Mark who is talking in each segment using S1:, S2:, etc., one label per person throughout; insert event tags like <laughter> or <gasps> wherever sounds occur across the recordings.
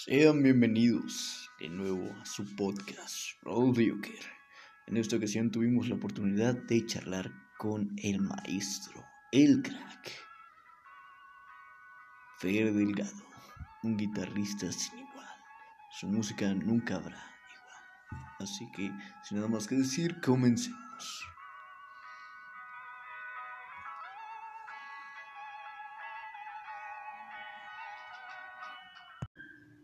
S1: Sean bienvenidos de nuevo a su podcast, Roadioker. En esta ocasión tuvimos la oportunidad de charlar con el maestro, el crack, Fer Delgado, un guitarrista sin igual. Su música nunca habrá igual. Así que, sin nada más que decir, comencemos.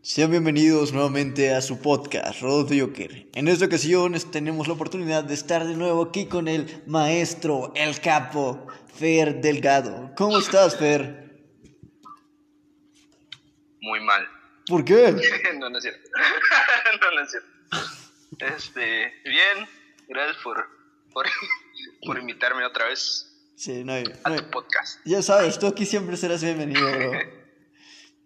S1: Sean bienvenidos nuevamente a su podcast, Road Joker. En esta ocasión tenemos la oportunidad de estar de nuevo aquí con el maestro, el capo, Fer Delgado. ¿Cómo estás, Fer?
S2: Muy mal.
S1: ¿Por qué? <laughs>
S2: no, no es cierto. <laughs> no, no es cierto. Este, bien, gracias por, por, por invitarme otra vez
S1: Sí, no hay,
S2: a
S1: no hay-
S2: tu podcast.
S1: Ya sabes, tú aquí siempre serás bienvenido, bro. <laughs>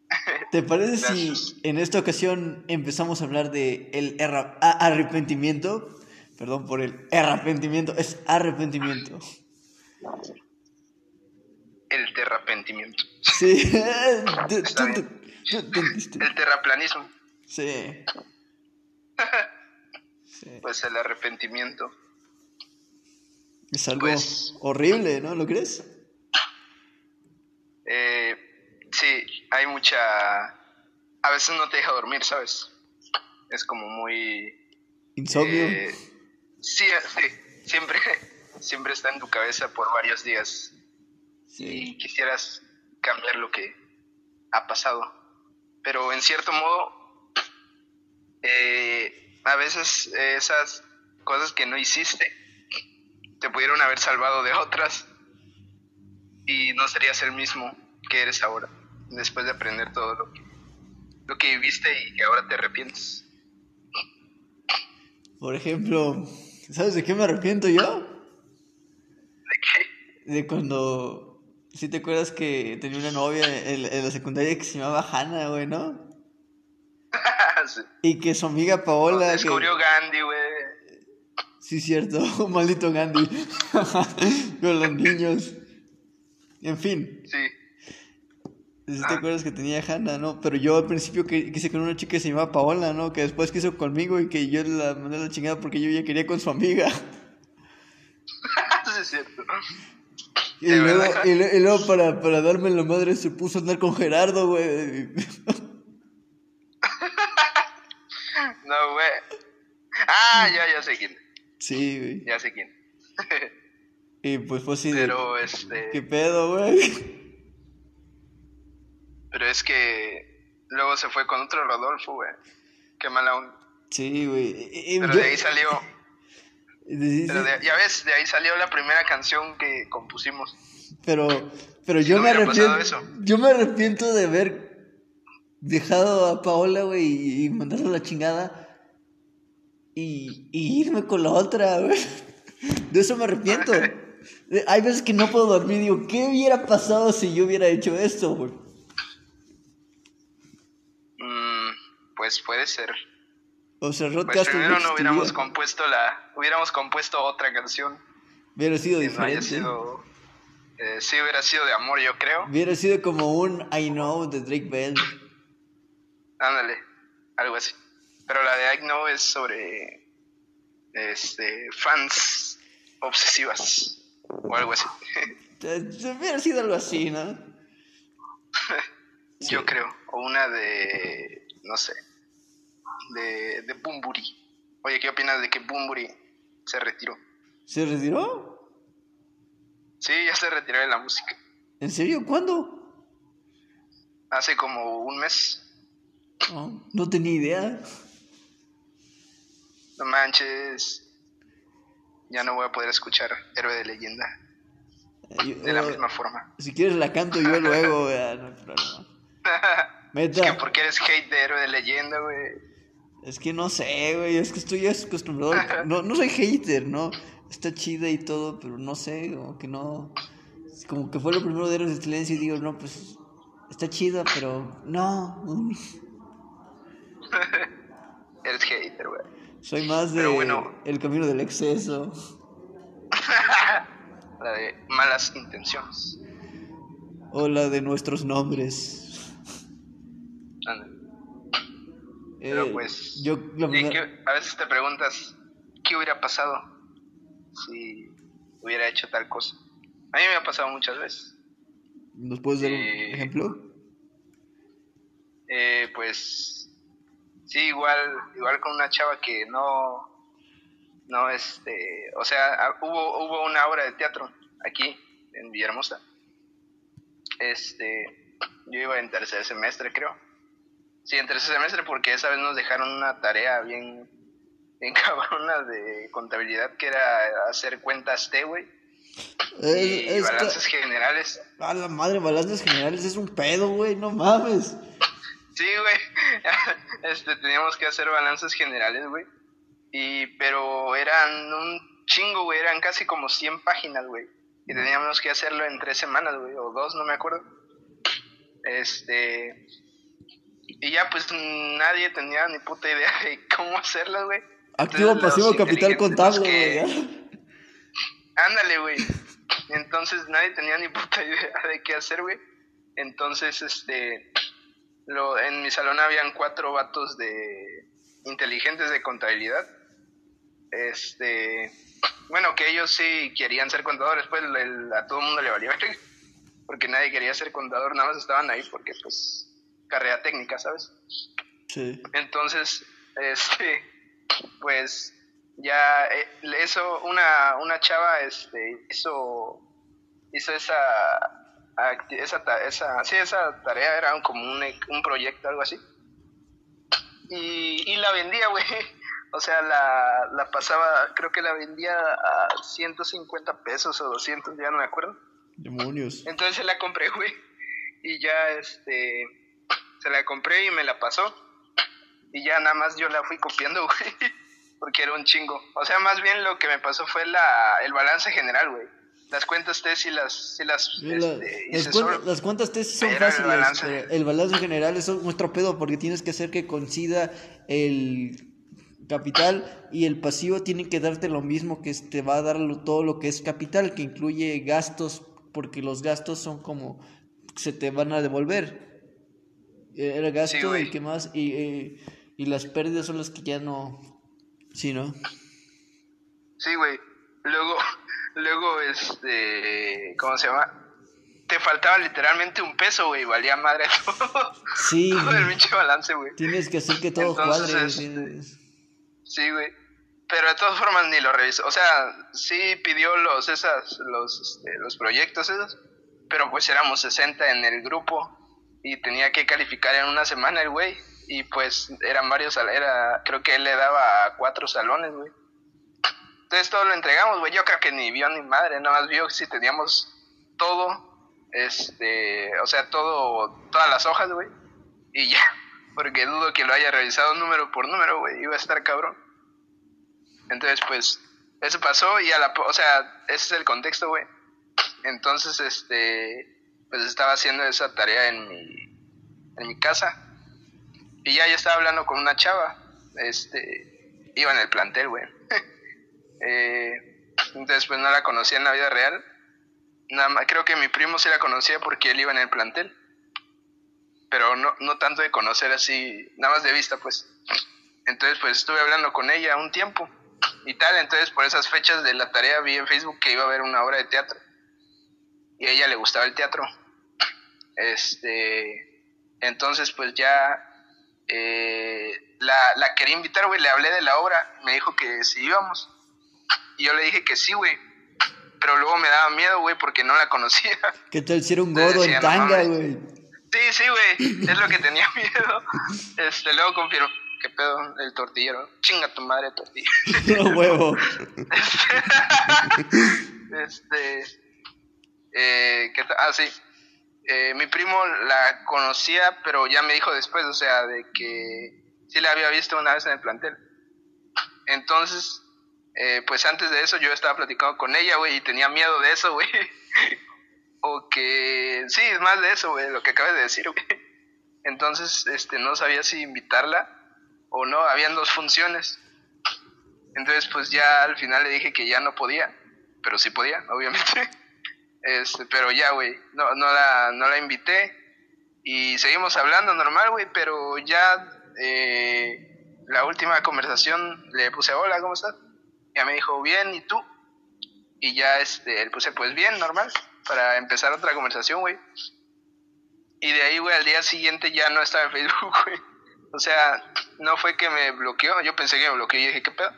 S1: <laughs> ¿Te parece
S2: Gracias.
S1: si en esta ocasión empezamos a hablar de el arrepentimiento? Perdón por el arrepentimiento, es arrepentimiento.
S2: El terrapentimiento.
S1: Sí, <laughs> <laughs> tú, tú- tú- tú entendiste.
S2: El terraplanismo.
S1: Sí. Sí.
S2: Pues el arrepentimiento.
S1: Es algo
S2: Pues-
S1: horrible, ¿no? ¿Lo crees?
S2: Eh, sí, hay mucha... A veces no te deja dormir, ¿sabes? Es como muy...
S1: Insomnio.
S2: eh, sí, sí, siempre, <laughs> siempre está en tu cabeza por varios días.
S1: sí.
S2: y quisieras cambiar lo que ha pasado. Pero en cierto modo, <clears throat> eh, a veces eh, esas cosas que no hiciste te pudieron haber salvado de otras y no serías el mismo que eres ahora, después de aprender todo lo que, lo que viviste y que ahora te arrepientes.
S1: Por ejemplo, ¿sabes de qué me arrepiento yo?
S2: ¿De qué?
S1: De cuando. ¿Sí te acuerdas que tenía una novia en, en la secundaria que se llamaba Hannah, güey, no? <laughs>
S2: Sí.
S1: Y que su amiga Paola. que-
S2: Descubrió Gandhi, güey.
S1: Sí, cierto, <laughs> maldito Gandhi. <laughs> Con los niños. En fin,
S2: Sí.
S1: ¿Sí te acuerdas que tenía Hannah, no? Pero yo al principio quise con una chica que se llamaba Paola, ¿no? Que después quiso conmigo y que yo la mandé a la chingada porque yo ya quería con su amiga. <laughs>
S2: sí, es cierto.
S1: Y
S2: ¿De
S1: luego, y lu- y luego para, para darme la madre se puso a andar con Gerardo, güey. <laughs>
S2: No, güey. Ah, ya, ya sé quién.
S1: Sí, güey.
S2: Ya sé quién. <laughs>
S1: Y pues fue así de...
S2: Pero este.
S1: ¿Qué pedo, güey?
S2: Pero es que luego se fue con otro Rodolfo, güey. Qué mala onda.
S1: Sí, güey. Y- y
S2: Pero de ahí salió. <laughs> Pero de- ya ves, de ahí salió la primera canción que compusimos.
S1: Pero, pero <laughs> yo
S2: no
S1: me arrepiento.
S2: eso.
S1: Yo me arrepiento de haber dejado a Paola, güey, y, y mandarla a la chingada. Y, y irme con la otra, güey. <laughs> De eso me arrepiento. Hay veces que no puedo dormir. Digo, ¿qué hubiera pasado si yo hubiera hecho esto, güey?
S2: Mm, pues puede ser.
S1: O sea, Rod
S2: Pues primero no hubiéramos compuesto la. Hubiéramos compuesto otra canción.
S1: Hubiera sido
S2: Que no
S1: diferente.
S2: sido. eh, sí, hubiera sido de amor, yo creo.
S1: Hubiera sido como un I Know de Drake Bell.
S2: Ándale, algo así. Pero la de I Know es sobre este fans obsesivas o algo así.
S1: Hubiera sido algo así, ¿no? <laughs>
S2: Yo creo. O una de no sé. De, de Bumburi. Oye, ¿qué opinas de que Bumburi se retiró?
S1: ¿Se retiró?
S2: Sí, ya se retiró de la música.
S1: ¿En serio? ¿Cuándo?
S2: Hace como un mes.
S1: No, no tenía idea.
S2: No manches. Ya no voy a poder escuchar Héroe de Leyenda
S1: yo-
S2: de la
S1: eh,
S2: misma forma.
S1: Si quieres la canto yo luego, no hay problema. <laughs>
S2: Es que porque eres hate de Héroe de Leyenda, güey.
S1: Es que no sé, güey, es que estoy acostumbrado. al- No, no soy hater, ¿no? Está chida y todo, pero no sé, como que no. Como que fue lo primero de Héroes de Silencio y digo, no, pues está chida, pero no. <laughs>
S2: Eres hater, güey.
S1: Soy más de
S2: Pero bueno.
S1: El camino del exceso. <laughs>
S2: La de malas intenciones.
S1: O la de nuestros nombres.
S2: Pero
S1: Eh,
S2: pues,
S1: yo
S2: que a veces te preguntas, ¿qué hubiera pasado si hubiera hecho tal cosa? A mí me ha pasado muchas veces.
S1: ¿Nos puedes dar un
S2: eh,
S1: ejemplo?
S2: Eh, pues, sí, igual, igual con una chava que no, no, este, o sea, hubo, hubo una obra de teatro aquí, en Villahermosa. Este, yo iba en tercer semestre, creo. Sí, en tercer semestre porque esa vez nos dejaron una tarea bien, bien <laughs> cabrona de contabilidad que era hacer cuentas T, güey. Y
S1: Es- es que-
S2: balances generales.
S1: A la madre, balances generales es un pedo, güey, no mames.
S2: Sí, güey. <laughs> Este, teníamos que hacer balanzas generales, güey. Y, pero eran un chingo, güey. Eran casi como 100 páginas, güey. Y teníamos que hacerlo en tres semanas, güey. O dos, no me acuerdo. Este. Y ya, pues nadie tenía ni puta idea de cómo hacerlas, güey.
S1: Activo,
S2: Entonces,
S1: pasivo, capital contable,
S2: que-. Ándale, güey. Entonces nadie tenía ni puta <laughs> idea de qué hacer, güey. Entonces, este, lo, en mi salón habían cuatro vatos de inteligentes de contabilidad. Este, bueno, que ellos sí querían ser contadores, pues el- a todo el mundo le valía porque nadie quería ser contador, nada más estaban ahí porque, pues, carrera técnica, ¿sabes?
S1: Sí.
S2: Entonces, este, pues ya eh, eso, una, una chava este, hizo, hizo esa, esa, esa, sí, esa tarea era como un, un proyecto, algo así. Y, y la vendía, güey. <laughs> O sea, la, la pasaba, creo que la vendía a 150 pesos o 200, ya no me acuerdo.
S1: Demonios.
S2: Entonces se la compré, güey. Y ya, este, se la compré y me la pasó. Y ya nada más yo la fui copiando, <laughs> güey. Porque era un chingo. O sea, más bien lo que me pasó fue la, el balance general, güey. Las cuentas T sí las, sí las,
S1: Sí,
S2: este,
S1: las,
S2: hice
S1: cuentas, las cuentas T sí son
S2: el
S1: fáciles.
S2: balance-
S1: el balance general es un pedo porque tienes que hacer que coincida el capital y el pasivo tienen que darte lo mismo que te va a dar todo lo que es capital, que incluye gastos, porque los gastos son como se te van a devolver. El gasto
S2: Sí, güey.
S1: y qué más y, eh, y las pérdidas son las que ya no sí, ¿no?
S2: Sí, güey. Luego, <laughs> luego, este, ¿cómo se llama? Te faltaba literalmente un peso, güey. Valía madre <laughs> todo.
S1: Sí,
S2: todo el pinche balance, güey.
S1: tienes que hacer que todo
S2: Entonces,
S1: cuadre. tienes-
S2: Sí, güey. Pero de todas formas ni lo revisó. O sea, sí pidió los esas los este, los proyectos esos, pero pues éramos 60 en el grupo y tenía que calificar en una semana el güey y pues eran varios era creo que él le daba cuatro salones, güey. Entonces todo lo entregamos, güey. Yo creo que ni vio ni madre, nada más vio si teníamos todo este, o sea, todo todas las hojas, güey. Y ya, <laughs> porque dudo que lo haya revisado número por número, güey. Iba a estar cabrón. Entonces, pues, eso pasó y a la... O sea, ese es el contexto, güey. Entonces, este... Pues estaba haciendo esa tarea en mi... En mi casa. Y ya yo estaba hablando con una chava. Este... Iba en el plantel, güey. <laughs> eh, entonces, pues no la conocía en la vida real. Nada más, creo que mi primo sí la conocía porque él iba en el plantel pero no, no tanto de conocer así, nada más de vista, pues. Entonces, pues estuve hablando con ella un tiempo y tal, entonces por esas fechas de la tarea vi en Facebook que iba a haber una obra de teatro y a ella le gustaba el teatro. Este, entonces, pues ya eh, la, la quería invitar, güey, le hablé de la obra, me dijo que si íbamos. Y yo le dije que sí, güey. Pero luego me daba miedo, güey, porque no la conocía. <laughs>
S1: ¿Qué tal si era un
S2: Te
S1: gordo
S2: decía,
S1: en tanga, güey?
S2: Sí, sí, güey, es lo que tenía <laughs> miedo. Este, luego confirmó, ¿qué pedo? El tortillero. Chinga tu madre, tortilla. <laughs>
S1: No huevo.
S2: este, eh, ¿qué ta- ah, sí. Eh, mi primo la conocía, pero ya me dijo después, o sea, de que sí la había visto una vez en el plantel. Entonces, eh, pues antes de eso yo estaba platicando con ella, güey, y tenía miedo de eso, <laughs> güey. o que, sí, es más de eso, güey, lo que acabas de decir, güey. Entonces, este, no sabía si invitarla o no, habían dos funciones. Entonces, pues ya al final le dije que ya no podía, pero sí podía, obviamente. <laughs> Este, pero ya, güey, no, no, la, no la invité y seguimos hablando normal, güey, pero ya eh, la última conversación le puse, hola, ¿cómo estás? Ya me dijo, bien, ¿y tú? Y ya este, le puse, pues bien, normal, para empezar otra conversación, güey. Y de ahí, güey, al día siguiente ya no estaba en Facebook, <laughs> güey. O sea, no fue que me bloqueó, yo pensé que me bloqueó y dije, ¿qué pedo?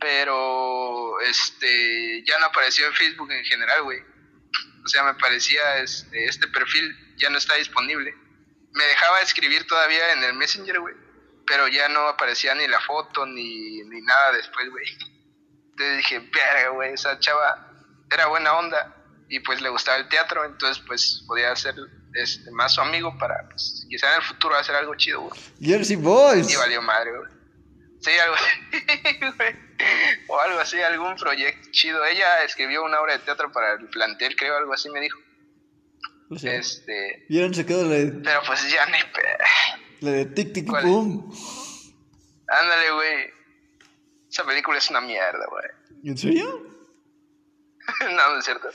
S2: Pero, este, ya no apareció en Facebook en general, güey. O sea, me parecía, este, este perfil ya no está disponible. Me dejaba escribir todavía en el Messenger, güey. Pero ya no aparecía ni la foto ni, ni nada después, güey. Entonces dije, verga, güey, esa chava era buena onda y pues le gustaba el teatro, entonces pues podía ser este, más su amigo para, pues, quizá en el futuro hacer algo chido, güey.
S1: Jersey Boys.
S2: Y valió madre, güey. Sí, algo. <laughs> <laughs> O algo así, algún proyecto chido. Ella escribió una obra de teatro para el plantel, creo, algo así me dijo.
S1: O sea,
S2: Este,
S1: ¿Vieron se quedó la de,
S2: pero pues ya ni
S1: la de Tic Tic. Boom?
S2: Ándale, güey. Esa película es una mierda, güey.
S1: ¿En serio? <laughs>
S2: no, no es cierto.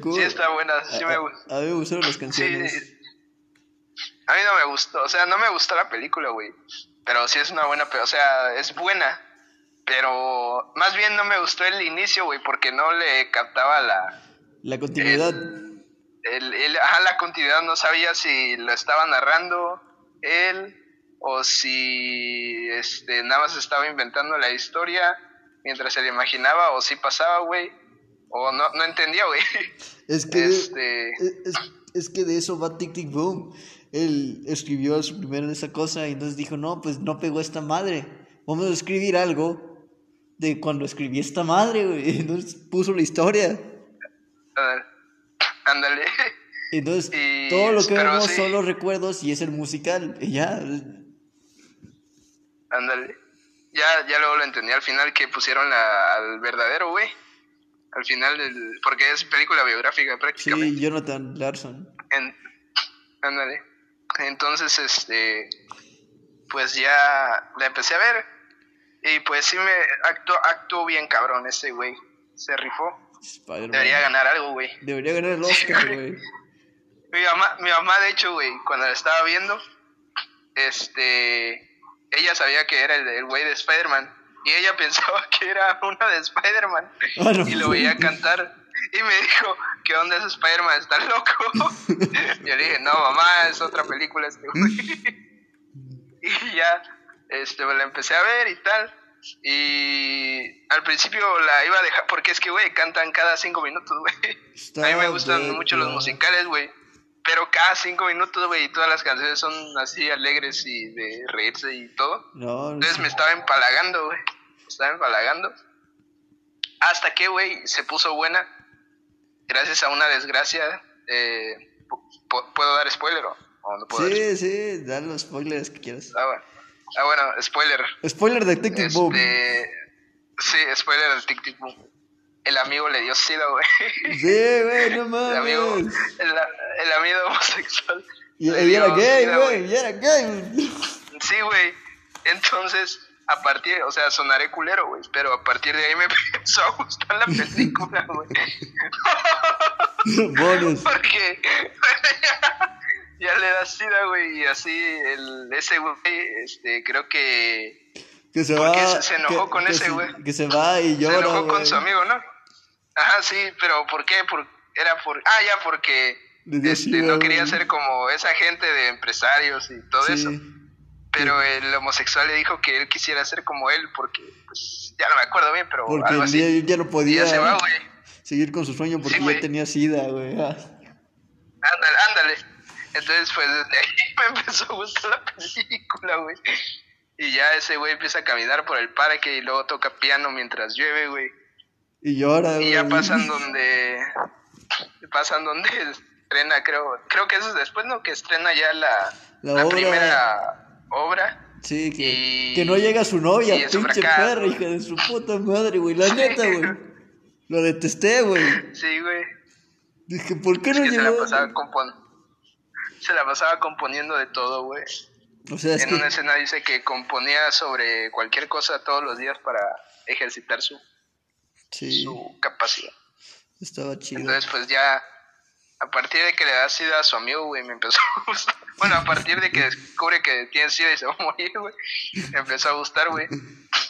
S1: Cool.
S2: Sí está buena, sí
S1: A-
S2: me
S1: a-
S2: gusta.
S1: A mí me gustaron las
S2: Sí,
S1: canciones.
S2: a mí no me gustó, o sea, no me gustó la película, güey. Pero sí es una buena, o sea, es buena. Pero más bien no me gustó el inicio, güey, porque no le captaba la...
S1: La continuidad.
S2: El, el- ajá, la continuidad, no sabía si lo estaba narrando él o si este, nada más estaba inventando la historia mientras se le imaginaba o si pasaba, güey. O no, no entendía, güey. <laughs>
S1: Es que,
S2: Este-
S1: es, es- que de eso va Tic Tic Boom. Él escribió su primero de esa cosa y entonces dijo, no, pues no pegó esta madre. Vamos a escribir algo de cuando escribí esta madre, güey. <laughs> Entonces puso la historia.
S2: Ándale.
S1: Entonces, <laughs>
S2: Y-
S1: todo lo que vemos
S2: sí.
S1: son los recuerdos y es el musical. Y ya.
S2: Ándale. Ya, ya luego lo entendí al final que pusieron la- al verdadero, güey. Al final, del, porque es película biográfica prácticamente.
S1: Sí, Jonathan Larson.
S2: En- ándale. Entonces, este, pues ya la empecé a ver. Y pues sí me actuó, actuó bien cabrón ese güey. Se rifó. Debería ganar algo, güey.
S1: Debería ganar el Oscar, güey. <laughs>
S2: Mi mamá, mi mamá, de hecho, güey, cuando la estaba viendo, este, ella sabía que era el güey de Spider-Man. Y ella <laughs> pensaba que era una de Spider-Man.
S1: No.
S2: Y lo veía cantar. Y me dijo, ¿qué onda es Spider-Man? ¿Está loco? <laughs> Yo le dije, no, mamá, es otra película este güey. y ya, este, la empecé a ver y tal. Y al principio la iba a dejar, porque es que, güey, cantan cada cinco minutos, güey. A mí me gustan mucho los musicales, güey. Pero cada cinco minutos, güey, y todas las canciones son así alegres y de reírse y todo.
S1: No, no
S2: Entonces me estaba empalagando, güey. Me estaba empalagando. Hasta que, güey, se puso buena. Gracias a una desgracia. Eh, pu- ¿Puedo dar spoiler o no puedo dar
S1: Sí, sí, da los spoilers que quieras.
S2: Ah, bueno. Ah, bueno, spoiler.
S1: Spoiler de Tic Tic Boom.
S2: Este, sí, spoiler del Tic Tic Boom. El amigo le dio sida, güey.
S1: Sí, güey, no <laughs>
S2: El amigo,
S1: mames.
S2: el, el amigo homosexual.
S1: Y,
S2: le
S1: y era gay, güey, y era gay.
S2: Sí, güey. Entonces, a partir, o sea, sonaré culero, güey, pero a partir de ahí me <laughs> empezó a gustar la película, güey. <laughs>
S1: Bonus.
S2: Porque ya le da sida, güey, y así el, ese güey, este, creo que
S1: Que se va.
S2: se- se enojó
S1: que-
S2: con
S1: que
S2: ese
S1: se-
S2: güey.
S1: Que se va y llora.
S2: se enojó con su amigo, ¿no? Ajá, sí, pero ¿por qué? Por, era por, ah, ya, porque este,
S1: sida,
S2: no quería ser como esa gente de empresarios y todo
S1: Sí.
S2: eso. Pero el homosexual le dijo que él quisiera ser como él porque, pues, ya no me acuerdo bien, pero
S1: Porque
S2: algo
S1: el
S2: así.
S1: día ya no
S2: y
S1: podía
S2: ya se va, güey.
S1: seguir con su sueño porque
S2: Sí,
S1: ya tenía sida, güey.
S2: Ándale, ándale. Entonces, pues, desde ahí <laughs> me empezó a gustar la película, güey. Y ya ese güey empieza a caminar por el parque y luego toca piano mientras llueve, güey.
S1: Y llora, güey.
S2: Y ya pasan <laughs> donde. Pasan donde estrena, creo. Creo que eso es después, ¿no? Que estrena ya la,
S1: La
S2: la
S1: obra.
S2: primera obra.
S1: Sí, que,
S2: Y-
S1: que no llega su novia, pinche
S2: güey.
S1: hija de su puta madre, güey. La <laughs> neta, güey. Lo detesté, güey.
S2: Sí, güey.
S1: Dije, ¿por qué
S2: Es
S1: no
S2: que se la
S1: llegó?
S2: pasaba Se la pasaba componiendo de todo, güey.
S1: O sea, es
S2: en
S1: que
S2: una escena dice que componía sobre cualquier cosa todos los días para ejercitar su,
S1: sí,
S2: su capacidad.
S1: estaba chido.
S2: Entonces, pues ya a partir de que le da sida a su amigo, güey, me empezó <laughs> a gustar. Bueno, a partir de que descubre que tiene sida y se va a morir, güey, me empezó a gustar, güey.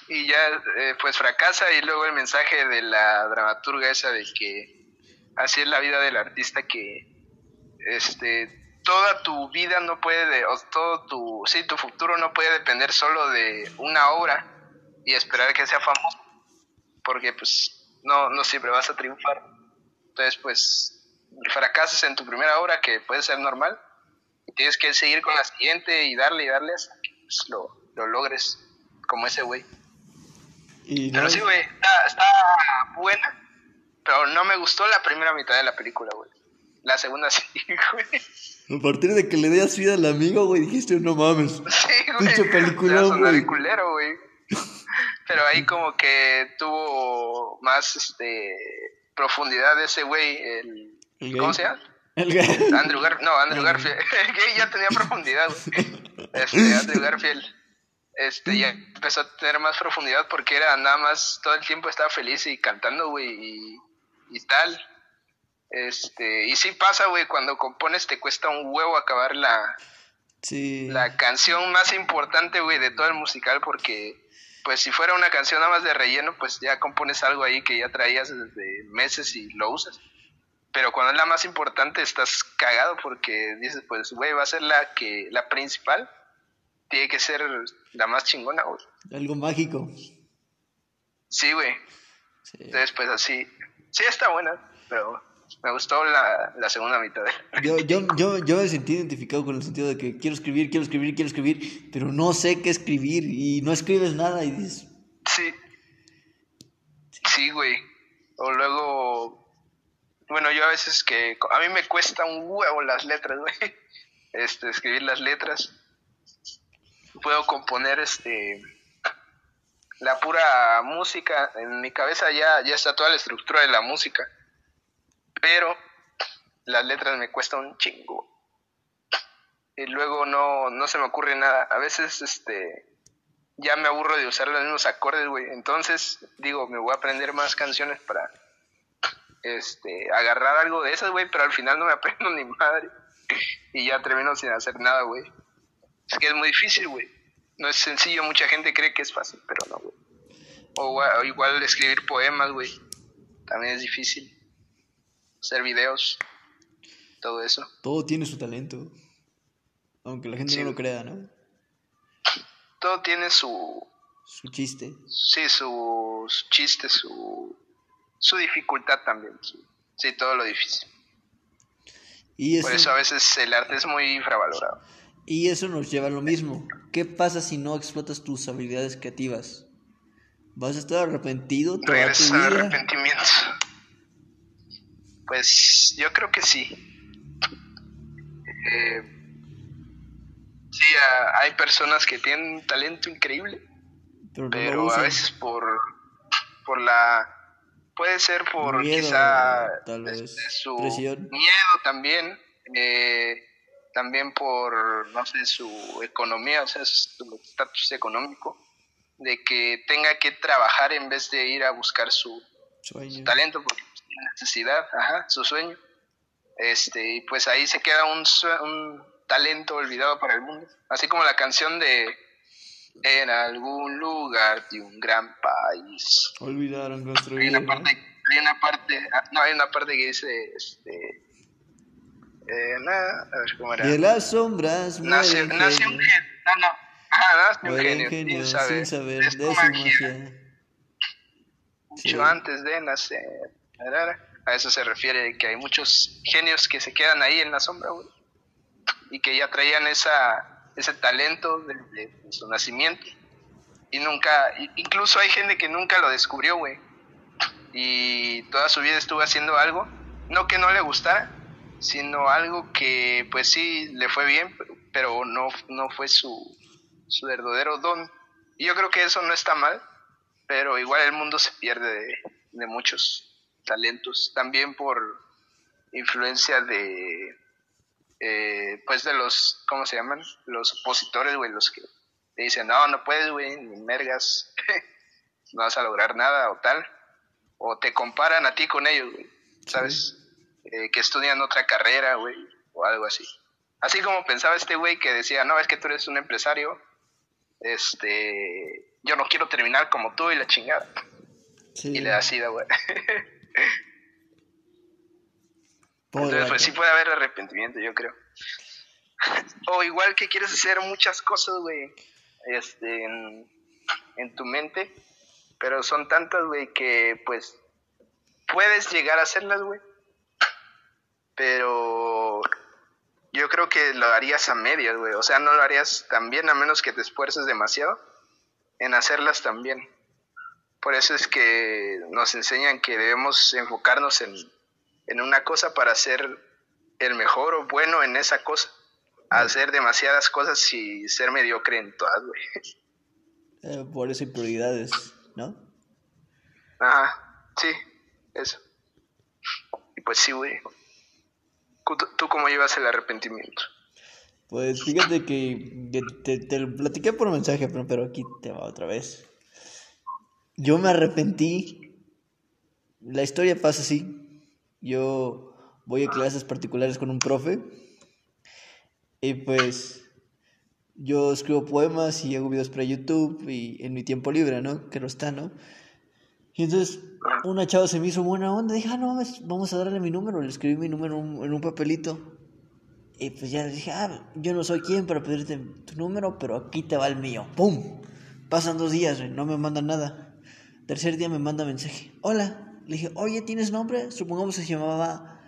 S2: Y ya, eh, pues fracasa y luego el mensaje de la dramaturga esa de que así es la vida del artista que, este, toda tu vida no puede, o todo tu, sí, tu futuro no puede depender solo de una obra y esperar que sea famoso, porque pues no, no siempre vas a triunfar. Entonces, pues, fracasas en tu primera obra, que puede ser normal, y tienes que seguir con la siguiente y darle y darle hasta que pues, lo, lo logres, como ese güey. Pero sí, güey, está, está buena, pero no me gustó la primera mitad de la película, güey. La segunda <laughs> sí, güey.
S1: A partir de que le das vida al amigo, güey, dijiste, no mames. <laughs> Sí, güey. Pinche película,
S2: güey. culero, güey. <laughs> Pero ahí como que tuvo más, este, profundidad ese güey, el... ¿Cómo se llama? El gay. Andrew Garfield. No, Andrew Garfield. <laughs> El gay ya tenía profundidad, güey. Este, Andrew Garfield. Este, ya empezó a tener más profundidad porque era nada más, todo el tiempo estaba feliz y cantando, güey, y, y tal. Este, y sí pasa, güey, cuando compones te cuesta un huevo acabar la, la canción más importante, güey, de todo el musical porque, pues si fuera una canción nada más de relleno, pues ya compones algo ahí que ya traías desde meses y lo usas. Pero cuando es la más importante estás cagado porque dices, pues, güey, va a ser la que, la principal, tiene que ser la más chingona, güey.
S1: Algo mágico.
S2: Sí, güey. Entonces, pues así, sí está buena, pero me gustó la, la segunda mitad.
S1: Yo, yo, yo, yo me sentí identificado con el sentido de que quiero escribir, quiero escribir, quiero escribir, pero no sé qué escribir y no escribes nada y dices...
S2: Sí. Sí, güey. O luego, bueno, yo a veces que, a mí me cuesta un huevo las letras, güey. <laughs> Este, escribir las letras. Puedo componer, este, la pura música. En mi cabeza ya, ya está toda la estructura de la música pero las letras me cuestan un chingo. Y luego no, no se me ocurre nada. A veces este ya me aburro de usar los mismos acordes, güey. Entonces, digo, me voy a aprender más canciones para este agarrar algo de esas, güey, pero al final no me <laughs> aprendo ni madre. Y ya termino sin hacer nada, güey. Es que es muy difícil, güey. No es sencillo, mucha gente cree que es fácil, pero no, güey. o igual escribir poemas, güey. También es difícil hacer videos, todo eso.
S1: Todo tiene su talento, aunque la gente no lo crea, ¿no?
S2: Todo tiene su...
S1: Su chiste.
S2: Sí, su chiste, su, su dificultad también. Sí, todo lo difícil. Y Por eso a veces el arte es muy infravalorado.
S1: Y eso nos lleva a lo mismo. ¿Qué pasa si no explotas tus habilidades creativas? ¿Vas a estar arrepentido toda tu vida?
S2: arrepentimiento. Pues yo creo que sí. Eh, sí, hay personas que tienen un talento increíble, pero, a veces por, por la... Puede ser por quizá este, su miedo también, eh, también por, no sé, su economía, o sea, su estatus económico, de que tenga que trabajar en vez de ir a buscar su, su talento, porque necesidad, ajá, su sueño. Este, y pues ahí se queda un, un talento olvidado para el mundo. Así como la canción de En algún lugar de un gran país.
S1: Olvidaron nuestro
S2: hay una parte, hay una parte, ah, no, hay una parte que dice, este, eh, nada, a ver cómo era.
S1: De las sombras
S2: nace, nace un genio, no, no, ajá, nace un genio,
S1: sin saber, sin saber de su magia.
S2: Mucho antes de nacer. A eso se refiere que hay muchos genios que se quedan ahí en la sombra. Y que ya traían esa, ese talento desde su nacimiento. Y nunca, incluso hay gente que nunca lo descubrió, güey. Y toda su vida estuvo haciendo algo, no que no le gustara, sino algo que pues sí le fue bien, pero no, no fue su, su verdadero don. Y yo creo que eso no está mal, pero igual el mundo se pierde de, de muchos talentos, también por influencia de, eh, pues de los, ¿cómo se llaman? Los opositores, güey, los que te dicen, no, no puedes, güey, ni mergas, <laughs> no vas a lograr nada o tal, o te comparan a ti con ellos, güey, ¿sabes? eh, que estudian otra carrera, güey, o algo así. Así como pensaba este güey que decía, no, es que tú eres un empresario, este, yo no quiero terminar como tú y la chingada. Y le da sida, güey. <laughs> Entonces, pues sí puede haber arrepentimiento, yo creo. <laughs> o igual que quieres hacer muchas cosas, güey, este, en, en tu mente, pero son tantas, güey, que pues puedes llegar a hacerlas, güey. Pero yo creo que lo harías a medias, güey. O sea, no lo harías tan bien a menos que te esfuerces demasiado en hacerlas también. Por eso es que nos enseñan que debemos enfocarnos en, en una cosa para ser el mejor o bueno en esa cosa. Hacer demasiadas cosas y ser mediocre en todas, güey.
S1: Eh, por eso hay prioridades, ¿no?
S2: Ajá, sí, eso. Y pues sí, güey. ¿Tú cómo llevas el arrepentimiento?
S1: Pues fíjate que te, te, lo platiqué por mensaje, pero aquí te va otra vez. Yo me arrepentí. La historia pasa así. Yo voy a clases particulares con un profe. Y pues yo escribo poemas y hago videos para YouTube y en mi tiempo libre, ¿no? Que no está, ¿no? Y entonces una chava se me hizo buena onda. Dije, ah, no, vamos a darle mi número. Le escribí mi número en un papelito. Y pues ya le dije, ah, yo no soy quien para pedirte tu número, pero aquí te va el mío. ¡Pum! Pasan dos días, no me mandan nada. Tercer día me manda mensaje. Hola. Le dije, oye, ¿tienes nombre? Supongamos que se llamaba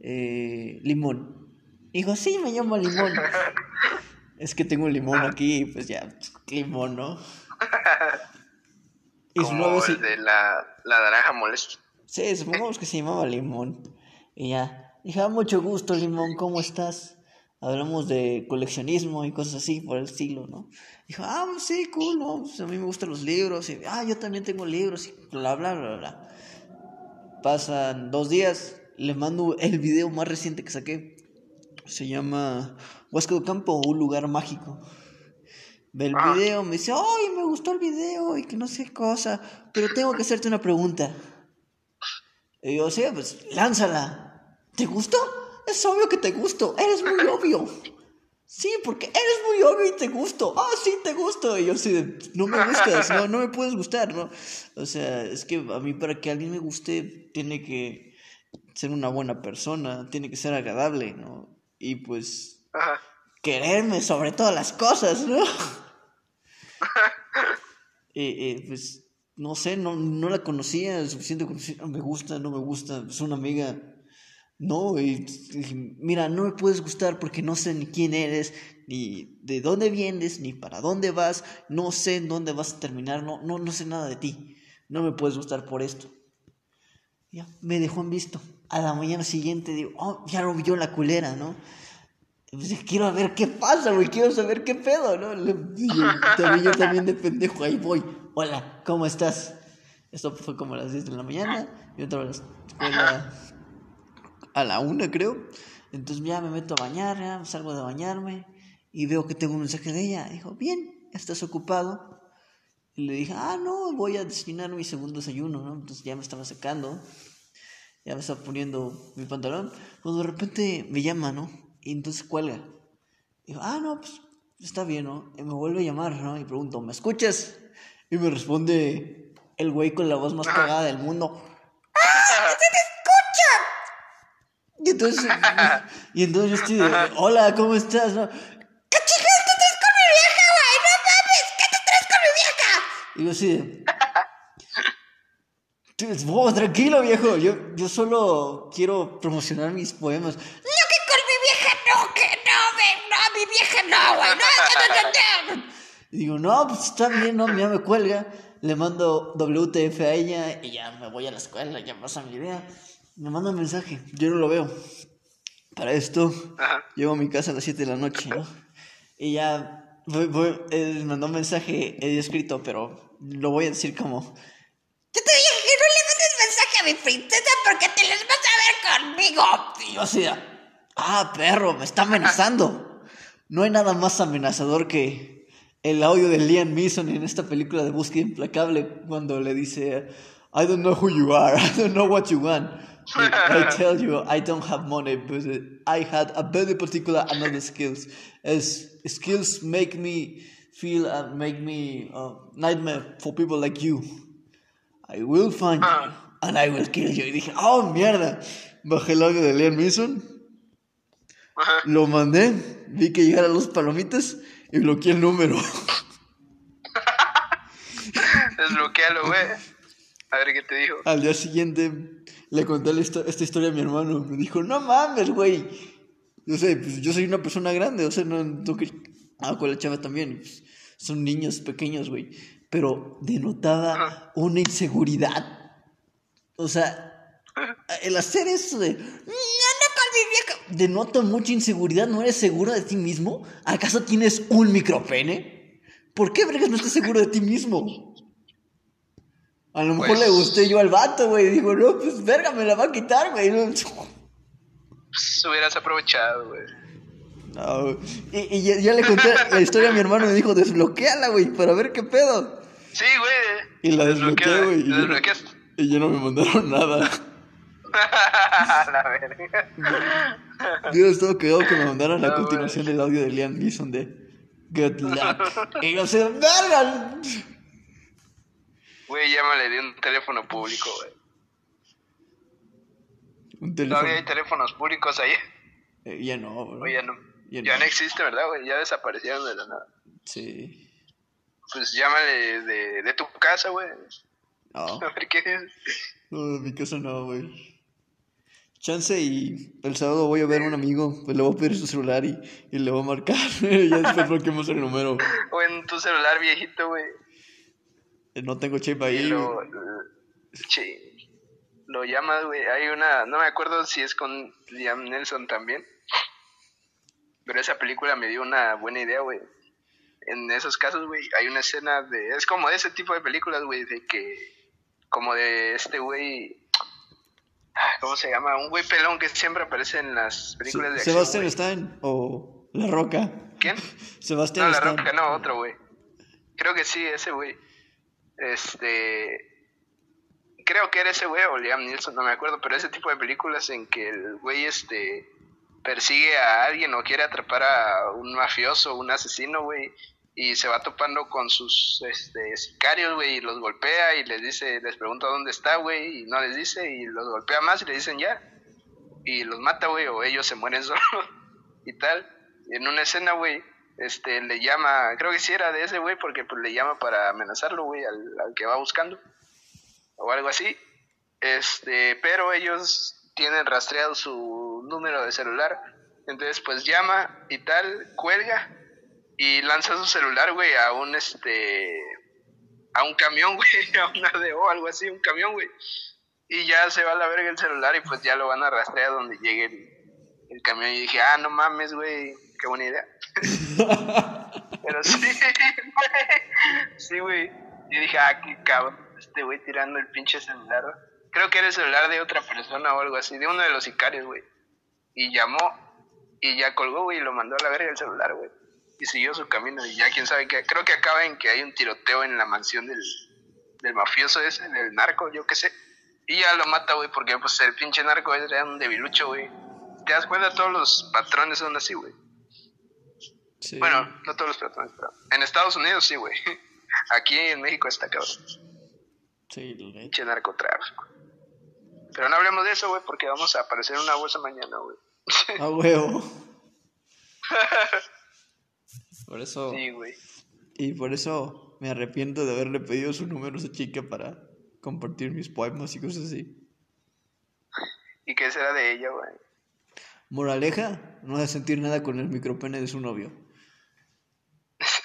S1: eh, Limón. Dijo, sí, me llamo Limón. <laughs> es que tengo un limón aquí, pues ya, limón, ¿no? <laughs>
S2: Y Como nuevo, el de la, la naranja molesta.
S1: Sí, supongamos que se llamaba Limón. Y ya. Dije, ah, mucho gusto, Limón, ¿cómo estás? Hablamos de coleccionismo y cosas así por el estilo, ¿no? Dijo, ah, pues sí, cool, ¿no? Pues a mí me gustan los libros. Y, ah, yo también tengo libros y bla, bla, bla, bla. Pasan dos días, le mando el video más reciente que saqué. Se llama Huasco de Campo, un lugar mágico. Ve el ah. video, me dice, ay, me gustó el video y que no sé cosa, pero tengo que hacerte una pregunta. Y yo, sí, pues lánzala. ¿Te gustó? Es obvio que te gusto, eres muy obvio. Sí, porque eres muy obvio y te gusto. Ah, sí, te gusto. Y yo sí, no me gustas, no, no me puedes gustar, ¿no? O sea, es que a mí para que alguien me guste tiene que ser una buena persona, tiene que ser agradable, ¿no? Y pues quererme sobre todas las cosas, ¿no? <laughs> eh, eh, pues no sé, no, no la conocía, suficiente conocida, me gusta, no me gusta, es una amiga. No, y, mira, no me puedes gustar porque no sé ni quién eres, ni de dónde vienes, ni para dónde vas, no sé en dónde vas a terminar, no, no, no sé nada de ti. No me puedes gustar por esto. Ya, me dejó en visto. A la mañana siguiente digo, oh, ya lo vio la culera, ¿no? Pues, quiero ver qué pasa, güey, quiero saber qué pedo, ¿no? yo, también, yo también de pendejo, ahí voy. Hola, ¿cómo estás? Esto fue como a las 10 de la mañana, yo entraba a la escuela a la 1, creo. Entonces ya me meto a bañar, ya salgo de bañarme y veo que tengo un mensaje de ella. Dijo, bien, ¿estás ocupado? Y le dije, ah, no, voy a desayunar mi segundo desayuno, ¿no? Entonces ya me estaba secando, ya me estaba poniendo mi pantalón. Cuando de repente me llama, ¿no? Y entonces cuelga. Digo, ah, no, pues está bien, ¿no? Y me vuelve a llamar, ¿no? Y pregunto, ¿me escuchas? Y me responde el güey con la voz más cagada del mundo. ¡Ah! ¡Se te escucha! Y entonces, <laughs> y entonces yo estoy de, hola, ¿cómo estás? ¿No? ¿Qué chingados te traes con mi vieja, güey? ¡No mames! ¿Qué te traes con mi vieja? Y yo así de, tranquilo, viejo. Yo, yo solo quiero promocionar mis poemas. Y digo, no, pues está bien, no, ya me cuelga. Le mando WTF a ella y ya me voy a la escuela, ya pasa mi idea. Me manda un mensaje, yo no lo veo. Para esto, llego a mi casa a las 7 de la noche, ¿no? Y ya voy, voy, él mandó un mensaje, he escrito, pero lo voy a decir como... Yo te dije que no le mandes mensaje a mi princesa porque te les vas a ver conmigo. Y yo así, ah, perro, me está amenazando. No hay nada más amenazador que el audio de Liam Neeson en esta película de Búsqueda Implacable cuando le dice, I don't know who you are. <laughs> I don't know what you want. I <laughs> tell you, I don't have money, but I had a very particular another skills. As skills make me feel and make me a nightmare for people like you. I will find you and I will kill you. Y dije, oh mierda. Bajé el audio de Liam Neeson, lo mandé, vi que llegaron los palomitas y bloqueé el número. <laughs>
S2: Desbloquealo, güey. A ver qué te dijo.
S1: Al día siguiente le conté histo- esta historia a mi hermano. Me dijo, no mames, güey. Yo sé, pues yo soy una persona grande, o sea, no, no que... Ah, con la chava también. pues, son niños pequeños, güey. Pero denotaba una inseguridad. O sea, el hacer eso de... "Mm, ¡Anda con mi vieja", Denota mucha inseguridad. ¿No eres seguro de ti mismo? ¿Acaso tienes un micropene? ¿Por qué, vergas, no estás seguro de ti mismo? A lo mejor
S2: Pues-
S1: le gusté yo al vato, güey. Digo, no, pues verga, me la va a quitar, güey. No,
S2: Pues hubieras aprovechado, güey.
S1: No, güey. y, y ya, ya le conté la historia a mi hermano y me dijo, desbloqueala, güey, para ver qué pedo.
S2: Sí, güey.
S1: Y la desbloqueé, güey. Y, y ya no me mandaron nada. <laughs>
S2: la verga.
S1: Yo estaba quedado que me mandaran la
S2: No,
S1: continuación del audio de Liam Neeson de Good Luck. <laughs> Y yo sé, verga.
S2: Güey, llámale de un teléfono público, güey.
S1: Un teléfono.
S2: Todavía hay teléfonos públicos ahí.
S1: Eh, ya no, bro.
S2: O ya no.
S1: Ya
S2: Ya
S1: no.
S2: no existe, ¿verdad, güey? Ya desaparecieron de la nada.
S1: Sí.
S2: Pues llámale de, de tu casa, güey.
S1: No, <laughs>
S2: A ver qué dices.
S1: no, en mi casa no, güey. Chance y el sábado voy a ver a un amigo, pues le voy a pedir su celular y, y le voy a marcar. <laughs> ya después bloqueemos el número.
S2: O en tu celular viejito, güey.
S1: No tengo chip ahí.
S2: lo, sí, lo llamas, güey. Hay una, no me acuerdo si es con Liam Nelson también. Pero esa película me dio una buena idea, güey. En esos casos, güey, hay una escena de... Es como de ese tipo de películas, güey, de que... Como de este güey... ah, ¿Cómo se llama? Un güey pelón que siempre aparece en las películas de acción,
S1: Sebastián
S2: güey.
S1: Stein o La Roca.
S2: ¿Quién?
S1: Sebastián
S2: No, La. Roca, no, otro güey. Creo que sí, ese güey. Este. Creo que era ese güey o Liam Neeson, no me acuerdo, pero ese tipo de películas en que el güey este persigue a alguien o quiere atrapar a un mafioso, un asesino, güey, y se va topando con sus este, sicarios, güey, y los golpea y les dice, les pregunta dónde está, güey, y no les dice, y los golpea más y le dicen ya, y los mata, güey, o ellos se mueren <laughs> solos y tal. En una escena, güey, este, le llama, creo que sí era de ese güey, porque pues le llama para amenazarlo, güey, al, que va buscando, o algo así. Este, pero ellos tienen rastreado su número de celular, entonces pues llama y tal, cuelga y lanza su celular, güey, a un este, a un camión, <laughs> güey, a una ADO, algo así, un camión, güey. Y ya se va a la verga el celular y pues ya lo van a rastrear donde llegue el, el camión. Y dije, ah, no mames, güey, qué buena idea. <laughs> Pero sí, <laughs> güey. Sí, güey. Y dije, ah, qué cabrón, este güey tirando el pinche celular. Creo que era el celular de otra persona o algo así, de uno de los sicarios, güey. Y llamó y ya colgó, güey, y lo mandó a la verga el celular, güey. Y siguió su camino y ya quién sabe qué. Creo que acaba en que hay un tiroteo en la mansión del, del mafioso ese, del narco, yo qué sé. Y ya lo mata, güey, porque pues el pinche narco era un debilucho, güey. ¿Te das cuenta? Todos los patrones son así, güey.
S1: Sí.
S2: Bueno, no todos los patrones, pero en Estados Unidos sí, güey. <laughs> Aquí en México está cabrón.
S1: Sí.
S2: Pinche narcotráfico. Pero no hablemos de eso, güey, porque vamos a aparecer en una bolsa mañana, güey.
S1: A huevo. <laughs> Por eso.
S2: Sí, güey.
S1: Y por eso me arrepiento de haberle pedido su número a esa chica para compartir mis poemas y cosas así.
S2: ¿Y qué será de ella, güey?
S1: Moraleja, no de sentir nada con el micropene de su novio.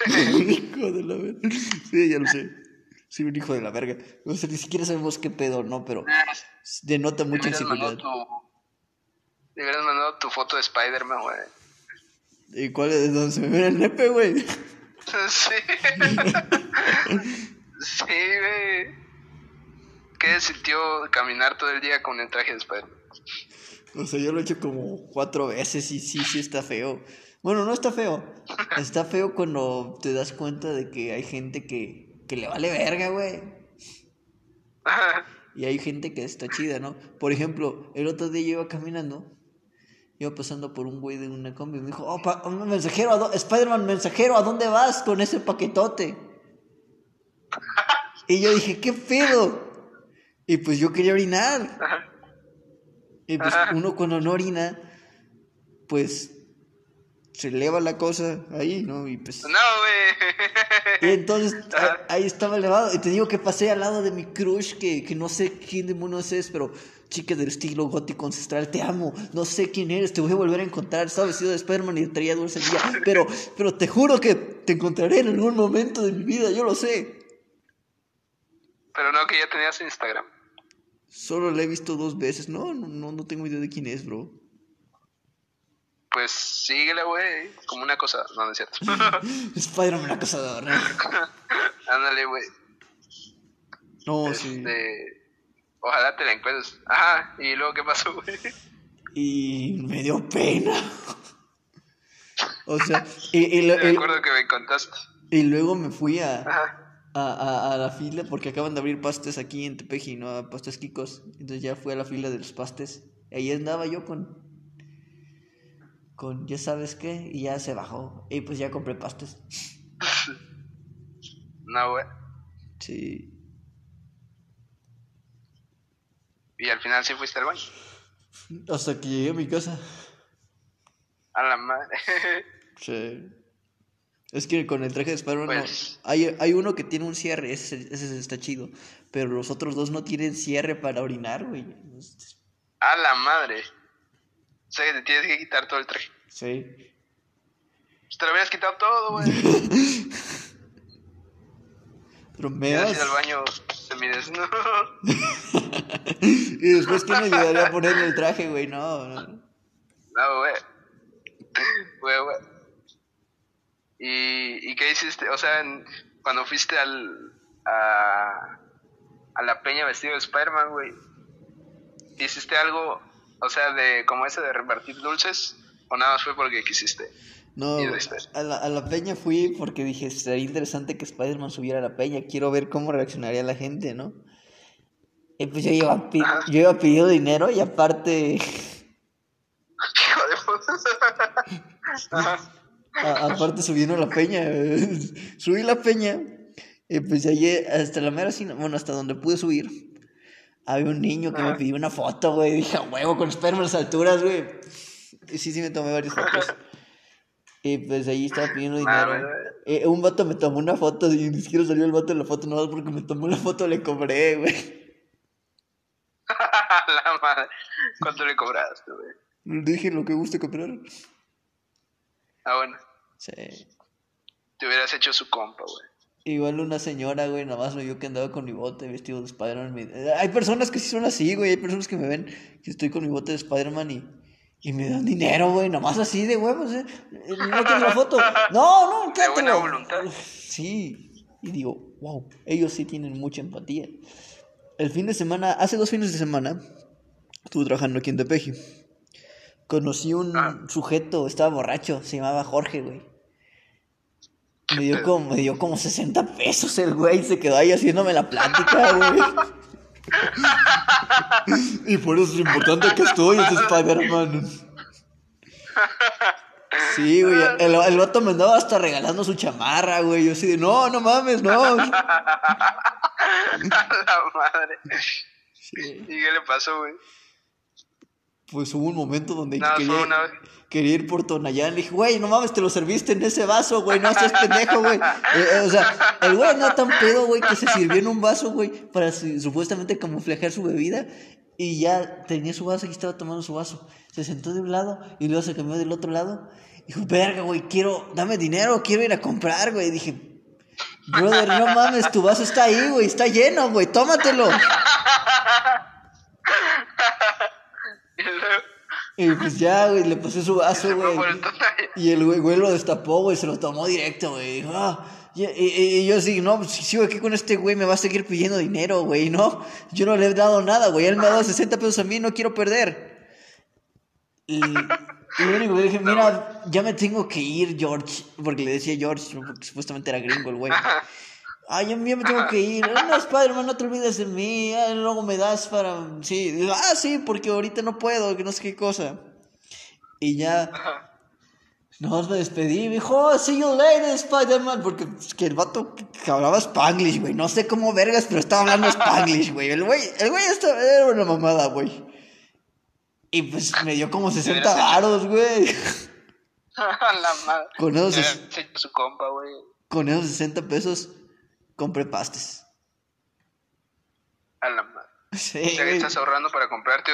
S1: <laughs> hijo de la verga. Sí, ya lo sé. Soy un hijo de la verga. O sea, ni siquiera sabemos qué pedo, ¿no? Pero denota mucha inseguridad.
S2: tu... Le hubieras mandado tu foto de Spider-Man, güey.
S1: ¿Y cuál es? ¿Dónde se me ve el nepe, güey? <laughs>
S2: Sí. <laughs> sí, güey. ¿Qué sintió caminar todo el día con el traje de Spider-Man?
S1: O sea, yo lo he hecho como cuatro veces y sí, sí está feo. Bueno, no está feo. Está feo cuando te das cuenta de que hay gente que, que le vale verga, güey. Y hay gente que está chida, ¿no? Por ejemplo, el otro día yo iba caminando, iba pasando por un güey de una combi y me dijo, oh, pa- mensajero, ¿a Spider-Man, mensajero, ¿a dónde vas con ese paquetote? <laughs> Y yo dije, ¿qué pedo? Y pues yo quería orinar. Y pues uno cuando no orina, pues se eleva la cosa ahí, ¿no? Y pues...
S2: No, güey.
S1: Y <laughs> entonces a- ahí estaba elevado. Y te digo que pasé al lado de mi crush, que, que no sé quién demonios es, pero chica del estilo gótico ancestral, te amo. No sé quién eres, te voy a volver a encontrar. Estaba vestido de Spider-Man y traía dulce el día. Pero, pero te juro que te encontraré en algún momento de mi vida, yo lo sé.
S2: Pero no, que ya tenías Instagram.
S1: Solo la he visto dos veces. No, no, no, no tengo idea de quién es, bro.
S2: Pues síguela, güey. Como una cosa. No, no es cierto. <laughs>
S1: Spider-Man acosador. <laughs>
S2: Ándale, güey.
S1: No, sí.
S2: Este, Ojalá te la encuentres. Ajá. ¿Y luego qué pasó, güey?
S1: Y me dio pena. O sea, y, y lo- <laughs>
S2: Me acuerdo que me contaste.
S1: y luego me fui a,
S2: Ajá.
S1: a, a- a la fila porque acaban de abrir pastes aquí en Tepeji, ¿no? A Pastes Kikos. Entonces ya fui a la fila de los pastes. Ahí andaba yo con. Con ya sabes qué. Y ya se bajó. Y pues ya compré pastes. <laughs>
S2: No, güey.
S1: Sí.
S2: Y al final sí fuiste al baño.
S1: Hasta que llegué a mi casa.
S2: A la madre. <laughs>
S1: Sí. Es que con el traje de Spider-Man no-
S2: Pues-
S1: hay, hay uno que tiene un cierre, ese, ese está chido. Pero los otros dos no tienen cierre para orinar, güey.
S2: A la madre. Sea, que te tienes que quitar todo el traje.
S1: Sí.
S2: Pues te lo hubieras quitado todo, güey. <laughs> Semidesnudo. <laughs>
S1: Y después, ¿quién me ayudaría a ponerme el traje, güey? No, no.
S2: No, güey. Güey, güey. ¿Y, ¿Y qué hiciste? O sea, en- cuando fuiste al, a, a la peña vestido de Spider-Man, güey, ¿hiciste algo, o sea, de como ese de repartir dulces? ¿O nada más fue porque quisiste?
S1: No, a la, a la peña fui porque dije, sería interesante que Spider-Man subiera a la peña. Quiero ver cómo reaccionaría la gente, ¿no? Y pues yo iba, yo iba pidiendo dinero y aparte, <laughs>
S2: Hijo de puta. <laughs>
S1: A- aparte subiendo a la peña. <laughs> Subí la peña y pues allí hasta la mera cima, bueno, hasta donde pude subir. Había un niño que me
S2: Ajá.
S1: pidió una foto, güey. Dije, "A huevo, con Spider-Man a las alturas, güey. Y sí, sí me tomé varias fotos. Y pues ahí estaba pidiendo dinero.
S2: Mames, güey.
S1: Eh, un vato me tomó una foto y ni siquiera salió el vato en la foto, no porque me tomó la foto le cobré, güey. <laughs>
S2: la madre. ¿Cuánto le cobraste, güey?
S1: Dije lo que guste comprar.
S2: Ah, bueno.
S1: Sí.
S2: Te hubieras hecho su compa, güey.
S1: Igual una señora, güey, nada más me vio que andaba con mi bote vestido de Spider-Man. me- Hay personas que sí son así, güey. Hay personas que me ven que estoy con mi bote de Spider-Man y, y me dan dinero, güey. Nada más así de huevos, ¿eh? Eh, No tienes la foto. No, no, <laughs>
S2: De buena voluntad.
S1: Sí. Y digo, wow, ellos sí tienen mucha empatía. El fin de semana, hace dos fines de semana, estuve trabajando aquí en Tepeji. Conocí un
S2: Ah.
S1: sujeto, estaba borracho, se llamaba Jorge, güey. Me dio, como, me dio como 60 pesos el güey, se quedó ahí haciéndome la plática, güey. <laughs> y por eso es importante que estoy, es Spider-Man. Sí, güey, el, el vato me andaba hasta regalando su chamarra, güey. Yo así de, no, no mames, no. <laughs>
S2: A la madre.
S1: Sí.
S2: ¿Y qué le pasó, güey?
S1: Pues hubo un momento donde
S2: Nada,
S1: quería,
S2: una
S1: ir por Tonayán. Le dije, güey, no mames, te lo serviste en ese vaso, güey, no seas pendejo, güey. Eh, eh, o sea, el güey andaba tan pedo, güey, que se sirvió en un vaso, güey, para su- supuestamente camuflajear su bebida. Y ya tenía su vaso y estaba tomando su vaso. Se sentó de un lado y luego se cambió del otro lado. Dijo, verga, güey, quiero, dame dinero, quiero ir a comprar, güey. Dije, brother, no mames, tu vaso está ahí, güey, está lleno, güey, tómatelo.
S2: Y luego
S1: Y pues ya, güey, le pasé su vaso, <laughs> güey. Y el güey, güey lo destapó, güey, se lo tomó directo, güey. Dijo, ah, y, y- y yo así, no, pues, si sigo aquí con este güey me va a seguir pidiendo dinero, güey, ¿no? Yo no le he dado nada, güey. Él me ha dado 60 pesos a mí, no quiero perder. Y, y lo único que le dije, mira, ya me tengo que ir, George. Porque le decía George, porque supuestamente era gringo el güey. Ay, ya, ya me tengo que ir. No, Spider-Man, no te olvides de mí. Ah, luego me das para. Sí, ah, sí, porque ahorita no puedo, que no sé qué cosa. Y ya. Nos me despedí me dijo, oh, see you later, Spider-Man. Porque es que el vato que hablaba Spanglish, güey. No sé cómo vergas, pero estaba hablando <laughs> Spanglish, güey. El güey, el güey estaba, era una mamada, güey. Y pues me dio como 60 varos, güey. <laughs>
S2: la madre.
S1: Con esos,
S2: su compa, güey.
S1: con esos 60 pesos compré pastes.
S2: A la madre.
S1: Sí,
S2: O sea que estás ahorrando para comprarte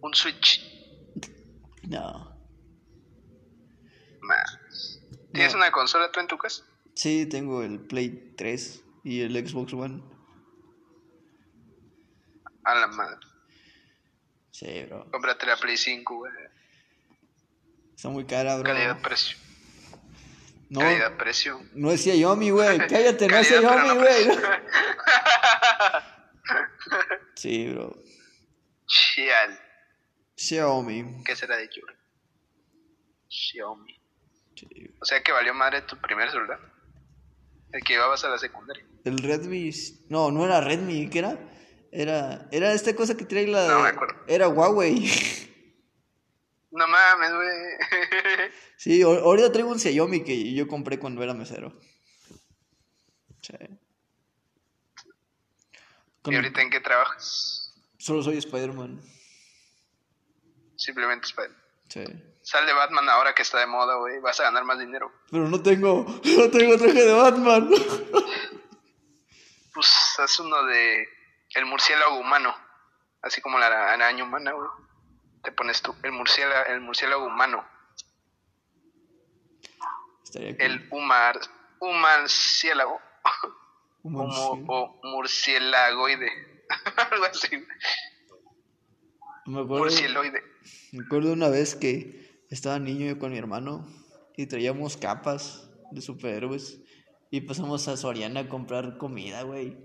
S2: un Switch.
S1: No.
S2: Ma. ¿Tienes
S1: No.
S2: una consola tú en tu casa?
S1: Sí, tengo el Play 3 y el Xbox One.
S2: A la madre.
S1: Sí, bro.
S2: Cómprate la Play 5, güey.
S1: Está muy cara, bro.
S2: Calidad-precio.
S1: No,
S2: Calidad-precio.
S1: no decía Yomi, güey. <laughs> Cállate, no Yomi,
S2: no
S1: güey. <laughs> Sí, bro.
S2: Chial.
S1: Xiaomi.
S2: ¿Qué será de Yuri? Xiaomi.
S1: Sí.
S2: O sea que valió madre tu primer celular. El que llevabas a la secundaria.
S1: El Redmi. No, no era Redmi, ¿qué era? Era, era esta cosa que trae la.
S2: No me acuerdo.
S1: Era Huawei. <laughs>
S2: No mames, güey. <laughs>
S1: Sí, ahor- ahorita traigo un Xiaomi que yo compré cuando era mesero. Sí.
S2: ¿Y ahorita en qué trabajas?
S1: Solo soy Spider-Man.
S2: Simplemente Spider.
S1: Sí.
S2: Sal de Batman ahora que está de moda, güey. Vas a ganar más dinero.
S1: Pero no tengo, no tengo traje de Batman.
S2: Pues haz uno de el murciélago humano. Así como la ara- araña humana, güey. Te pones tú el murciélago, el murciélago humano.
S1: Estaría.
S2: El humar, humanciélago.
S1: Un <laughs>
S2: O, mu-
S1: murci-
S2: o murciélagoide. <laughs> Algo así.
S1: Me acuerdo,
S2: Murcieloide.
S1: me acuerdo una vez que estaba niño yo con mi hermano y traíamos capas de superhéroes y pasamos a Soriana a comprar comida, güey.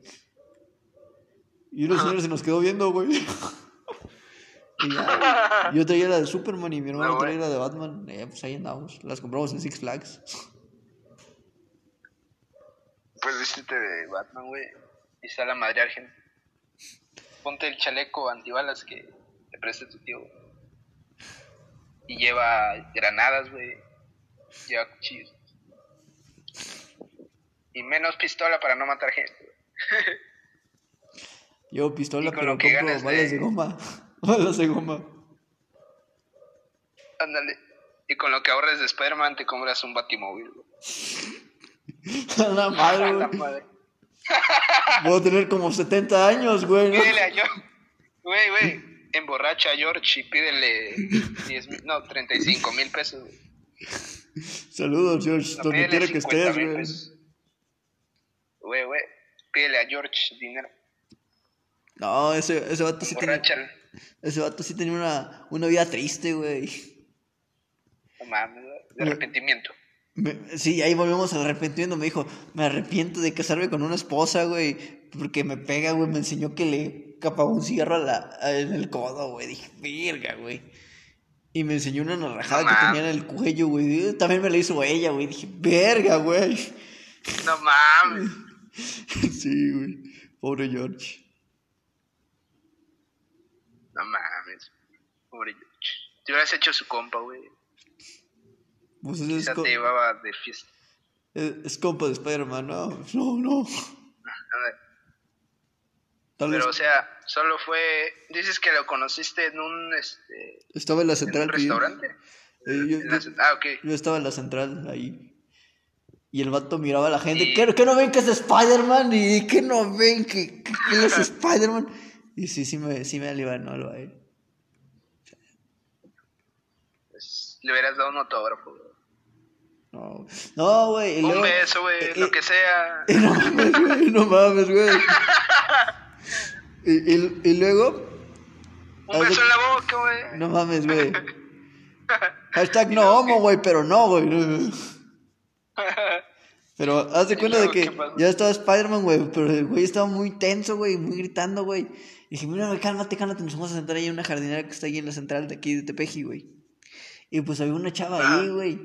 S1: Y una señora se nos quedó viendo, güey. <laughs> Y ya, güey. yo traía la de Superman y mi hermano
S2: No,
S1: traía la de Batman. Eh, pues ahí andamos. Las compramos en Six Flags.
S2: Pues vístete de Batman, güey. Y sal a madrear gente. Ponte el chaleco antibalas que te preste tu tío. Y lleva granadas, güey. Lleva cuchillos. Y menos pistola para no matar gente.
S1: Yo pistola, pero compro balas
S2: de-
S1: de goma. De goma.
S2: Ándale. Y con lo que ahorres de Spider-Man te compras un batimóvil, güey.
S1: A <laughs> la madre,
S2: A <laughs> la madre. <laughs>
S1: Voy a tener como 70 años, güey. ¿no?
S2: Pídele a George. Güey, güey. Emborracha a George y pídele 10 mil, no, 35 mil pesos, güey.
S1: Saludos, George,
S2: No,
S1: donde quiera que
S2: 50
S1: estés, güey.
S2: Güey, güey. Pídele a George dinero.
S1: No, ese, ese vato sí
S2: Emborráchalo.
S1: Ese vato sí tenía una, una vida triste, güey.
S2: No mames. De arrepentimiento.
S1: Me- sí, ahí volvemos al arrepentimiento. Me dijo, me arrepiento de casarme con una esposa, güey. Porque me pega, güey. Me enseñó que le capaba un cigarro a la, a- en el codo, güey. Dije, verga, güey. Y me enseñó una narrajada
S2: No
S1: que tenía en el cuello, güey. También me la hizo ella, güey. Dije, verga, güey.
S2: No mames. <laughs>
S1: sí, güey. Pobre George.
S2: No mames. Pobre. Te hubieras hecho su compa, güey.
S1: Pues es,
S2: Quizá te llevaba de fiesta.
S1: es, es compa de Spider-Man, no, <laughs> no, no. Tal
S2: Pero, o
S1: vez
S2: sea, solo fue. Dices que lo conociste en un. Este,
S1: estaba en la
S2: en
S1: central.
S2: un
S1: tío.
S2: restaurante.
S1: Eh, yo,
S2: En la
S1: yo-
S2: cent- ah, ok.
S1: yo estaba en la central ahí. Y el vato miraba a la gente.
S2: Y-
S1: ¿Qué, qué no ven que es Spider-Man? ¿Y qué no ven que, que, que es <laughs> Spider-Man? <laughs> Y sí, sí me, sí me alivianó él.
S2: Pues, le hubieras dado un autógrafo.
S1: No, no, güey.
S2: Un
S1: luego-
S2: beso, güey,
S1: eh,
S2: lo
S1: eh,
S2: que sea.
S1: eh, no <laughs> mames, güey. No mames, güey. <laughs> Y, y, y luego.
S2: Un beso en la boca, güey.
S1: No mames, güey. Hashtag no homo, güey, pero no, güey. Pero haz de
S2: ¿Y
S1: cuenta de que ya estaba Spider-Man, güey, pero el güey estaba muy tenso, güey, muy gritando, güey. Y dije, mira, güey, cálmate, cálmate, nos vamos a sentar ahí en una jardinera que está ahí en la central de aquí de Tepeji, güey. Y pues había una chava ahí,
S2: Ah.
S1: güey.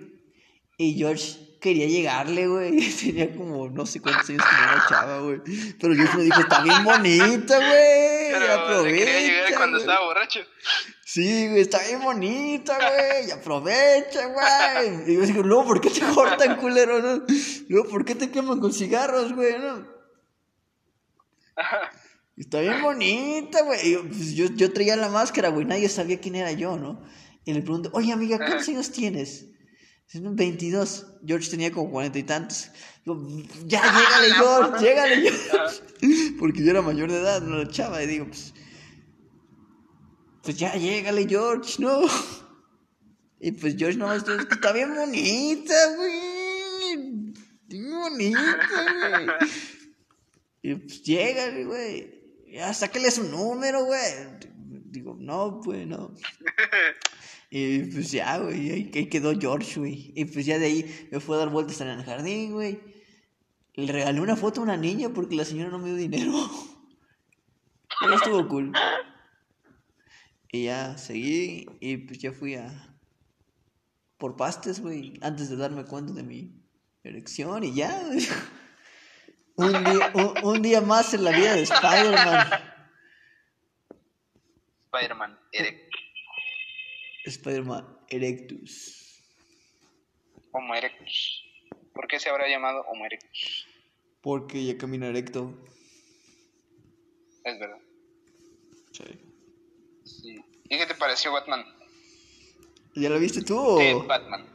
S1: Y George quería llegarle, güey. <laughs> Tenía como no sé cuántos años tenía la chava, güey. Pero George me dijo, está bien bonita, güey. Aprovecha.
S2: quería llegar cuando
S1: güey".
S2: estaba borracho.
S1: Sí, güey, está bien bonita, güey. Aprovecha, güey. Y yo digo, luego, ¿por qué te cortan, culero, no? Luego, ¿por qué te queman con cigarros, güey, no? Está bien bonita, güey. Yo, pues, yo, yo traía la máscara, güey. Nadie sabía quién era yo, ¿no? Y le pregunto, oye, amiga, ¿cuántos años tienes? Dice, "No, 22. George tenía como cuarenta y tantos. Digo, ya, llégale, George, llégale, George. <laughs> Porque yo era mayor de edad, no la chava. Y digo, pues, pues ya, llégale, George, ¿no? <laughs> Y pues George no, está bien bonita, güey. Bien bonita, güey. Y pues llégale, güey. Ya, sáquele su número, güey. Digo, no, pues no. <laughs> Y pues ya, güey, ahí, quedó George, güey. Y pues ya de ahí me fue a dar vueltas en el jardín, güey. Le regalé una foto a una niña porque la señora no me dio dinero. <laughs> Pero estuvo cool. Y ya seguí y pues ya fui a... Por pastes, güey, antes de darme cuenta de mi erección y ya, güey. Un día, un, un día más en la vida de Spider-Man.
S2: Spider-Man, Eric,
S1: Spider-Man Erectus.
S2: Homo erectus. ¿Por qué se habrá llamado Homo erectus?
S1: Porque ya camina erecto.
S2: Es verdad.
S1: Sí.
S2: Sí. ¿Y qué te pareció Batman?
S1: ¿Ya la viste tú? o-
S2: Eh, Batman.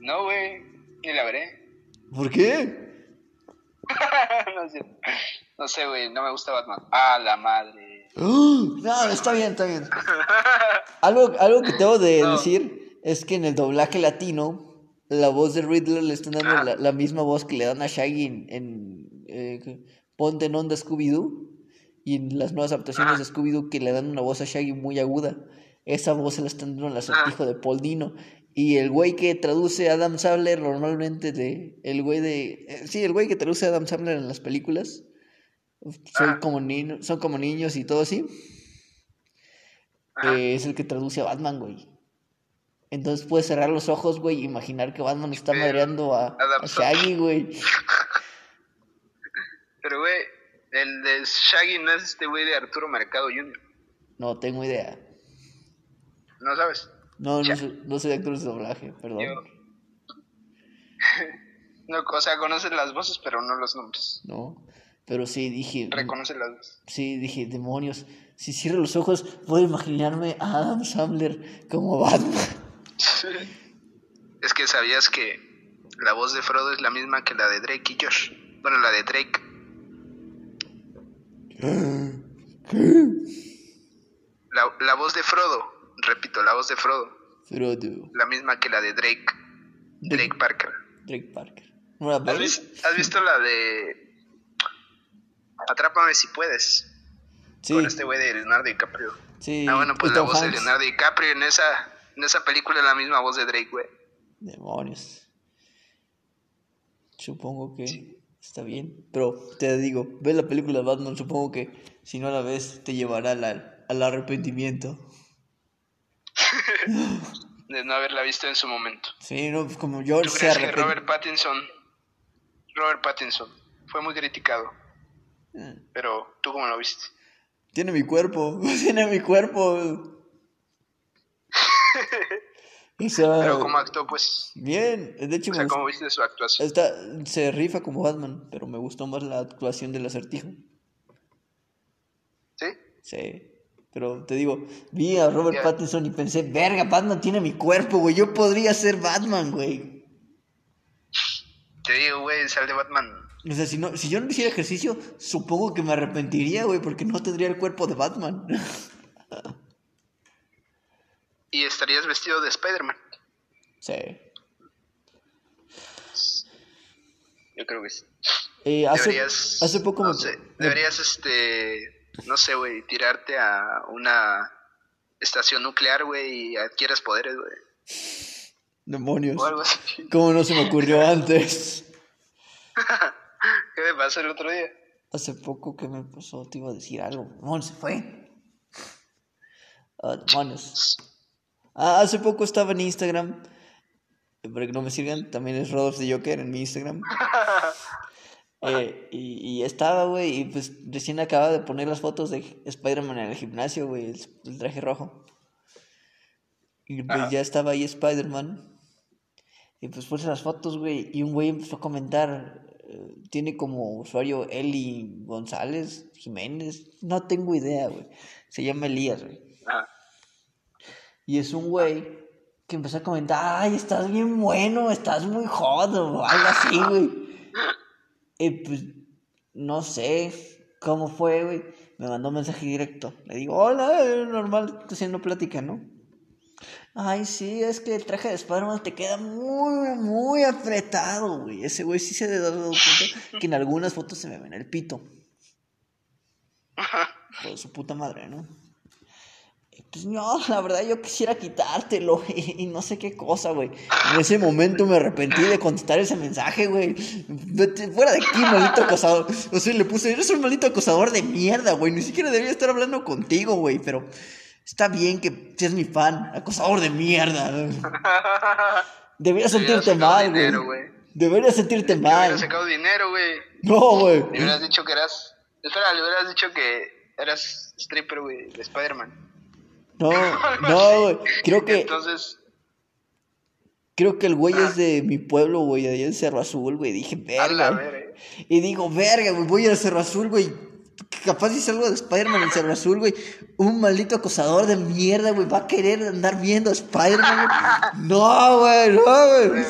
S2: No, güey. Ni la veré.
S1: ¿Por qué? <laughs>
S2: no, cierto. No sé, güey. No me gusta Batman. Ah, la madre.
S1: ¡Ah! No, está bien, está bien. Algo, algo que tengo de <laughs>
S2: No.
S1: decir es que en el doblaje latino, la voz de Riddler le están dando
S2: Ah.
S1: la, la misma voz que le dan a Shaggy en, en, eh, Ponte en Onda Scooby-Doo. Y en las nuevas adaptaciones
S2: Ah.
S1: de Scooby-Doo que le dan una voz a Shaggy muy aguda. Esa voz se la están dando al acertijo
S2: Ah.
S1: de Paul Dino. Y el güey que traduce a Adam Sandler normalmente de... El güey de... eh, sí, el güey que traduce a Adam Sandler en las películas. Son,
S2: Ah.
S1: como, ni- son como niños y todo así. Eh, es el que traduce a Batman, güey. Entonces puedes cerrar los ojos, güey, e imaginar que Batman está
S2: Pero,
S1: madreando a Shaggy, güey. <laughs>
S2: Pero, güey, el de Shaggy no es este güey de Arturo Mercado Jr.
S1: No tengo idea.
S2: ¿No sabes?
S1: No, no no soy actor de doblaje, perdón.
S2: Yo- <laughs> No, o sea, conoces las voces, pero no los nombres.
S1: No, pero sí dije,
S2: Reconoces las voces.
S1: sí dije, demonios. Si cierro los ojos, puedo imaginarme a Adam Sandler como Batman. <laughs>
S2: Es que sabías que la voz de Frodo es la misma que la de Drake y Josh. Bueno, la de Drake. <gasps> La, la voz de Frodo, repito, la voz de Frodo,
S1: Frodo.
S2: la misma que la de Drake. Drake Parker.
S1: Drake Parker. ¿No era
S2: ¿Has,
S1: Bale?
S2: vis- has visto la de Atrápame si puedes?
S1: Sí,
S2: Con este güey de Leonardo DiCaprio.
S1: sí.
S2: Ah, bueno, pues la voz de. Leonardo DiCaprio en esa, en esa película es la misma voz de Drake, güey.
S1: Demonios. Supongo que está bien. Pero te digo, ve la película de Batman, supongo que si no la ves te llevará al, al arrepentimiento. <laughs>
S2: De no haberla visto en su momento.
S1: Sí, no, pues como
S2: ¿Tú
S1: George se
S2: crees que. Robert Pattinson, Robert Pattinson, fue muy criticado? Pero, ¿tú cómo lo viste?
S1: Tiene mi cuerpo, <laughs> tiene mi cuerpo. <laughs> O sea,
S2: Pero, ¿cómo actuó, pues?
S1: bien, de hecho
S2: O sea, ¿cómo viste su actuación?
S1: está, se rifa como Batman, pero me gustó más la actuación del acertijo.
S2: ¿Sí?
S1: Sí. Pero te digo, vi a Robert. Pattinson y pensé, verga, Batman tiene mi cuerpo, güey. Yo podría ser Batman, güey.
S2: Te digo, güey, sal de Batman.
S1: O sea, si, no, si yo no hiciera ejercicio, supongo que me arrepentiría, güey, porque no tendría el cuerpo de Batman.
S2: Y estarías vestido de Spider-Man.
S1: sí.
S2: Yo creo que sí.
S1: Eh, hace,
S2: Deberías.
S1: hace poco
S2: no
S1: me-
S2: sé, deberías, este. No sé, güey, tirarte a una estación nuclear, güey, y adquieras poderes, güey.
S1: Demonios.
S2: O algo así.
S1: ¿Cómo no se me ocurrió <laughs> antes?
S2: ¿Qué me pasó el otro día?
S1: Hace poco que me pasó, te iba a decir algo. Mon, se fue. Ah, demonios. Ah, hace poco estaba en Instagram para que no me sigan, también es Rodolfo de Joker en mi Instagram. <laughs> Eh, y, y estaba, güey, y pues recién acababa de poner las fotos de Spider-Man en el gimnasio, güey, el, el traje rojo. Y pues
S2: Ajá.
S1: ya estaba ahí Spider-Man. Y pues puse las fotos, güey, y un güey empezó a comentar, eh, tiene como usuario Eli González, Jiménez, no tengo idea, güey. Se llama Elías, güey.
S2: Ajá.
S1: Y es un güey que empezó a comentar, ay, estás bien bueno, estás muy hot, o algo así, güey. Y pues, no sé cómo fue, güey. Me mandó un mensaje directo. Le digo, hola, eh, normal, haciendo plática, ¿no? Ay, sí, es que el traje de Spider-Man te queda muy, muy apretado, güey. Ese güey sí se ha dado cuenta que en algunas fotos se me ven el pito. <laughs> Por su puta madre, ¿no? Pues no, <laughs> la verdad yo quisiera quitártelo y, y no sé qué cosa, güey. En ese momento me arrepentí de contestar ese mensaje, güey. Vete fuera de aquí, maldito acosador. O sea, le puse, eres un maldito acosador de mierda, güey. Ni siquiera debería estar hablando contigo, güey. Pero está bien que seas mi fan. Acosador de mierda. <laughs> Deberías
S2: Le hubieras
S1: sentirte mal,
S2: dinero,
S1: güey.
S2: güey.
S1: Deberías sentirte
S2: Le hubieras
S1: mal.
S2: sacado dinero, güey.
S1: No, güey.
S2: Le hubieras dicho que eras. Espera, le hubieras dicho que eras stripper, güey, de Spider-Man.
S1: No, <laughs> no, güey. Creo que,
S2: Entonces,
S1: creo que el güey es de mi pueblo, güey, allá en Cerro Azul, güey. Dije, verga. Y digo, verga, güey, voy a ir a Cerro Azul, güey. Capaz si salgo de Spider-Man en Cerro Azul, güey. Un maldito acosador de mierda, güey. Va a querer andar viendo a Spider-Man, güey. No, güey, no, güey.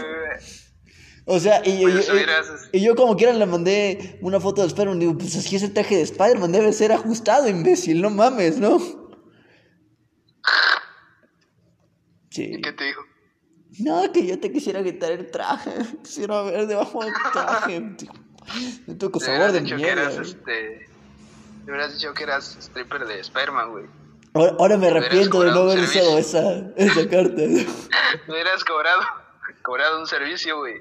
S1: O sea, y, y-
S2: eso
S1: y-
S2: hubieras-
S1: y yo como quiera le mandé una foto de Spider-Man. Digo, pues así es el traje de Spider-Man. Debe ser ajustado, imbécil. No mames, ¿no? Sí.
S2: ¿Y qué te dijo?
S1: No, que yo te quisiera quitar el traje. <laughs> Quisiera ver debajo del traje. <laughs> Me toco
S2: Le
S1: sabor de
S2: que
S1: mierda.
S2: eras,
S1: güey.
S2: este... Hubieras dicho que eras stripper de Spider-Man, güey.
S1: Ahora, ahora me arrepiento de no haber usado esa, esa <laughs> carta.
S2: Le hubieras cobrado, cobrado un servicio, güey.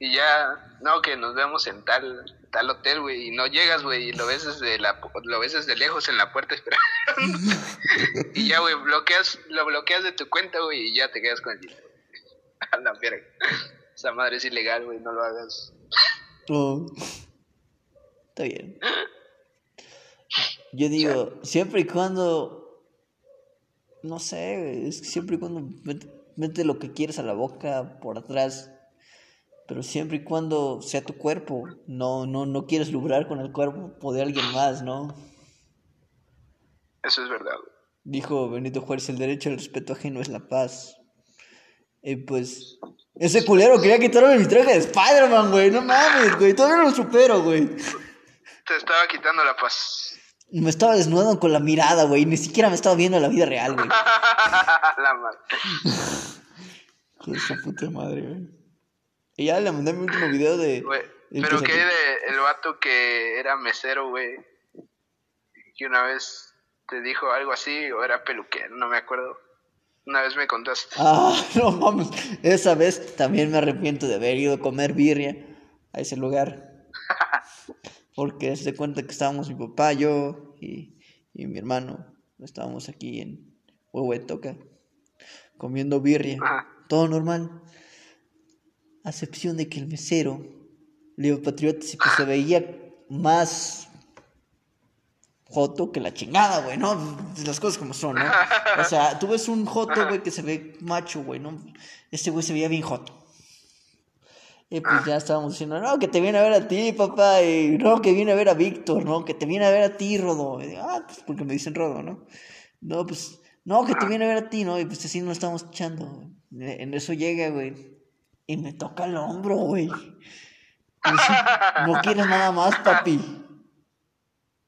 S2: Y ya, no, que nos vemos en tal, tal hotel, güey. Y no llegas, güey, y lo ves desde la, lo ves desde lejos en la puerta esperando. <laughs> y ya, güey, bloqueas, lo bloqueas de tu cuenta, güey, y ya te quedas con el dinero. A la verga. Esa madre es ilegal, güey, no lo hagas.
S1: No. Está bien. Yo digo, siempre y cuando. No sé, güey, es que siempre y cuando mete, mete lo que quieres a la boca por atrás. Pero siempre y cuando sea tu cuerpo. No, no, no quieres lubrar con el cuerpo de alguien más, ¿no?
S2: Eso es verdad.
S1: Dijo Benito Juárez, el derecho al respeto ajeno es la paz. Y pues, ese culero quería quitarme mi traje de Spider-Man, güey. No mames, güey. Todavía no lo supero, güey.
S2: Te estaba quitando la paz.
S1: Me estaba desnudando con la mirada, güey. Ni siquiera me estaba viendo en la vida real, güey. <laughs>
S2: la madre. <laughs>
S1: Su puta madre, güey. Y ya le mandé mi último video de. De
S2: Pero
S1: que
S2: de el vato que era mesero, güey. Que una vez te dijo algo así, o era peluquero, no me acuerdo. Una vez me contaste.
S1: Ah, <laughs> no mames. Esa vez también me arrepiento de haber ido a comer birria a ese lugar. <laughs> Porque se cuenta que estábamos mi papá, yo y, y mi hermano. Estábamos aquí en Huehuetoca comiendo birria.
S2: Ajá.
S1: Todo normal. A excepción de que el mesero, Leo Patriota, sí, pues, se veía más joto que la chingada, güey, ¿no? Las cosas como son, ¿no? O sea, tú ves un joto, güey, que se ve macho, güey, ¿no? Este güey se veía bien joto. Y pues ya estábamos diciendo, no, que te viene a ver a ti, papá, y no, que viene a ver a Víctor, ¿no? Que te viene a ver a ti, Rodo. Ah, pues porque me dicen Rodo, ¿no? No, pues, no, que te viene a ver a ti, ¿no? Y pues así nos estamos echando. En eso llega, güey. Y me toca el hombro, güey. No quieres nada más, papi.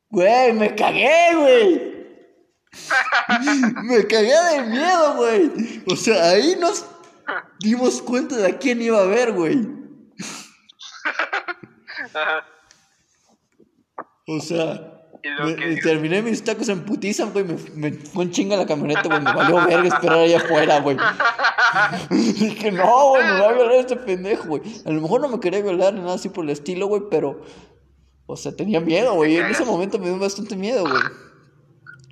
S1: Güey, me cagué, güey. <laughs> Me cagué de miedo, güey. O sea, ahí nos dimos cuenta de a quién iba a ver, güey. <laughs> O sea,
S2: lo
S1: me-
S2: que
S1: me terminé mis tacos en putiza, güey. Me, me fue en chinga la camioneta, güey. Me valió verga esperar allá afuera, güey. <laughs> Dije, no, güey, me va a violar este pendejo, güey. A lo mejor no me quería violar ni nada así por el estilo, güey, pero. O sea, tenía miedo, güey. En ese momento me dio bastante miedo, güey.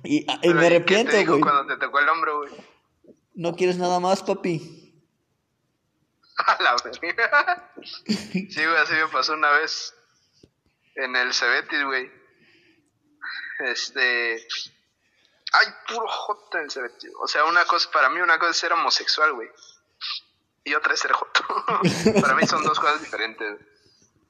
S1: Y, me
S2: ¿y qué
S1: arrepiento,
S2: te dijo
S1: güey.
S2: cuando te tocó el hombro, güey?
S1: No quieres nada más, papi. <laughs>
S2: A la verga. <laughs> Sí, güey, así me pasó una vez. En el Cebetis, güey. Este. Ay, puro joto en el Cebetis. O sea, una cosa, para mí, una cosa es ser homosexual, güey. Y otra es ser joto. <laughs> para mí son dos cosas diferentes.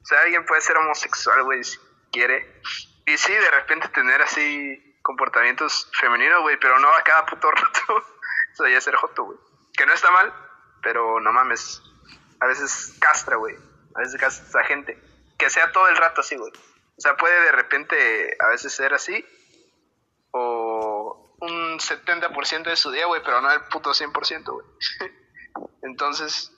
S2: O sea, alguien puede ser homosexual, güey, si quiere. Y sí, de repente tener así comportamientos femeninos, güey, pero no a cada puto rato. <laughs> Eso ya es ser joto, güey. Que no está mal, pero no mames. A veces castra, güey. A veces castra a gente. Que sea todo el rato así, güey. O sea, puede de repente a veces ser así. O un 70% de su día, güey, pero no el puto 100%, güey. <laughs> Entonces,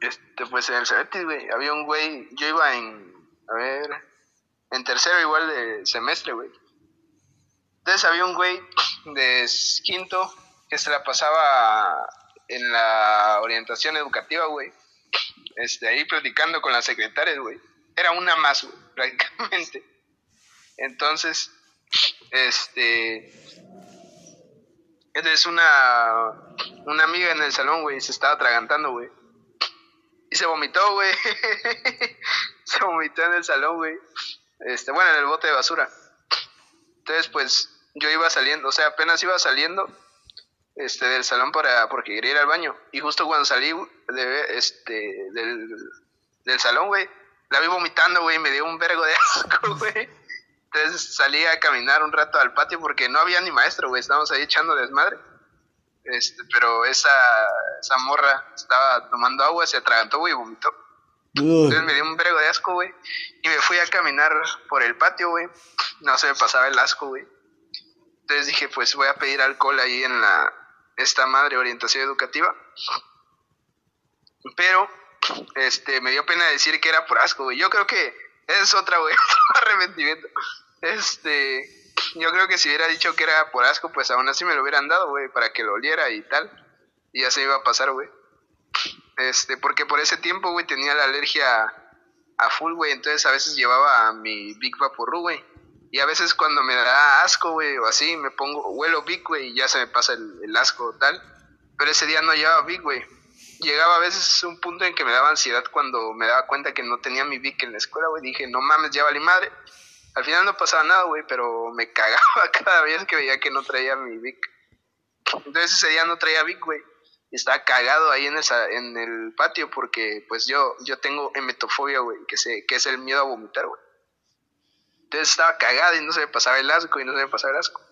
S2: este, pues en el Cebetis, güey, había un güey, yo iba en, a ver, en tercero igual de semestre, güey. Entonces había un güey de quinto que se la pasaba en la orientación educativa, güey. Este, ahí platicando con las secretarias, güey. Era una más, <laughs> prácticamente. Entonces, este, es una, una amiga en el salón, güey, se estaba atragantando, güey. Y se vomitó, güey. <laughs> se vomitó en el salón, güey. Este, bueno, en el bote de basura. Entonces, pues, yo iba saliendo, o sea, apenas iba saliendo este del salón para porque quería ir al baño y justo cuando salí de este del, del salón, güey, la vi vomitando, güey, me dio un vergo de <laughs> asco, güey. Entonces salí a caminar un rato al patio porque no había ni maestro, güey, estábamos ahí echando desmadre. Este, pero esa, esa morra estaba tomando agua, se atragantó, güey, y vomitó. Entonces me dio un vergo de asco, güey. Y me fui a caminar por el patio, güey. No se me pasaba el asco, güey. Entonces dije, pues voy a pedir alcohol ahí en la esta madre orientación educativa. Pero este me dio pena decir que era por asco, güey. Yo creo que es otra, güey, <laughs> arrepentimiento. Este, yo creo que si hubiera dicho que era por asco, pues aún así me lo hubieran dado, güey, para que lo oliera y tal. Y ya se iba a pasar, güey. Este, porque por ese tiempo, güey, tenía la alergia a full, güey. Entonces a veces llevaba mi Big Vaporru, güey. Y a veces cuando me da asco, güey, o así, me pongo, huelo Big, güey, y ya se me pasa el, el asco tal. Pero ese día no llevaba Big, güey. Llegaba a veces un punto en que me daba ansiedad cuando me daba cuenta que no tenía mi Big en la escuela, güey. Dije, no mames, ya vale madre. Al final no pasaba nada, güey, pero me <laughs> cagaba cada vez que veía que no traía mi Vic. Entonces ese día no traía Vic, güey. Estaba cagado ahí en, esa, en el patio porque pues yo, yo tengo emetofobia, güey, que, que es el miedo a vomitar, güey. Entonces estaba cagado y no se me pasaba el asco y no se me pasaba el asco.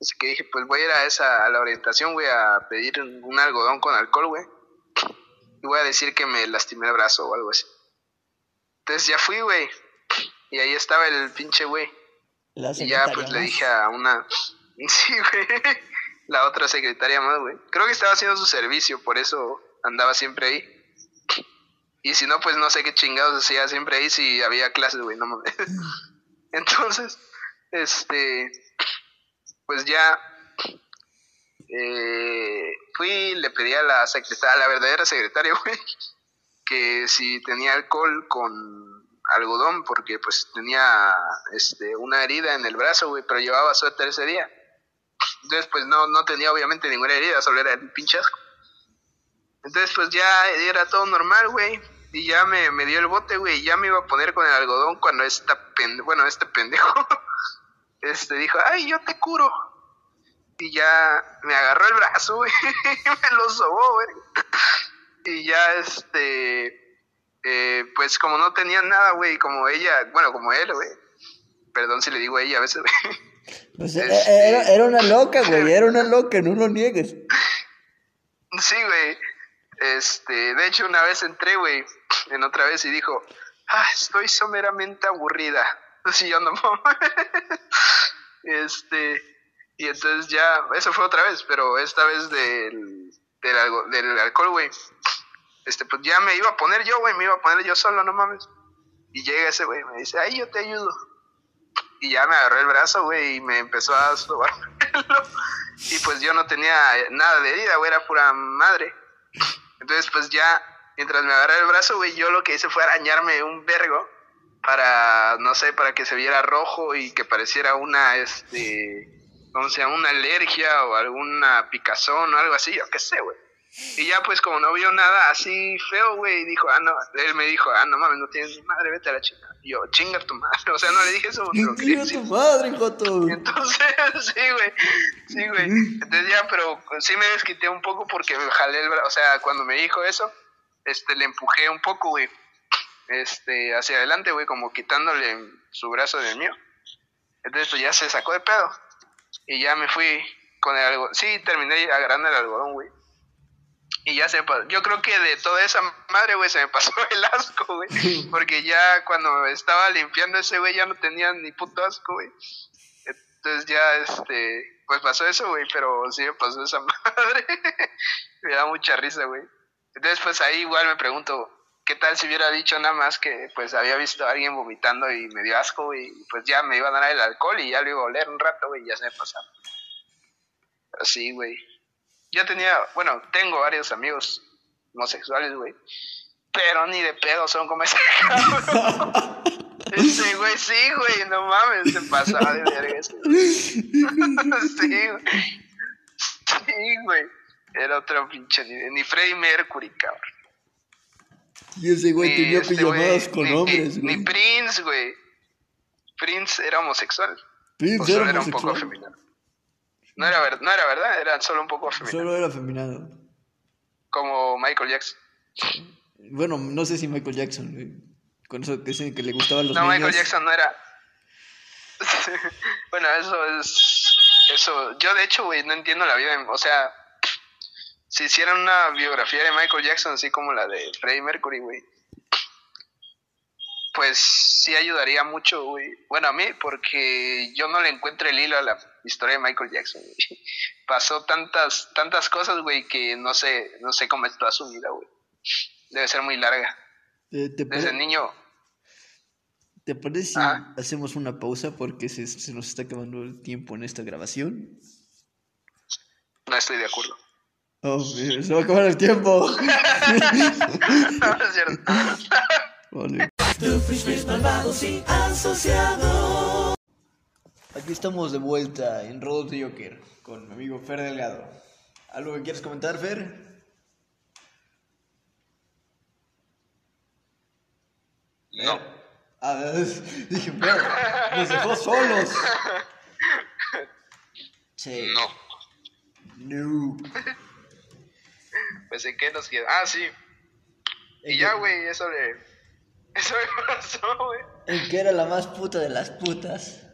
S2: Así que dije, pues voy a ir a esa, a la orientación, güey, a pedir un algodón con alcohol, güey. Y voy a decir que me lastimé el brazo o algo así. Entonces ya fui, güey. Y ahí estaba el pinche güey. Y ya pues le dije a una... <laughs> Sí, güey. La otra secretaria más, güey. Creo que estaba haciendo su servicio, por eso andaba siempre ahí. Y si no, pues no sé qué chingados hacía siempre ahí si había clases, güey, no mames. <laughs> Entonces, este, pues ya eh, fui, le pedí a la secretaria, a la verdadera secretaria, <laughs> güey, que si tenía alcohol con algodón porque pues tenía este una herida en el brazo, güey, pero llevaba suéter ese día. Entonces pues no, no tenía obviamente ninguna herida, solo era el pinche asco. Entonces pues ya era todo normal, güey. Y ya me, me dio el bote, güey, ya me iba a poner con el algodón cuando esta bueno, este pendejo <laughs> este dijo, ay, yo te curo. Y ya me agarró el brazo, güey, <laughs> me lo sobó, güey. Y ya este eh, pues como no tenían nada, güey, como ella, bueno, como él, güey. Perdón si le digo a ella a veces, güey.
S1: Pues eh, este, era, era, una loca, güey, era una <laughs> loca, no lo niegues.
S2: Sí, güey. Este, de hecho, una vez entré, güey, en otra vez y dijo, ah, estoy someramente aburrida. <laughs> Así yo no Este, y entonces ya, eso fue otra vez, pero esta vez del, del, del alcohol, güey este, pues ya me iba a poner yo, güey, me iba a poner yo solo, no mames. Y llega ese güey, me dice, ay, yo te ayudo. Y ya me agarré el brazo, güey, y me empezó a sobar Y pues yo no tenía nada de herida, güey, era pura madre. Entonces, pues ya, mientras me agarré el brazo, güey, yo lo que hice fue arañarme un vergo para, no sé, para que se viera rojo y que pareciera una, este, ¿cómo se llama? Una alergia o alguna picazón o algo así, yo qué sé, güey. Y ya pues como no vio nada así feo, güey, dijo, ah, no, él me dijo, ah, no mames, no tienes ni madre, vete a la chica. Y yo, chinga tu madre, <laughs> o sea, no le dije eso, <laughs>
S1: Chinga tu madre, Joto.
S2: Entonces, <laughs> sí, güey, sí, güey. Entonces ya, pero sí me desquité un poco porque me jalé el brazo, o sea, cuando me dijo eso, este, le empujé un poco, güey, este, hacia adelante, güey, como quitándole su brazo del mío. Entonces, pues ya se sacó de pedo. Y ya me fui con el algodón. Sí, terminé agarrando el algodón, güey. Y ya se pasó. Yo creo que de toda esa madre, güey, se me pasó <laughs> el asco, güey. <laughs> Porque ya cuando estaba limpiando ese, güey, ya no tenía ni puto asco, güey. Entonces ya, este, pues pasó eso, güey, pero sí me pasó esa <laughs> madre. me da mucha risa, güey. Entonces, pues ahí igual me pregunto, ¿qué tal si hubiera dicho nada más que pues había visto a alguien vomitando y me dio asco, y pues ya me iba a dar el alcohol y ya lo iba a oler un rato, güey, y ya se me pasaba. Pero sí, güey. Yo tenía, bueno, tengo varios amigos homosexuales, güey. Pero ni de pedo son como ese <laughs> cabrón. Ese güey, sí, güey, no mames, se pasaba de verga <laughs> sí, güey. Sí, güey. Era otro pinche nivel. Ni Freddie Mercury, cabrón.
S1: Y ese güey tenía
S2: este
S1: pijamadas
S2: güey,
S1: con hombres, güey.
S2: ni Prince, güey. Prince era homosexual.
S1: Prince
S2: o solo
S1: era
S2: era un poco
S1: homosexual.
S2: afeminado. No era, ver- no era verdad, era solo un poco afeminado.
S1: Solo era afeminado.
S2: Como Michael Jackson.
S1: Bueno, no sé si Michael Jackson, güey. Con eso que dicen que le gustaban los
S2: no,
S1: niños.
S2: Michael Jackson no era. <laughs> bueno, eso es. Eso. Yo, de hecho, güey, no entiendo la vida. O sea, si hicieran una biografía de Michael Jackson, así como la de Freddie Mercury, güey, pues sí ayudaría mucho, güey. Bueno, a mí, porque yo no le encuentro el hilo a la historia de Michael Jackson, güey. <laughs> Pasó tantas, tantas cosas, güey, que no sé, no sé cómo es toda su vida, güey. Debe ser muy larga.
S1: ¿Te,
S2: Desde niño,
S1: ¿Te parece si
S2: Ah.
S1: hacemos una pausa porque se, se nos está acabando el tiempo en esta grabación?
S2: no estoy de acuerdo.
S1: Oh, se va a acabar el tiempo. <laughs>
S2: no, es cierto.
S1: Vale. Aquí estamos de vuelta en Rodos de Joker con mi amigo Fer Delgado. ¿Algo que quieres comentar, Fer?
S2: No.
S1: Ah, es- dije, Fer, nos dejó solos. <laughs> Sí.
S2: No.
S1: No.
S2: Pues en qué nos queda. Ah, sí. Y ya, güey, eso le. <laughs> Eso me pasó, güey.
S1: El que era la más puta de las putas.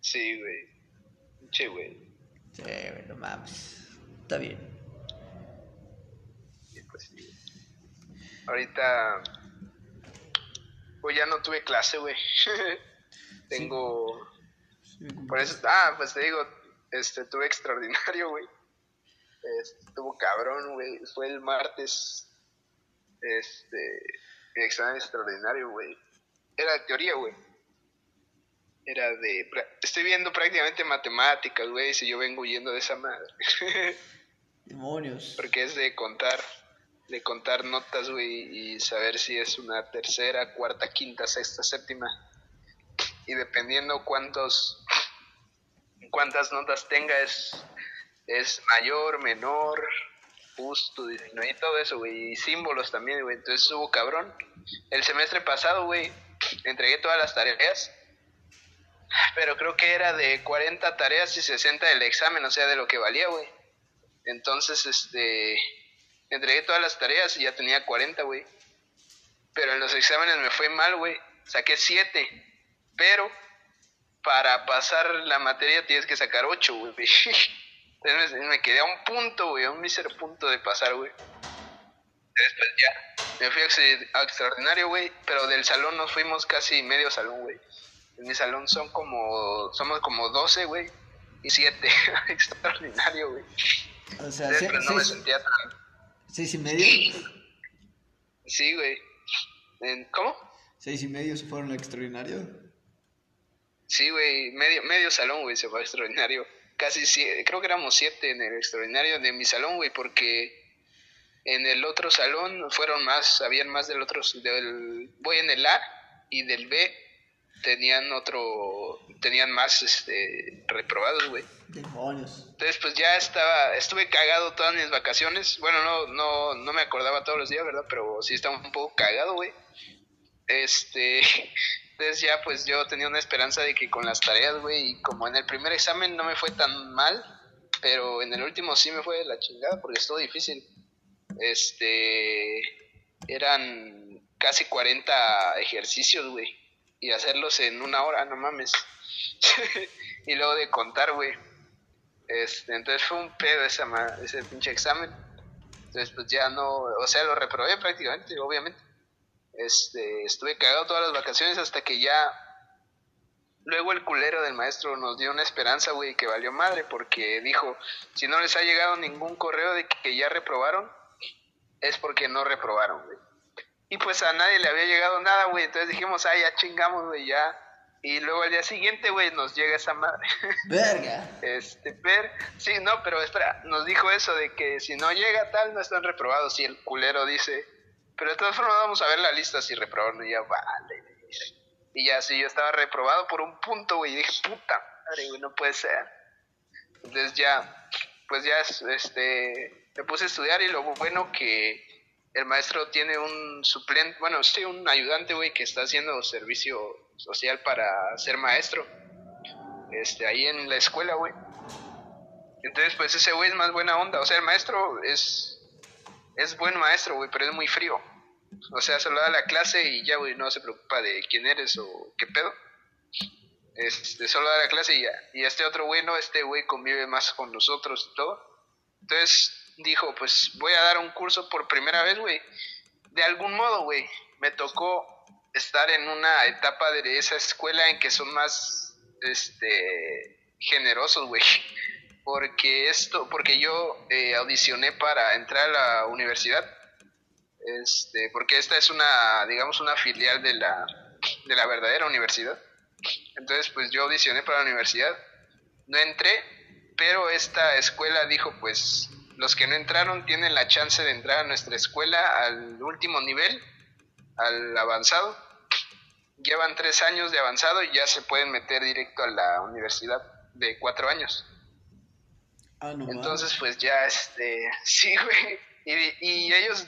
S2: Sí, güey. Che, güey.
S1: Sí, güey, no mames. Está bien.
S2: Y pues sí. Ahorita. Pues ya no tuve clase, güey. <laughs> Tengo. Por eso. Ah, pues te digo, este, tuve extraordinario, güey. Este, estuvo cabrón, güey. Fue el martes. Este. El examen extraordinario, güey. Era de teoría, güey. Era de. Estoy viendo prácticamente matemáticas, güey. Si yo vengo huyendo de esa madre. <laughs>
S1: Demonios.
S2: Porque es de contar, de contar notas, güey, y saber si es una tercera, cuarta, quinta, sexta, séptima. Y dependiendo cuántos, cuántas notas tenga, es, es mayor, menor, justo, disminuido, y todo eso, güey. Y símbolos también, güey. Entonces hubo cabrón. El semestre pasado, güey, entregué todas las tareas. Pero creo que era de 40 tareas y 60 del examen, o sea, de lo que valía, güey. Entonces, este, entregué todas las tareas y ya tenía 40, güey. Pero en los exámenes me fue mal, güey. Saqué 7. Pero para pasar la materia tienes que sacar 8, güey. <laughs> Entonces me, quedé a un punto, güey, a un mísero punto de pasar, güey. Después ya, me fui a extra- a extraordinario, güey. Pero del salón nos fuimos casi medio salón, güey. En mi salón son como, somos como 12, güey. Y 7. <laughs> extraordinario, güey.
S1: O sea,
S2: Entonces,
S1: se-
S2: pues, no me sentía tan...
S1: seis y medio.
S2: Sí, güey. ¿Cómo?
S1: Seis y medio se fueron al extraordinario.
S2: Sí, güey. Medio, medio salón, güey, se fue a extraordinario. Casi siete, creo que éramos siete en el extraordinario de mi salón, güey, porque en el otro salón fueron más, habían más del otro, del, voy en el A y del B tenían otro, tenían más este, reprobados, güey.
S1: Demonios.
S2: Entonces, pues ya estaba, estuve cagado todas mis vacaciones. Bueno, no, no, no me acordaba todos los días, ¿verdad? Pero sí estaba un poco cagado, güey. Este, <laughs> entonces ya pues yo tenía una esperanza de que con las tareas, güey, y como en el primer examen no me fue tan mal, pero en el último sí me fue la chingada porque estuvo difícil. Este, eran casi 40 ejercicios, güey, y hacerlos en una hora, no mames. <laughs> y luego de contar, güey. Este, entonces fue un pedo ese, ese pinche examen. Entonces pues ya no, o sea, lo reprobé prácticamente, obviamente. Este, estuve cagado todas las vacaciones hasta que ya luego el culero del maestro nos dio una esperanza, güey, que valió madre porque dijo, si no les ha llegado ningún correo de que ya reprobaron, es porque no reprobaron, güey. Y pues a nadie le había llegado nada, güey, entonces dijimos, ah, ya chingamos, güey, ya. Y luego al día siguiente, güey, nos llega esa madre. <laughs>
S1: Verga.
S2: Este, ver, sí, no, pero espera, nos dijo eso de que si no llega tal, no están reprobados. Y el culero dice, pero de todas formas vamos a ver la lista si reprobaron y ya vale. Y ya sí, yo estaba reprobado por un punto, güey, y dije, puta madre, güey, no puede ser. Entonces ya, pues ya, este, me puse a estudiar y lo bueno que el maestro tiene un suplente, bueno, sí, un ayudante, güey, que está haciendo servicio social para ser maestro. Este, ahí en la escuela, güey. Entonces, pues ese güey es más buena onda. O sea, el maestro es es buen maestro, güey, pero es muy frío. O sea, solo da la clase y ya, güey, no se preocupa de quién eres o qué pedo. Este, solo da la clase y ya. Y este otro güey, no, este güey convive más con nosotros y todo. Entonces dijo, pues voy a dar un curso por primera vez, güey. De algún modo, güey, me tocó estar en una etapa de esa escuela en que son más, este, generosos, güey porque esto, porque yo eh, audicioné para entrar a la universidad, este, porque esta es una, digamos, una filial de la, de la verdadera universidad. Entonces, pues yo audicioné para la universidad, no entré, pero esta escuela dijo, pues los que no entraron tienen la chance de entrar a nuestra escuela al último nivel, al avanzado. Llevan tres años de avanzado y ya se pueden meter directo a la universidad de cuatro años. Ah, Entonces, pues ya, este, <laughs> sí, güey. Y, ellos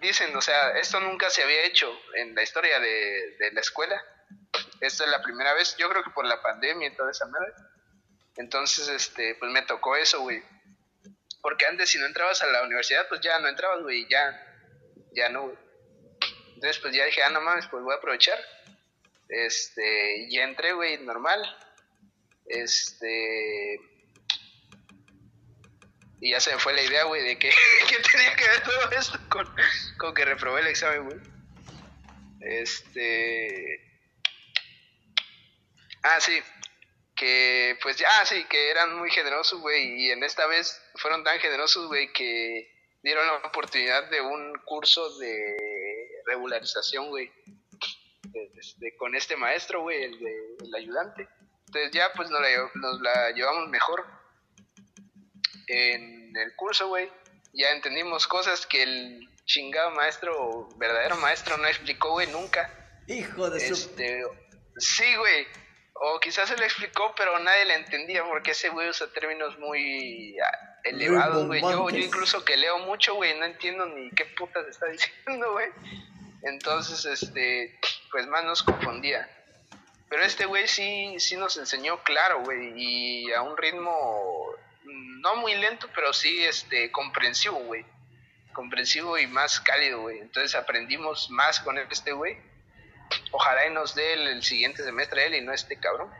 S2: dicen, o sea, esto nunca se había hecho en la historia de, la escuela. Esta es la primera vez, yo creo que por la pandemia y toda esa madre. Entonces, este, pues me tocó eso, güey. Porque antes si no entrabas a la universidad, pues ya no entrabas, güey, ya, ya no, güey. Entonces, pues ya dije, ah, no mames, pues voy a aprovechar. Este, y entré, güey, normal. Este, y ya se me fue la idea, güey, de que, <laughs> tenía que ver todo esto con, con que reprobé el examen, güey. Este. Ah, sí. Que, pues ya, ah, sí, que eran muy generosos, güey. Y en esta vez fueron tan generosos, güey, que dieron la oportunidad de un curso de regularización, güey. Este, con este maestro, güey, el, el ayudante. Entonces ya, pues nos la, nos la llevamos mejor en el curso, güey, ya entendimos cosas que el chingado maestro, verdadero maestro, no explicó, güey, nunca.
S1: Hijo de
S2: este, Sí, güey. O quizás se lo explicó, pero nadie le entendía porque ese güey usa términos muy ah, elevados, güey. Yo, yo incluso que leo mucho, güey, no entiendo ni qué putas está <laughs> diciendo, güey. Entonces, este, pues más nos confundía. Pero este güey sí, sí nos enseñó claro, güey, y a un ritmo no muy lento, pero sí este, comprensivo, güey. Comprensivo y más cálido, güey. Entonces aprendimos más con este güey. Ojalá y nos dé el, siguiente semestre él y no este cabrón.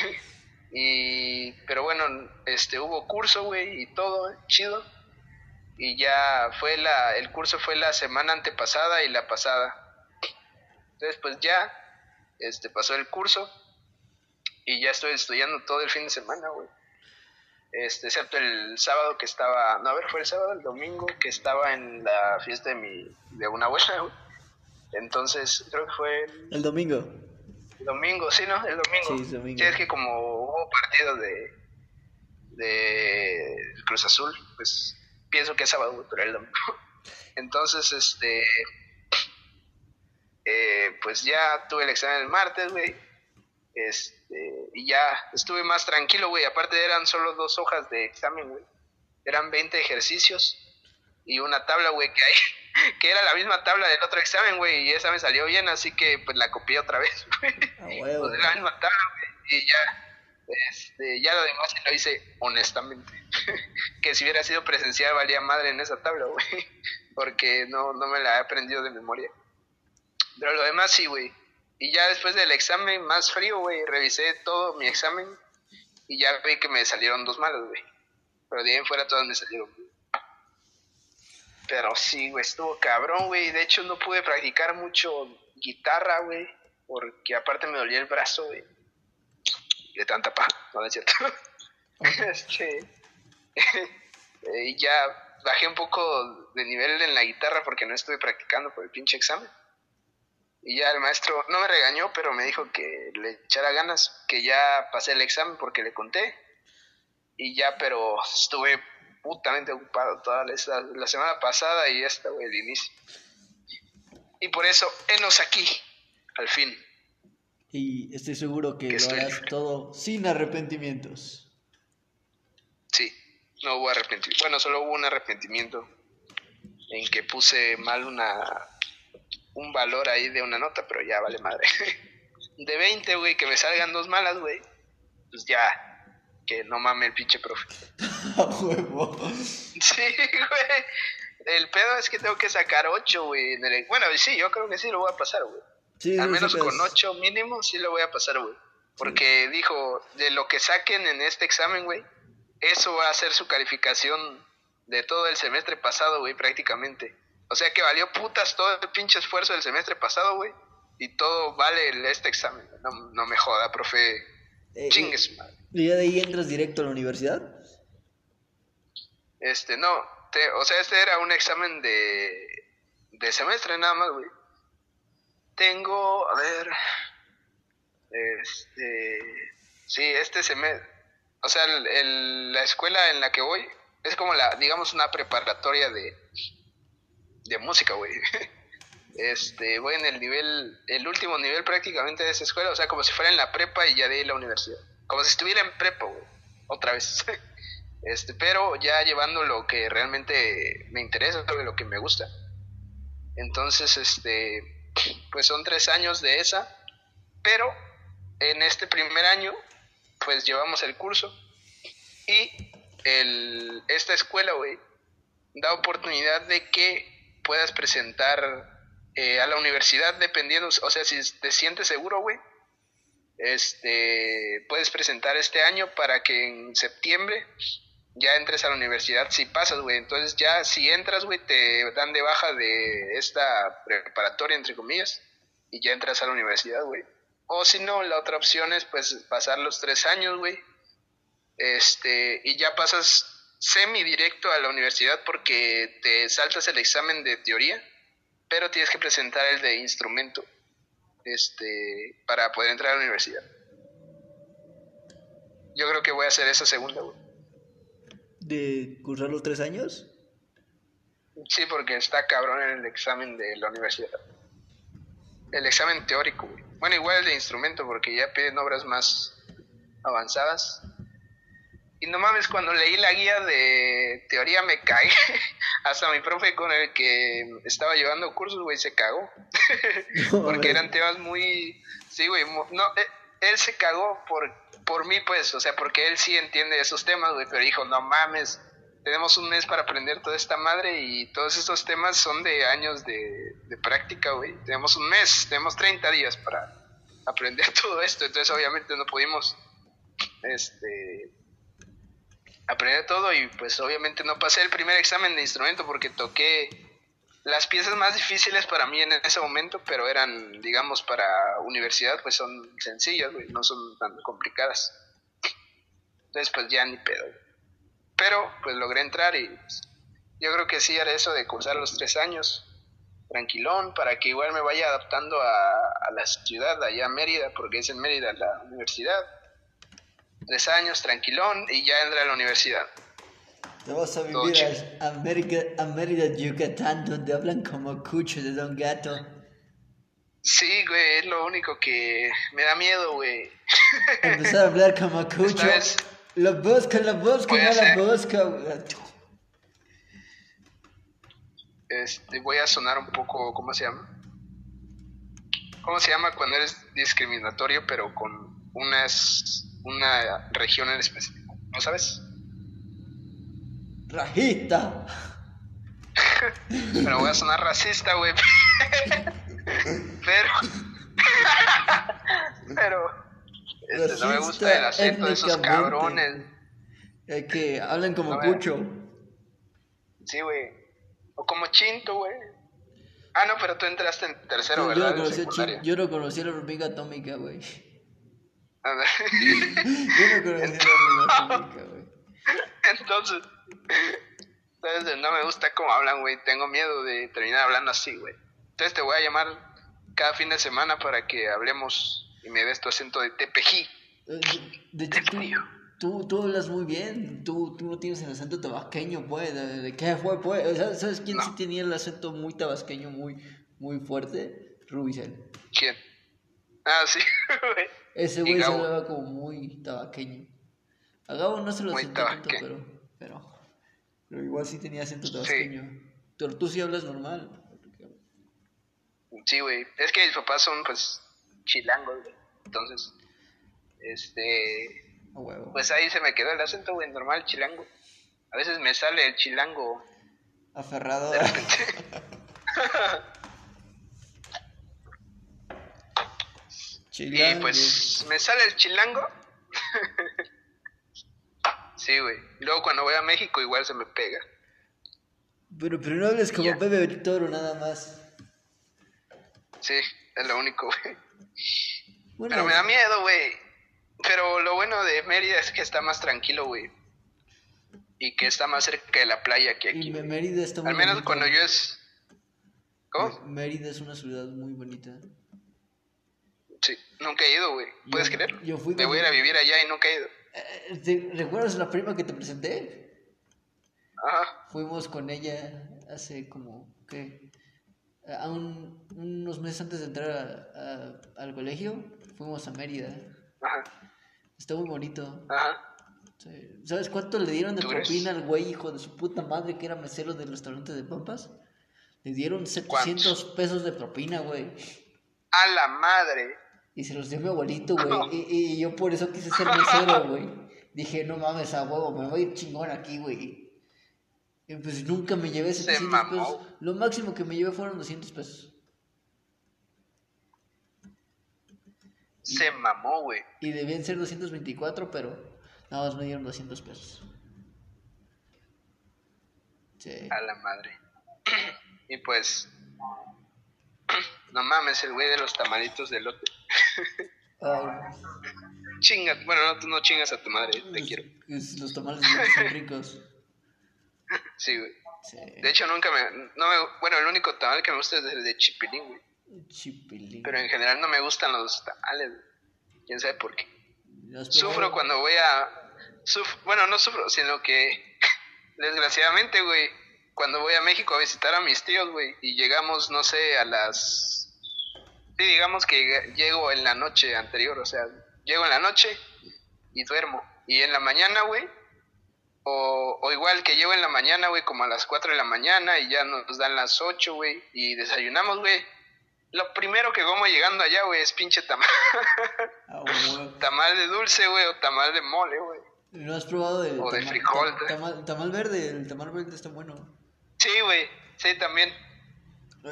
S2: <laughs> y, pero bueno, este, hubo curso, güey, y todo, chido. Y ya fue la, el curso fue la semana antepasada y la pasada. Entonces, pues ya, este, pasó el curso y ya estoy estudiando todo el fin de semana, güey este, excepto el sábado que estaba, no, a ver, fue el sábado, el domingo que estaba en la fiesta de mi, de una abuela, Entonces, creo que fue
S1: el, domingo.
S2: El domingo, sí, ¿no? El domingo. Sí, domingo. es que como hubo partido de, de Cruz Azul, pues pienso que es sábado, pero el domingo. <laughs> Entonces, este, eh, pues ya tuve el examen el martes, güey. Este, y ya estuve más tranquilo, güey. Aparte eran solo dos hojas de examen, güey. Eran 20 ejercicios y una tabla, güey, que hay, <laughs> que era la misma tabla del otro examen, güey, y esa me salió bien, así que pues la copié otra vez, <laughs> güey. Ah, pues, la misma tabla, güey, y ya, este, ya lo demás lo hice honestamente. <laughs> que si hubiera sido presencial valía madre en esa tabla, güey, porque no, no me la he aprendido de memoria. Pero lo demás sí, güey. Y ya después del examen más frío, güey, revisé todo mi examen y ya vi que me salieron dos malos, güey. Pero de ahí en fuera todos me salieron. Pero sí, güey, estuvo cabrón, güey. De hecho, no pude practicar mucho guitarra, güey. Porque aparte me dolía el brazo, güey. De tanta paja, no, es cierto. <laughs> este. y <laughs> ya bajé un poco de nivel en la guitarra porque no estuve practicando por el pinche examen. Y ya el maestro no me regañó, pero me dijo que le echara ganas, que ya pasé el examen porque le conté. Y ya, pero estuve putamente ocupado toda la, la semana pasada y esta, güey, el inicio. Y por eso, enos aquí, al fin.
S1: Y estoy seguro que, lo harás todo sin arrepentimientos.
S2: Sí, no hubo arrepentimiento. Bueno, solo hubo un arrepentimiento en que puse mal una un valor ahí de una nota, pero ya vale madre. <laughs> De 20, güey, que me salgan dos malas, güey. Pues ya, que no mame el pinche profe. <laughs> Sí, güey. El pedo es que tengo que sacar 8, güey. Bueno, sí, yo creo que sí lo voy a pasar, güey. Al menos con 8 mínimo sí lo voy a pasar, güey. Porque dijo, de lo que saquen en este examen, güey, eso va a ser su calificación de todo el semestre pasado, güey, prácticamente. O sea que valió putas todo el pinche esfuerzo del semestre pasado, güey. Y todo vale este examen. No, no me joda, profe. Eh, Chingues, madre.
S1: ¿Y ya de ahí entras directo a la universidad?
S2: Este, no. o sea, este era un examen de, de semestre nada más, güey. Tengo, a ver. Este. Sí, este semestre. O sea, el, la escuela en la que voy es como la, digamos, una preparatoria de, de música, güey. <laughs> Este, voy en el nivel, el último nivel prácticamente de esa escuela, o sea, como si fuera en la prepa y ya de la universidad. Como si estuviera en prepa, güey. Otra vez. <laughs> Este, pero ya llevando lo que realmente me interesa, lo que me gusta. Entonces, este, pues son tres años de esa, pero en este primer año, pues llevamos el curso y el, esta escuela, güey, da oportunidad de que puedas presentar eh, a la universidad dependiendo, o sea, si te sientes seguro, güey, este, puedes presentar este año para que en septiembre ya entres a la universidad si pasas, güey. Entonces ya si entras, güey, te dan de baja de esta preparatoria, entre comillas, y ya entras a la universidad, güey. O si no, la otra opción es pues pasar los tres años, güey. Este, y ya pasas semi directo a la universidad porque te saltas el examen de teoría, pero tienes que presentar el de instrumento este, para poder entrar a la universidad. Yo creo que voy a hacer esa segunda, güey.
S1: ¿De cursar los tres años?
S2: Sí, porque está cabrón en el examen de la universidad. El examen teórico, güey. Bueno, igual el de instrumento, porque ya piden obras más avanzadas. Y no mames, cuando leí la guía de teoría me cagué. <laughs> Hasta mi profe con el que estaba llevando cursos, güey, se cagó. <laughs> <laughs> porque eran temas muy... Sí, güey, no, eh, él se cagó por, por mí, pues, o sea, porque él sí entiende esos temas, güey, pero dijo, no mames, tenemos un mes para aprender toda esta madre y todos estos temas son de años de, de práctica, güey. Tenemos un mes, tenemos 30 días para aprender todo esto, entonces obviamente no pudimos, este aprender todo y pues obviamente no pasé el primer examen de instrumento porque toqué las piezas más difíciles para mí en ese momento, pero eran, digamos, para universidad, pues son sencillas, no son tan complicadas. Entonces, pues ya ni pedo. Pero, pues logré entrar y pues, yo creo que sí era eso de cursar los tres años, tranquilón, para que igual me vaya adaptando a, a la ciudad, allá a Mérida, porque es en Mérida la universidad tres años, tranquilón, y ya entra a la universidad.
S1: Te vas a vivir a, América, Mérida, Yucatán, donde hablan como cucho de Don Gato.
S2: Sí, güey, es lo único que me da miedo, güey. <laughs>
S1: Empezar a hablar como Cucho.
S2: Vez
S1: la busca,
S2: Voy a
S1: no
S2: hacer-
S1: busca. güey.
S2: este, voy a sonar un poco, ¿cómo se llama? ¿Cómo se llama cuando eres discriminatorio pero con unas, una región en específico? ¿No sabes?
S1: Rajita.
S2: Pero voy a sonar racista, güey. Pero... Pero... este, no me gusta el acento de esos cabrones.
S1: Eh, que hablan como. Cucho.
S2: Sí, güey. O como Chinto, güey. Ah, no, pero tú entraste en tercero,
S1: Yo, yo
S2: ¿verdad?
S1: no
S2: En
S1: conocí yo no conocí a la hormiga atómica, güey. <laughs> Yo no conocí a la atómica, güey.
S2: Entonces, entonces, no me gusta cómo hablan, güey. Tengo miedo de terminar hablando así, güey. Entonces te voy a llamar cada fin de semana para que hablemos y me des tu acento de tepejí.
S1: Eh, De hecho, tú, tú, tú hablas muy bien. Tú, tú no tienes el acento tabasqueño, pues. ¿De, qué fue, pues? ¿Sabes quién
S2: No.
S1: sí tenía el acento muy tabasqueño, muy, muy fuerte? Rubicel.
S2: ¿Quién? Ah, sí, <laughs> güey.
S1: Ese güey se hablaba como muy tabasqueño. A Gabo no se lo
S2: Muy
S1: sentí tanto, pero, pero, pero igual sí tenía acento tabasqueño. Pero tú sí hablas normal.
S2: Sí, güey. Es que mis papás son, pues, chilangos, güey. Entonces, este... Pues ahí se me quedó el acento, güey, normal, chilango. A veces me sale el chilango
S1: Aferrado.
S2: de repente. <laughs> y pues me sale el chilango. <laughs> sí, güey. Luego cuando voy a México igual se me pega.
S1: Pero, pero no hables como
S2: Ya.
S1: Pepe Toro nada más.
S2: Sí, es lo único, güey.
S1: Bueno,
S2: Pero me da miedo, güey. Pero lo bueno de Mérida es que está más tranquilo, güey. Y que está más cerca de la playa que aquí.
S1: Mérida está muy
S2: Al menos cuando yo es... ¿Cómo?
S1: Mérida es una ciudad muy bonita.
S2: Sí, nunca he ido, güey. ¿Puedes
S1: Yo-
S2: creer?
S1: yo fui
S2: Me voy a ir a vivir allá y nunca he ido.
S1: Eh, ¿te- ¿Recuerdas la prima que te presenté?
S2: Ajá.
S1: Fuimos con ella hace como, ¿qué? A un- unos meses antes de entrar a- a- al colegio, fuimos a Mérida.
S2: Ajá.
S1: Está muy bonito.
S2: Ajá.
S1: Sí. ¿Sabes cuánto le dieron de propina al güey, hijo de su puta madre, que era mesero del restaurante de Pampas? Le dieron 700 pesos de propina, güey.
S2: A la madre.
S1: Y se los dio mi abuelito, güey. Y, y yo por eso quise ser mesero, <laughs> güey. Dije, no mames, a huevo, me voy a ir chingón aquí, güey. Y pues nunca me llevé 700
S2: mamó.
S1: pesos. Lo máximo que me llevé fueron 200 pesos.
S2: Se mamó, güey.
S1: Y debían ser 224, pero nada más me dieron 200 pesos. Sí.
S2: A la madre. y pues. <clears throat> No mames, el güey de los tamalitos de lote.
S1: Ay,
S2: Chinga. Bueno, no, tú no chingas a tu madre, te
S1: los-
S2: quiero.
S1: los tamales son ricos. <laughs>
S2: Sí, güey.
S1: Sí.
S2: De hecho, nunca me, no me. Bueno, el único tamal que me gusta es el de chipilín, güey.
S1: Chipilín.
S2: Pero en general no me gustan los tamales. güey. Quién sabe por qué.
S1: ¿Has
S2: Sufro cuando voy a. suf- bueno, no sufro, sino que. <laughs> Desgraciadamente, güey. Cuando voy a México a visitar a mis tíos, güey. Y llegamos, no sé, a las. Sí, digamos que lleg- llego en la noche anterior. O sea, llego en la noche y duermo. Y en la mañana, güey. O, o igual que llego en la mañana, güey, como a las 4 de la mañana y ya nos dan las 8, güey, y desayunamos, güey. Lo primero que como llegando allá, güey, es pinche tamal.
S1: Ah, <laughs>
S2: tamal de dulce, güey, o tamal de mole, güey.
S1: ¿No has probado el
S2: O de
S1: tama-
S2: frijol,
S1: ta- tamal, tamal verde? El tamal verde está bueno.
S2: Sí, güey, sí, también.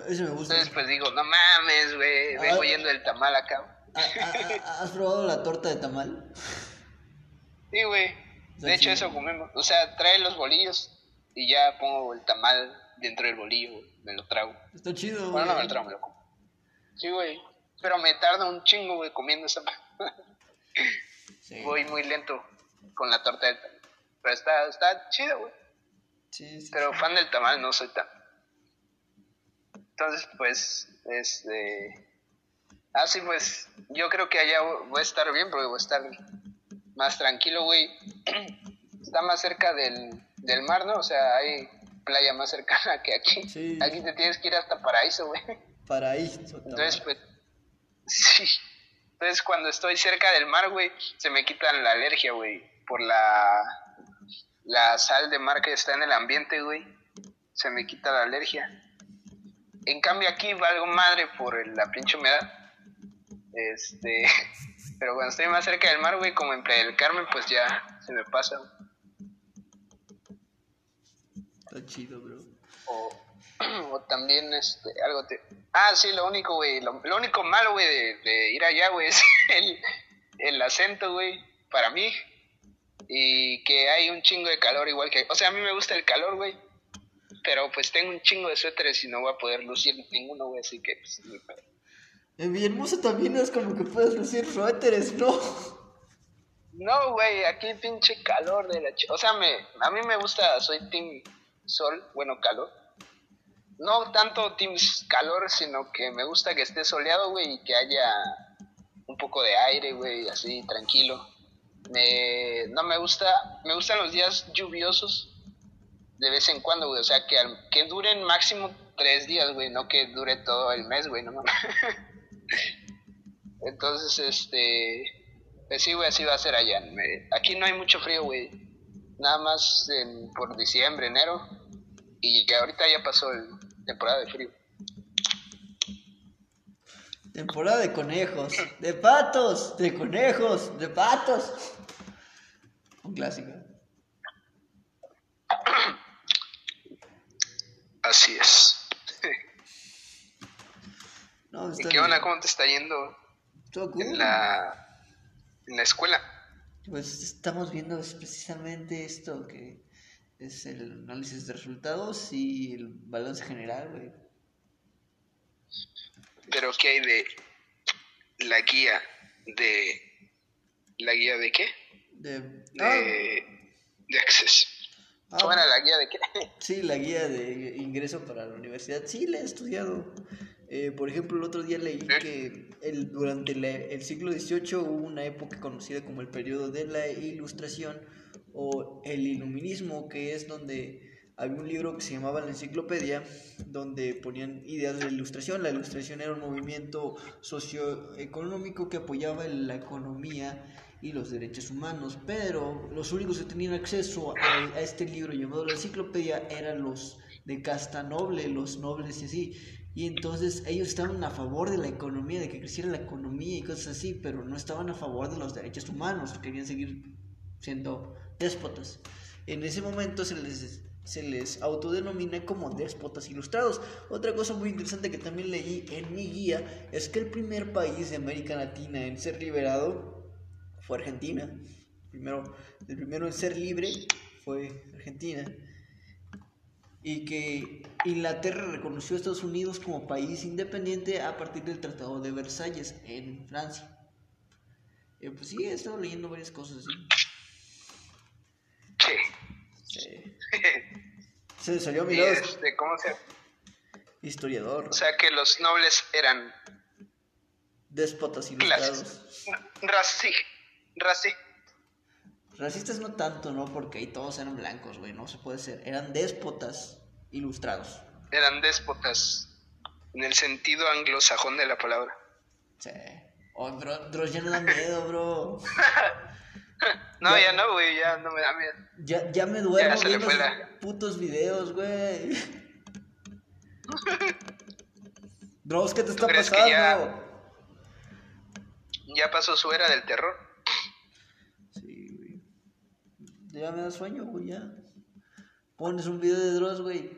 S1: Ese me gusta.
S2: Entonces, pues digo, no mames, güey,
S1: Ah.
S2: vengo yendo el tamal acá.
S1: ¿Ha- ha- ha- ¿Has probado la torta de tamal?
S2: Sí, güey. De hecho, eso comemos. O sea, trae los bolillos y ya pongo el tamal dentro del bolillo, güey. Me lo trago.
S1: Está chido,
S2: Bueno, no me
S1: güey.
S2: lo trago, me lo como. Sí, güey. Pero me tarda un chingo, güey, comiendo esa. <laughs>
S1: Sí.
S2: Voy muy lento con la torta del tamal. Pero está, está chido, güey.
S1: Sí, sí.
S2: Pero fan del tamal no soy tan. Entonces, pues, este. Ah, sí, pues, yo creo que allá voy a estar bien, porque voy a estar más tranquilo, güey. <clears throat> Está más cerca del, del mar, ¿no? O sea, hay playa más cercana que aquí.
S1: Sí.
S2: Aquí te tienes que ir hasta Paraíso, güey.
S1: Paraíso.
S2: Entonces, pues, <laughs> Sí. Entonces cuando estoy cerca del mar, güey, se me quitan la alergia, güey, por la, la sal de mar que está en el ambiente, güey. Se me quita la alergia. En cambio aquí valgo madre por la pinche humedad. Este, <laughs> pero cuando estoy más cerca del mar, güey, como en Playa del Carmen, pues ya se me pasa.
S1: Está chido, bro.
S2: O, <clears throat> o también, este, algo te... Ah, sí, lo único, güey, lo, único malo, güey, de, ir allá, güey, <laughs> es el, el acento, güey, para mí. Y que hay un chingo de calor igual que... O sea, a mí me gusta el calor, güey. Pero pues tengo un chingo de suéteres y no voy a poder lucir ninguno, güey, así que pues...
S1: En Villahermosa también es como que puedes lucir suéteres, ¿no?
S2: No, güey, aquí pinche calor de la... Ch o sea, me, a mí me gusta, soy team sol, bueno, calor no tanto Teams calor, sino que me gusta que esté soleado, güey, y que haya un poco de aire, güey, así tranquilo. Me, no me gusta, me gustan los días lluviosos de vez en cuando, güey, o sea, que, que duren máximo tres días, güey, no que dure todo el mes, güey, no mames. <laughs> Entonces, este, pues sí, güey, así va a ser allá. aquí no hay mucho frío, güey, nada más por diciembre, enero, y que ahorita ya pasó el, temporada de frío.
S1: Temporada de conejos, de patos, de conejos, de patos. Un clásico.
S2: Así es. <laughs> ¿Y qué onda? ¿Cómo te está yendo en, la, en la escuela?
S1: Pues estamos viendo precisamente esto que es el análisis de resultados y el balance general, güey.
S2: Pero ¿qué hay de la guía de... ¿La guía de qué?
S1: De...
S2: De, ah. de acceso. Ah, bueno, ¿la guía de qué? <laughs>
S1: Sí, la guía de ingreso para la universidad. Sí, la he estudiado. Eh, por ejemplo, el otro día leí que el, durante el siglo XVIII hubo una época conocida como el periodo de la Ilustración, o el iluminismo, que es donde había un libro que se llamaba La Enciclopedia, donde ponían ideas de la ilustración. La ilustración era un movimiento socioeconómico que apoyaba la economía y los derechos humanos, pero los únicos que tenían acceso a, a este libro llamado La Enciclopedia eran los de casta noble, los nobles y así. Y entonces ellos estaban a favor de la economía, de que creciera la economía y cosas así, pero no estaban a favor de los derechos humanos, querían seguir siendo déspotas. En ese momento se les, se les autodenomina como déspotas ilustrados. Otra cosa muy interesante que también leí en mi guía es que el primer país de América Latina en ser liberado fue Argentina. Primero, el primero en ser libre fue Argentina. Y que Inglaterra reconoció a Estados Unidos como país independiente a partir del Tratado de Versalles en Francia. Eh, pues sí, he estado leyendo varias cosas así. Sí. <laughs> Se salió mi
S2: este, ¿Cómo se
S1: Historiador.
S2: O sea que los nobles eran.
S1: Déspotas ilustrados.
S2: Raci. Raci.
S1: Racistas no tanto, ¿no? Porque ahí todos eran blancos, güey. No se puede ser. Eran déspotas ilustrados.
S2: Eran déspotas. En el sentido anglosajón de la palabra.
S1: Sí. Oh, bro, Dross ya no da miedo, bro. <laughs>
S2: No, ya, no, güey, ya no me da miedo.
S1: Ya, ya me duermo ya viendo putos videos, güey. <laughs> Dross, ¿qué te está pasando?
S2: Ya, ya, pasó su era del terror.
S1: Sí, güey. Ya me da sueño, güey, ya. Pones un video de Dross, güey.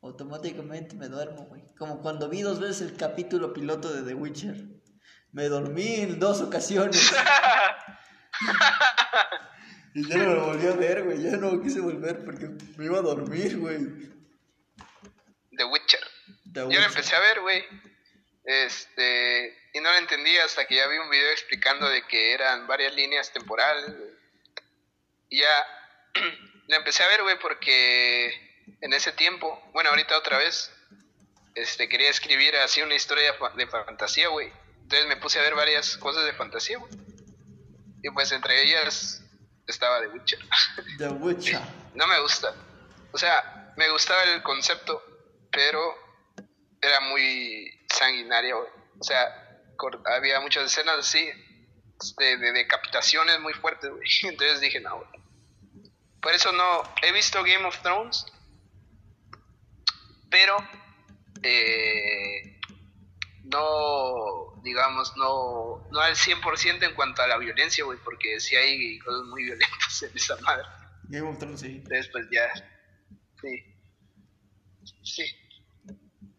S1: Automáticamente me duermo, güey. Como cuando vi dos veces el capítulo piloto de The Witcher. Me dormí en dos ocasiones. <laughs> y ya no lo volví a ver, güey. Ya no quise volver porque me iba a dormir, güey.
S2: The Witcher. Yo lo empecé a ver, güey. Este. Y no lo entendí hasta que ya vi un video explicando de que eran varias líneas temporales. Ya <clears throat> lo empecé a ver, güey, porque en ese tiempo, bueno, ahorita otra vez, este, quería escribir así una historia de fantasía, güey. Entonces me puse a ver varias cosas de fantasía, güey. Y pues entre ellas estaba The Witcher. <laughs>
S1: The Witcher.
S2: no me gusta. O sea, me gustaba el concepto, pero era muy sanguinario. O sea, había muchas escenas así, de, de decapitaciones muy fuertes, güey. <laughs> Entonces dije, no, güey. Por eso no, he visto Game of Thrones, pero eh, no, digamos, no, no al 100% en cuanto a la violencia, güey, porque sí hay cosas muy violentas en esa madre.
S1: Game of Thrones, sí.
S2: Entonces, pues ya, sí. Sí.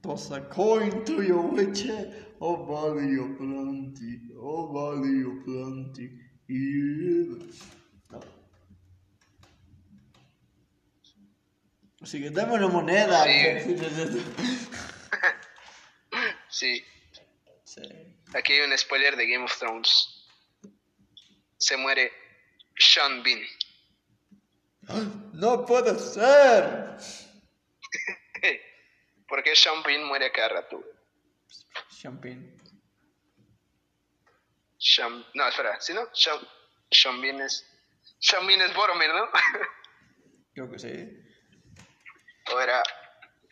S1: Toss a coin to your witch. Oh, valley of plenty. Oh, of plenty. Yeah. Así que dame una moneda. <laughs>
S2: Sí,
S1: Sí.
S2: aquí hay un spoiler de Game of Thrones. Se muere Sean Bean.
S1: No puede ser. <laughs>
S2: ¿Por qué Sean Bean muere a cada rato? güey?
S1: Champagne.
S2: Sean... No, espera, ¿sí no? Sean, Sean Bean es... Sean Bean es Boromir, ¿no? <laughs>
S1: Creo que sí.
S2: O era...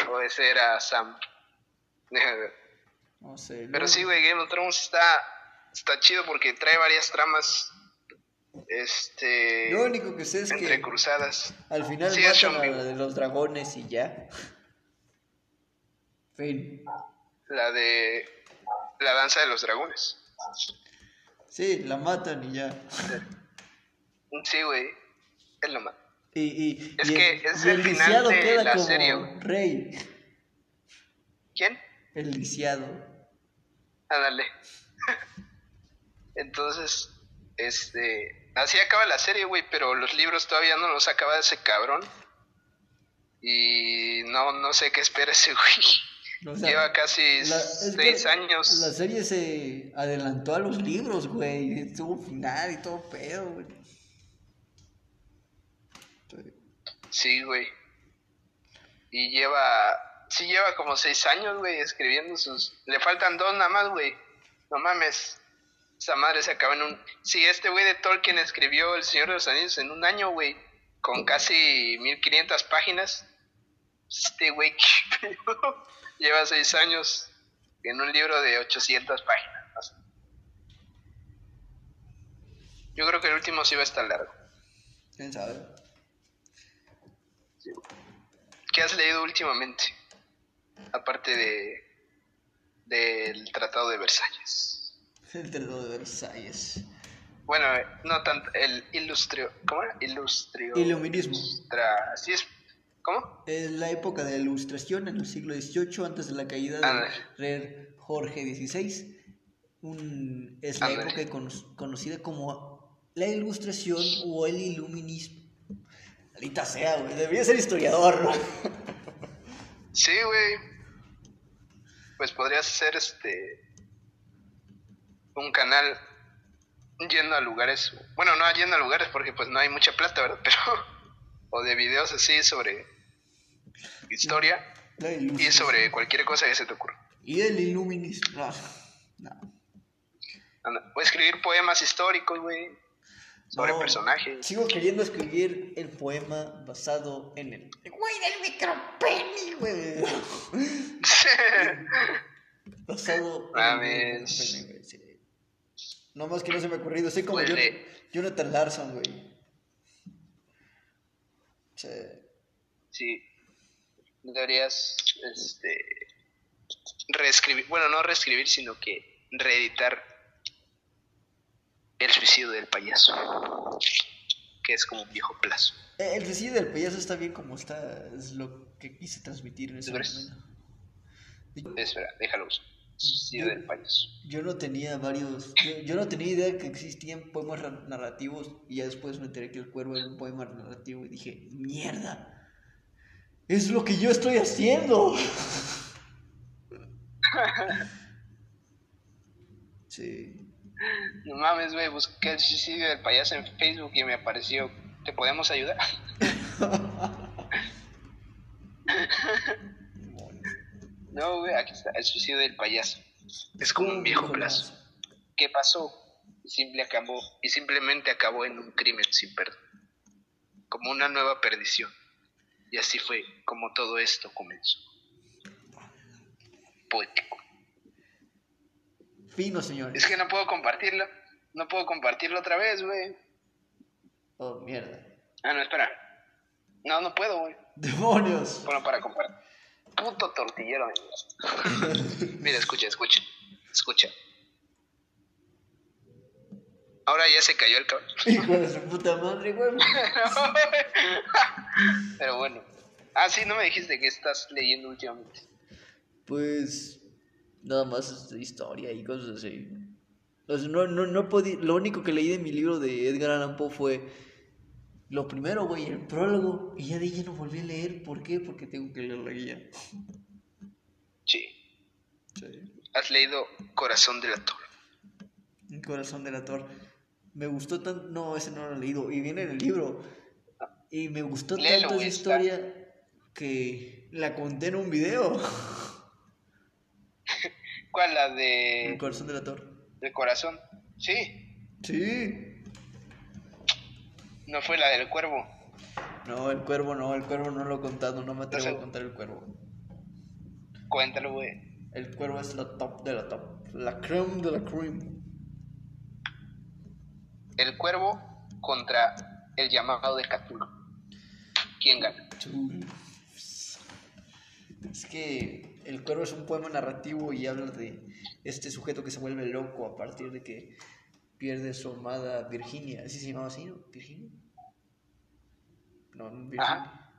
S2: O ese era Sam. Déjame ver.
S1: No sé.
S2: Pero sí, güey, Game of Thrones está... Está chido porque trae varias tramas... Este...
S1: Lo único que sé es que
S2: Entrecruzadas.
S1: al final
S2: Sí,
S1: matan a la de los dragones y ya. Fin.
S2: La de... La danza de los dragones.
S1: Sí, la matan y ya.
S2: Sí, güey. Es lo más.
S1: Y, y,
S2: Es
S1: y
S2: que
S1: el,
S2: es
S1: y
S2: el final
S1: lisiado
S2: de
S1: queda
S2: la
S1: como
S2: serie,
S1: rey.
S2: ¿Quién?
S1: El lisiado.
S2: Ándale. <laughs> Entonces, este, así acaba la serie, güey, pero los libros todavía no los acaba ese cabrón. Y no, no sé qué espera ese <laughs> güey.
S1: O sea,
S2: Lleva casi
S1: la-
S2: seis años.
S1: La serie se adelantó a los libros, güey. Tuvo final y todo pedo, güey.
S2: Sí, güey. Y lleva, sí lleva como seis años, güey, escribiendo sus... Le faltan dos nada más, güey. No mames. Esa madre se acaba en un... Sí, este güey de Tolkien escribió El Señor de los Anillos en un año, güey. Con casi 1500 páginas. Este güey <laughs> lleva seis años en un libro de 800 páginas. Yo creo que el último sí va a estar largo.
S1: ¿Quién sabe?
S2: ¿Qué has leído últimamente? Aparte de del Tratado de Versalles. <laughs>
S1: El Tratado de Versalles.
S2: Bueno, eh, no tanto el ilustrio, ¿cómo era? Ilustrio.
S1: Iluminismo.
S2: Ilustra, es. ¿Cómo?
S1: Es la época de la ilustración en el siglo XVIII, antes de la caída del
S2: Ándale.
S1: rey Jorge XVI. Un- es la época cono- conocida como la ilustración o el iluminismo. Maldita sea, güey. Debería ser historiador, ¿no?
S2: Sí, güey. Pues podrías hacer este un canal yendo a lugares, bueno, no yendo a lugares porque pues no hay mucha plata, ¿verdad? <laughs> Pero o de videos así sobre historia y sobre cualquier cosa que se te ocurra.
S1: Y el iluminismo. No,
S2: Voy a escribir poemas históricos, güey. Sobre
S1: No,
S2: personajes.
S1: Sigo queriendo escribir el poema basado en el. Güey, del micropenny, güey. <laughs> Basado en el. Sí. No más que no se me ha ocurrido. Soy como. Jon- Jonathan Larson, güey. Sí.
S2: sí. Deberías, este, reescribir, bueno, no reescribir, sino que reeditar El suicidio del payaso, que es como un viejo plazo.
S1: Eh, El suicidio del payaso está bien como está. Es lo que quise transmitir en ese momento.
S2: Espera, déjalo. Suicidio del payaso.
S1: Yo no tenía varios. Yo, yo no tenía idea que existían poemas ra- narrativos. Y ya después me enteré que el cuervo era un poema narrativo. Y dije, ¡mierda! ¡Es lo que yo estoy haciendo! <laughs> Sí.
S2: No mames, güey, busqué el suicidio del payaso en Facebook y me apareció. ¿Te podemos ayudar? <laughs> No, güey, aquí está, el suicidio del payaso. Es como un viejo plazo. ¿Qué pasó? Y, simple acabó, y simplemente acabó en un crimen sin perdón. Como una nueva perdición. Y así fue como todo esto comenzó. Poético.
S1: Fino, señor.
S2: Es que no puedo compartirlo. No puedo compartirlo otra vez, güey.
S1: Oh, mierda.
S2: Ah, no, espera. No, no puedo, güey.
S1: ¡Demonios!
S2: Bueno, para compartir. Puto tortillero. <laughs> Mira, escucha, escucha. Escucha. Ahora ya se cayó el cabrón.
S1: Hijo de su puta madre, güey. <laughs>
S2: Pero bueno. Ah, sí, no me dijiste que estás leyendo últimamente.
S1: Pues nada más historia y cosas así. O sea, no, no, no podí- lo único que leí de mi libro de Edgar Allan Poe fue lo primero, güey, el prólogo. Y ya de ya no volví a leer. ¿Por qué? Porque tengo que leer la guía.
S2: Sí.
S1: Sí.
S2: Has leído Corazón del Actor.
S1: El corazón del actor. Me gustó tanto. No, ese no lo he leído. Y viene en el libro. Y me gustó
S2: Léelo,
S1: tanto esa historia que la conté en un video. <laughs>
S2: ¿Cuál? La
S1: El
S2: de.
S1: corazón del actor.
S2: del corazón. Sí.
S1: Sí.
S2: No fue la del cuervo.
S1: No, el cuervo no, el cuervo no lo he contado, no me atrevo
S2: sé.
S1: a contar el cuervo.
S2: Cuéntalo, güey.
S1: El cuervo es la top de la top, la creme de la creme.
S2: El cuervo contra el llamado de Cthulhu. ¿Quién gana?
S1: Es que el cuervo es un poema narrativo y habla de este sujeto que se vuelve loco a partir de que pierde su amada Virginia. ¿Así se llamaba así, no? ¿Virginia? No, no, Virginia.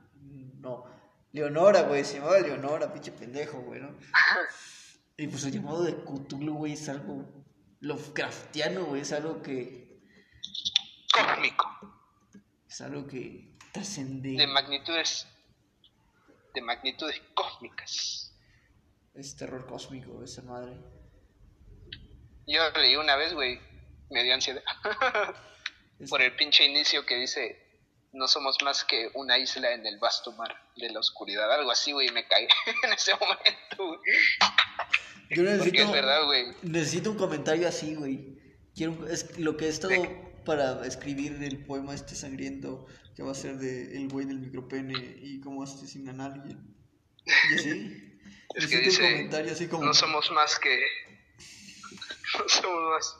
S1: No, Leonora, güey, se llamaba Leonora, pinche pendejo, güey, ¿no? Y pues el llamado de Cthulhu, güey, es algo Lovecraftiano, güey, es algo que
S2: Cósmico.
S1: es algo que trascende.
S2: De magnitudes. De magnitudes cósmicas.
S1: Es terror cósmico, esa madre.
S2: Yo leí una vez, güey. Me dio ansiedad. <laughs> Por el pinche inicio que dice. No somos más que una isla en el vasto mar de la oscuridad. Algo así, güey. Me caí <laughs> en ese momento, güey.
S1: Yo
S2: Porque
S1: necesito,
S2: es verdad, güey.
S1: necesito un comentario así, güey. Quiero es lo que he estado para escribir el poema este sangriento que va a ser de el güey del micropene y cómo asesinan a alguien. Y así.
S2: Es que dice,
S1: comentario así como
S2: No somos más que. <laughs> No somos más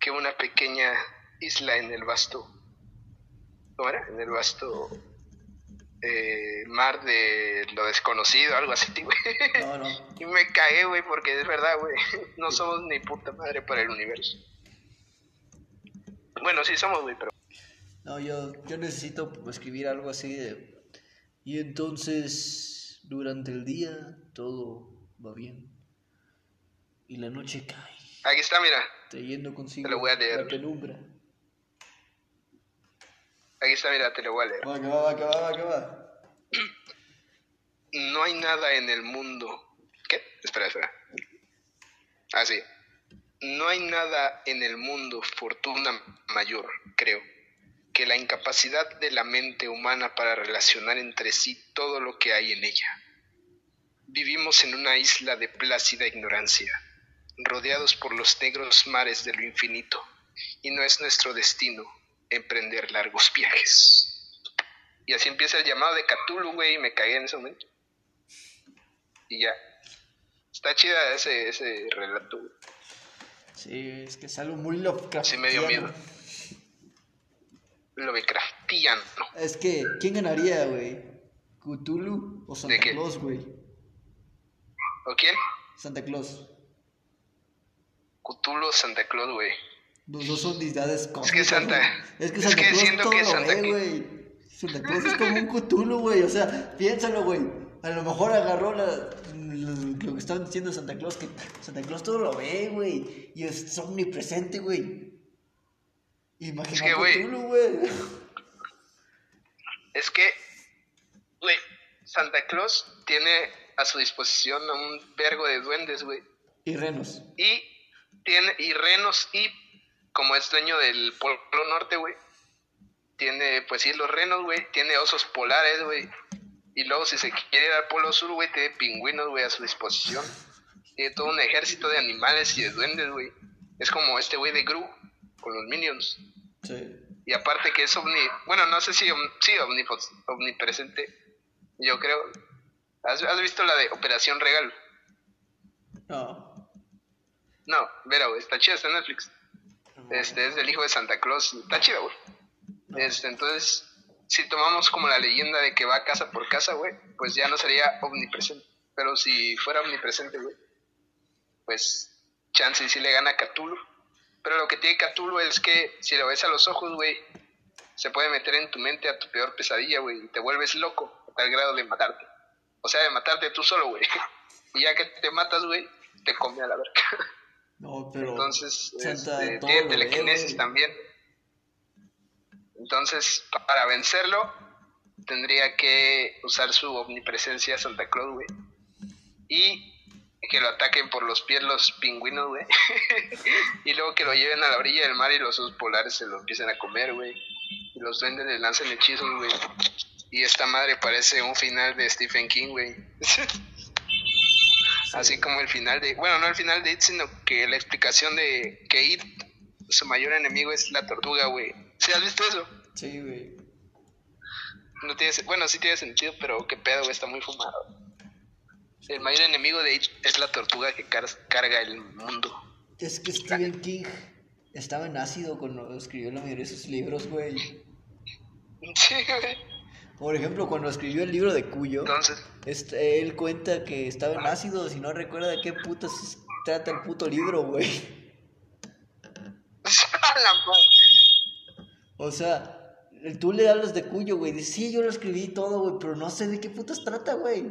S2: que una pequeña isla en el vasto. ¿Cómo era? En el vasto. eh, mar de lo desconocido, algo así, <laughs> güey.
S1: No, no.
S2: Y me cagué, güey, porque es verdad, güey. <laughs> No somos ni puta madre para el universo. Bueno, sí somos, güey, pero.
S1: No, yo, yo necesito escribir algo así de... Y entonces, durante el día, todo va bien. Y la noche cae,
S2: Aquí está, mira.
S1: trayendo consigo
S2: Te lo voy a leer.
S1: la penumbra.
S2: Aquí está, mira, te lo voy a leer.
S1: Va, que va, va, que va, va, que va. <clears throat>
S2: No hay nada en el mundo. ¿Qué? Espera, espera. Ah, sí. No hay nada en el mundo, fortuna mayor, creo, que la incapacidad de la mente humana para relacionar entre sí todo lo que hay en ella. Vivimos en una isla de plácida ignorancia, rodeados por los negros mares de lo infinito, y no es nuestro destino emprender largos viajes. Y así empieza el llamado de Cthulhu, güey, y me caí en ese momento. Y ya. Está chida ese, ese relato, güey.
S1: Sí, es que es algo muy Lovecraftiano.
S2: Sí me dio miedo. Lo de craftiano.
S1: Es que, ¿quién ganaría, güey? ¿Cthulhu o Santa. Claus, güey?
S2: ¿O quién?
S1: Santa Claus.
S2: Cthulhu Santa Claus, güey.
S1: Los dos son deidades cósmicas.
S2: que Santa-.
S1: Es que
S2: es
S1: Santa
S2: que
S1: Claus
S2: siento
S1: todo
S2: que Santa
S1: güey. Santa Claus es como un Cthulhu, güey. O sea, piénsalo, güey. A lo mejor agarró la, lo, lo que estaban diciendo Santa Claus, que Santa Claus todo lo ve, güey. Y es omnipresente, güey. Imagina
S2: Es que, güey. Es que, güey, Santa Claus tiene a su disposición a un vergo de duendes, güey.
S1: Y renos.
S2: Y tiene, y renos, y como es dueño del Polo Norte, güey, tiene, pues sí, los renos, güey, tiene osos polares, güey. Y luego, si se quiere ir al Polo Sur, güey, tiene pingüinos, güey, a su disposición. Tiene todo un ejército de animales y de duendes, güey. Es como este güey de Gru, con los Minions.
S1: Sí.
S2: Y aparte que es omni... Bueno, no sé si... om- Sí, omnipresente. Yo creo... ¿Has, has visto la de Operación Regal?
S1: No.
S2: No, Vera, güey, está chida, está en Netflix. Este es del hijo de Santa Claus. Está chida, güey. Este, entonces, si tomamos como la leyenda de que va casa por casa, güey, pues ya no sería omnipresente. Pero si fuera omnipresente, güey, pues chance y si le gana a Cthulhu. Pero lo que tiene Cthulhu es que si lo ves a los ojos, güey, se puede meter en tu mente a tu peor pesadilla, güey, y te vuelves loco a tal grado de matarte. O sea, de matarte tú solo, güey. <laughs> Y ya que te matas, güey, te come a la verga. <laughs>
S1: No, pero.
S2: Entonces, este, tiene telequinesis
S1: güey.
S2: también. Entonces, para vencerlo, tendría que usar su omnipresencia Santa Claus, güey. Y que lo ataquen por los pies los pingüinos, güey. <laughs> y luego que lo lleven a la orilla del mar y los osos polares se lo empiecen a comer, güey. Y los duendes le lancen hechizos, güey. Y esta madre parece un final de Stephen King, güey. <laughs> Así como el final de, bueno, no el final de It, sino que la explicación de que It, su mayor enemigo es la tortuga, güey. ¿Sí has visto eso?
S1: Sí, güey.
S2: No tiene, bueno, sí tiene sentido, pero qué pedo, güey, está muy fumado. El mayor enemigo de It es la tortuga que car- carga el mundo.
S1: Es que Stephen King estaba en ácido cuando escribió la mayoría de sus libros, güey. <laughs>
S2: Sí, güey.
S1: Por ejemplo, cuando escribió el libro de Cuyo,
S2: Entonces,
S1: este, él cuenta que estaba en ácido, si no recuerda de qué putas trata el puto libro, güey. <laughs> O sea, tú le hablas de Cuyo, güey, dices, sí, yo lo escribí todo, güey, pero no sé de qué putas trata, güey.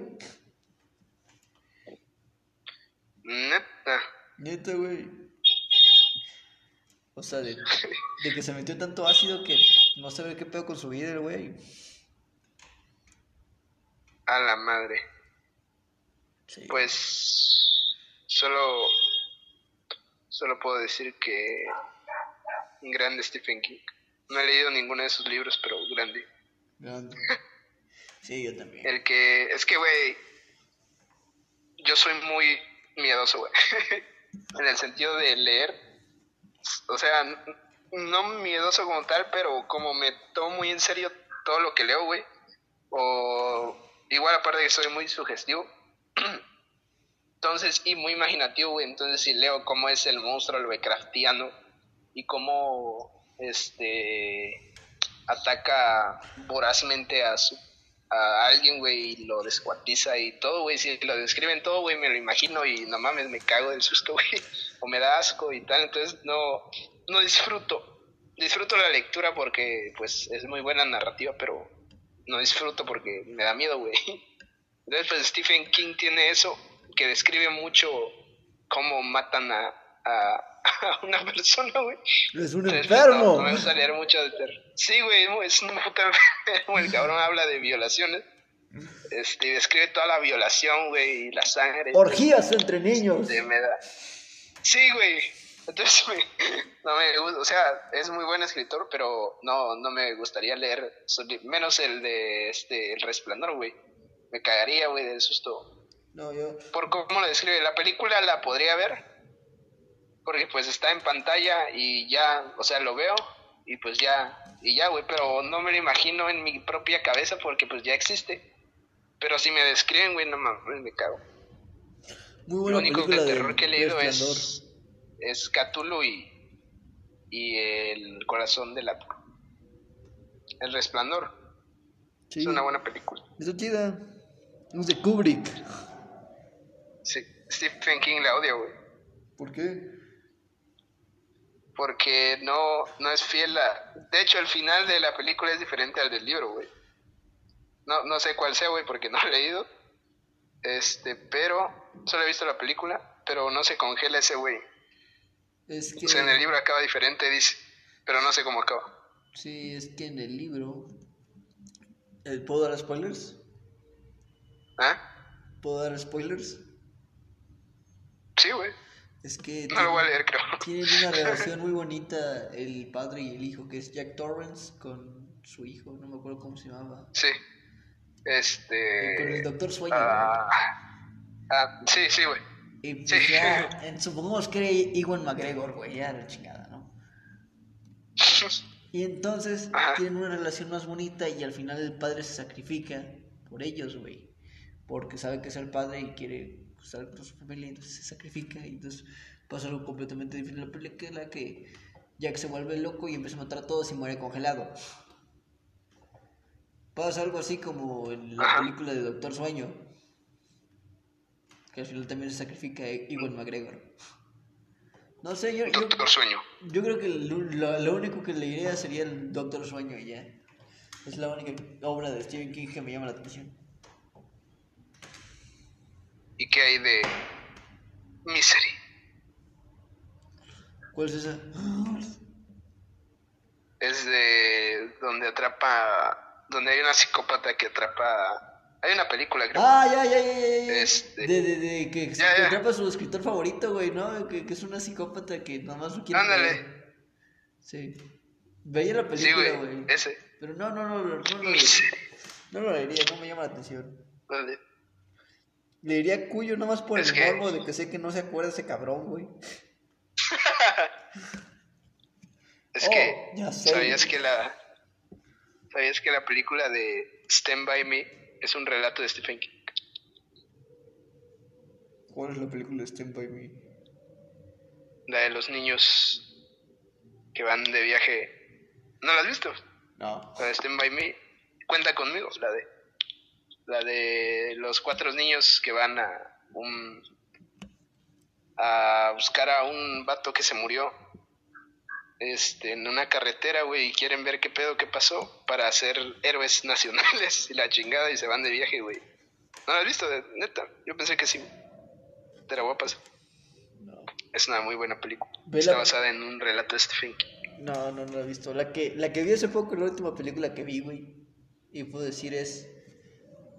S2: Neta.
S1: Neta, güey. O sea, de, <laughs> de que se metió tanto ácido que no sabe qué pedo con su vida, el güey.
S2: A la madre.
S1: Sí.
S2: Pues solo solo puedo decir que grande Stephen King. No he leído ninguno de sus libros, pero grande.
S1: Grande. <laughs> Sí, yo también.
S2: El que es que güey yo soy muy miedoso, güey. <laughs> en el sentido de leer. O sea, no miedoso como tal, pero como me tomo muy en serio todo lo que leo, güey. O igual aparte que soy muy sugestivo. <clears throat> Entonces, y muy imaginativo, güey. Entonces, si leo cómo es el monstruo Lovecraftiano y cómo este ataca vorazmente a su a alguien, güey, y lo descuartiza y todo, güey. Si lo describen todo, güey, me lo imagino y no mames, me cago del susto, <laughs> güey. O me da asco y tal. Entonces, no, no disfruto. Disfruto la lectura porque, pues, es muy buena narrativa, pero no disfruto porque me da miedo, güey. <laughs> Entonces, pues, Stephen King tiene eso, que describe mucho cómo matan a, a, a <laughs> una persona, güey.
S1: Es un
S2: Entonces,
S1: enfermo.
S2: No, me gusta leer mucho de terror. Sí, güey, es un puto <laughs> enfermo. El cabrón habla de violaciones. Este, y describe toda la violación, güey, y la sangre.
S1: Orgías entre niños.
S2: Este, me da- Sí, güey. Entonces, <laughs> me- no me gusta. O sea, es muy buen escritor, pero no, no me gustaría leer. Menos el de este, El Resplandor, güey. Me cagaría, güey, del susto
S1: No, yo.
S2: por cómo lo describe. La película la podría ver, porque pues está en pantalla y ya, o sea, lo veo y pues ya, y ya, güey, pero no me lo imagino en mi propia cabeza porque pues ya existe. Pero si me describen, güey, no mames, me cago.
S1: Muy
S2: Lo
S1: buena
S2: único
S1: película
S2: de
S1: de
S2: terror que he leído es, es Cthulhu y, y el corazón del átomo. El resplandor.
S1: Sí.
S2: Es una buena película.
S1: Está chida. Es de Kubrick.
S2: Sí, Stephen King la odio, güey.
S1: ¿Por qué?
S2: Porque no, no es fiel a... De hecho, el final de la película es diferente al del libro, güey. No, no sé cuál sea, güey, porque <laughs> no he leído. Este, pero... Solo he visto la película, pero no se congela ese güey.
S1: Es que.
S2: O sea, en el libro acaba diferente, dice. Pero no sé cómo acaba.
S1: Sí, es que en el libro. Eh, ¿Puedo dar spoilers?
S2: ¿Ah?
S1: ¿Puedo dar spoilers?
S2: Sí, güey.
S1: Es que.
S2: No lo voy a leer, creo.
S1: Tienen una <laughs> relación muy bonita el padre y el hijo, que es Jack Torrance con su hijo, no me acuerdo cómo se llamaba.
S2: Sí. Este...
S1: Con el doctor Sueño.
S2: ah, ah, sí, sí, güey.
S1: Y pues
S2: sí.
S1: ya, <laughs> en- supongamos que era Iwan McGregor, güey, ya la chingada, ¿no? <laughs> Y entonces
S2: Ajá.
S1: tienen una relación más bonita y al final el padre se sacrifica por ellos, güey. Porque sabe que es el padre y quiere estar con su familia, entonces se sacrifica. Y entonces pasa algo completamente diferente en la película que Jack se vuelve loco y empieza a matar a todos y muere congelado. Pasa algo así como en la
S2: Ajá.
S1: película de Doctor Sueño, que al final también se sacrifica a Iwan McGregor. No sé, yo, yo,
S2: Doctor Sueño.
S1: yo creo que lo, lo- lo único que leería sería el Doctor Sueño y ya. Es la única obra de Stephen King que me llama la atención.
S2: ¿Y qué hay de Misery?
S1: ¿Cuál es esa?
S2: Es de donde atrapa, donde hay una psicópata que atrapa, hay una película creo.
S1: Ah, ya, ya, ya, ya.
S2: Este.
S1: De, de, de que,
S2: Ya,
S1: atrapa a su escritor favorito, güey, ¿no? Que, que es una psicópata que nada más lo quiere.
S2: Ándale.
S1: Sí. Veía la
S2: sí,
S1: película,
S2: güey,
S1: güey.
S2: ese.
S1: Pero no, no, no, no, no, lo no lo leería, no me llama la atención.
S2: Ándale.
S1: Le diría Cuyo nada más por
S2: Es
S1: el
S2: que-
S1: morbo de que sé que no se acuerda ese cabrón, güey. <laughs>
S2: Es
S1: Oh,
S2: que,
S1: ya sé.
S2: ¿sabías que la, sabías que la película de Stand By Me es un relato de Stephen King?
S1: ¿Cuál es la película de Stand By Me?
S2: La de los niños que van de viaje. ¿No la has visto?
S1: No.
S2: La de Stand By Me. Cuenta conmigo, la de. La de los cuatro niños que van a un. a buscar a un vato que se murió. Este, en una carretera, güey, y quieren ver qué pedo que pasó para ser héroes <laughs> nacionales y la chingada y se van de viaje, güey. ¿No la has visto? Neta, yo pensé que sí. Te la voy a pasar.
S1: No.
S2: Es una muy buena película. Está basada en un relato de Stephen King.
S1: No, no, no la he visto. La que, la que vi hace poco, la última película que vi, güey. Y puedo decir es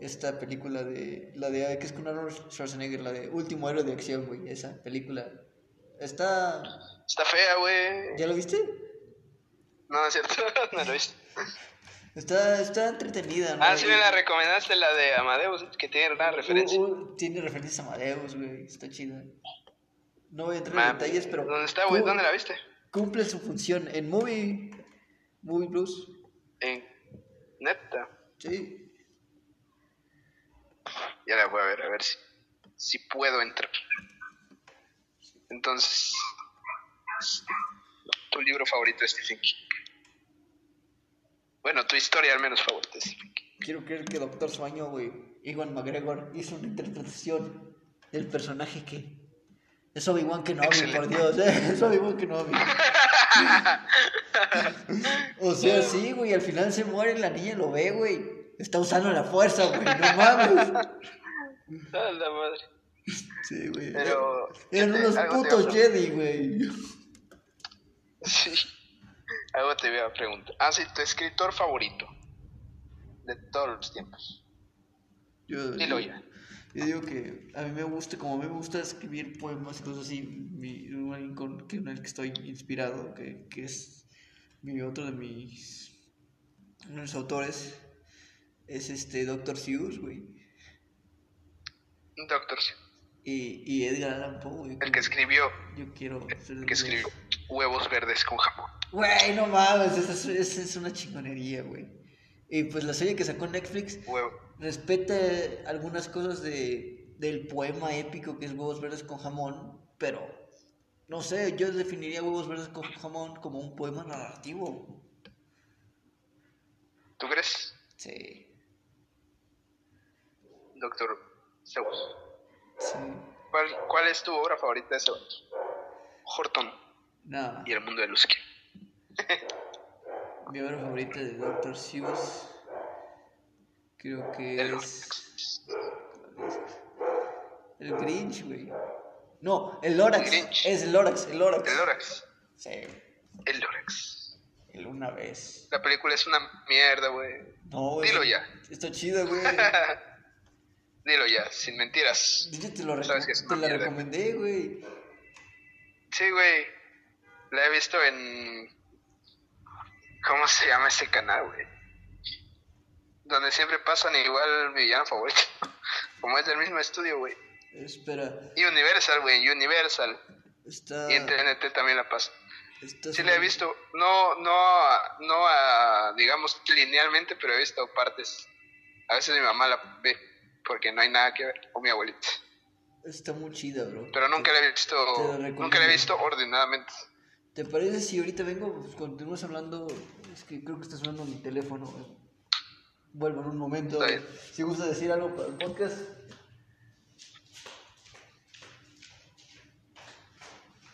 S1: esta película de. La de. que es con Arnold Schwarzenegger, la de Último Héroe de Acción, güey. Esa película. Está.
S2: Está fea, güey.
S1: ¿Ya lo viste?
S2: No, es cierto, <laughs> no lo he visto.
S1: Está, está entretenida, ¿no?
S2: Ah, sí me la recomendaste, la de Amadeus, que tiene una referencia.
S1: Uh, uh, tiene referencias a Amadeus, güey. Está chida. No voy a entrar en detalles, pero.
S2: ¿Dónde está, güey? ¿Dónde la viste?
S1: Cumple su función en Movie. Movie Plus.
S2: En neta.
S1: Sí.
S2: Ya la voy a ver, a ver si, si puedo entrar. Entonces, tu libro favorito es Stephen King. Bueno, tu historia al menos favorita es Stephen King.
S1: Quiero creer que Doctor Sueño, güey, Iwan McGregor hizo una interpretación del personaje que es Obi-Wan Kenobi, por. Dios, ¿eh? <laughs> es Obi-Wan Kenobi. <laughs> o sea, sí, güey, al final se muere, la niña lo ve, güey. Está usando la fuerza, güey, no mames.
S2: La madre.
S1: Sí, güey.
S2: Pero,
S1: Eran
S2: este,
S1: unos putos
S2: a
S1: Jedi, güey.
S2: Sí. <laughs> Algo te voy a preguntar. Ah, sí, tu escritor favorito. De todos los tiempos.
S1: Yo,
S2: Dilo ya.
S1: Yo digo que a mí me gusta, como a me gusta escribir poemas y cosas así, mi, alguien con, que, en el que estoy inspirado, que, que es mi otro de mis, uno de mis autores, es este Dr. Seuss, güey.
S2: Doctor, sí.
S1: Y, y Edgar Allan Poe, güey.
S2: el que escribió,
S1: Yo quiero
S2: el que escribió Huevos Verdes con Jamón.
S1: Güey, no mames, esa es, esa es una chingonería, güey. Y pues la serie que sacó Netflix
S2: Huevo.
S1: respeta algunas cosas de, del poema épico que es Huevos Verdes con Jamón, pero no sé, yo definiría Huevos Verdes con Jamón como un poema narrativo.
S2: ¿Tú crees,
S1: Sí,
S2: Doctor Zeus?
S1: sí.
S2: ¿Cuál, ¿Cuál es tu obra favorita de Zeus? Horton
S1: Nada,
S2: y el mundo de Lusky. <laughs>
S1: mi obra favorita de Dr. Seuss creo que
S2: El
S1: es el Grinch, güey. No, el Lorax.
S2: El Grinch.
S1: Es el Lorax, el Lorax.
S2: El Lorax.
S1: Sí,
S2: El Lorax.
S1: el una vez.
S2: La película es una mierda, güey.
S1: No, güey.
S2: Dilo ya.
S1: Está chida, güey. <laughs>
S2: Dilo ya, sin mentiras.
S1: Yo te, lo
S2: Sabes
S1: recom-
S2: que es
S1: te la recomendé, güey.
S2: Sí, güey. La he visto en. ¿Cómo se llama ese canal, güey? Donde siempre pasan igual mi villano favorito. <laughs> Como es del mismo estudio, güey.
S1: Espera,
S2: Y Universal, güey. Universal.
S1: está.
S2: Y en TNT también la pasa.
S1: está
S2: Sí la he visto. No, no, no a, digamos, linealmente, pero he visto partes. A veces mi mamá la ve porque no hay nada que ver. O mi abuelita.
S1: Está muy chida, bro.
S2: Pero nunca la he visto, nunca la he visto ordenadamente.
S1: ¿Te parece si ahorita vengo, pues, continuamos hablando? Es que creo que está sonando mi teléfono. Vuelvo en un momento. Si gusta decir algo para el podcast.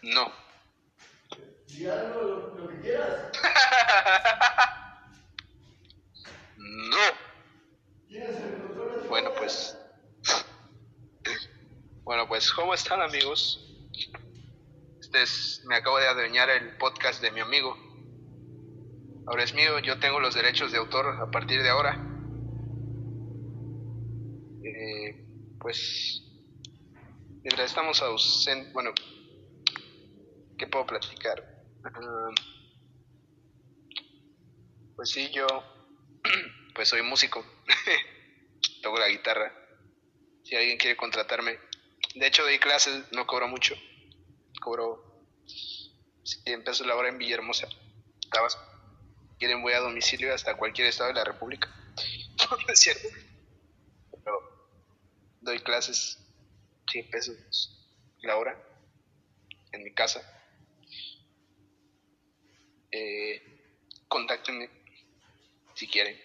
S2: No.
S1: Di algo, lo, lo que quieras. <laughs>
S2: No. Bueno, pues. Bueno, pues, ¿cómo están, amigos? Este es, me acabo de adueñar el podcast de mi amigo. Ahora es mío, yo tengo los derechos de autor a partir de ahora. Eh, pues, mientras estamos ausentes, bueno, ¿qué puedo platicar? Ah, pues sí, yo, <clears throat> pues soy músico, <laughs> toco la guitarra. Si alguien quiere contratarme, de hecho doy clases, no cobro mucho, cobro 100 pesos la hora en Villahermosa, Tabasco. Quieren voy a domicilio hasta cualquier estado de la República. <laughs> no. Pero doy clases 100 pesos la hora en mi casa. Eh, contáctenme si quieren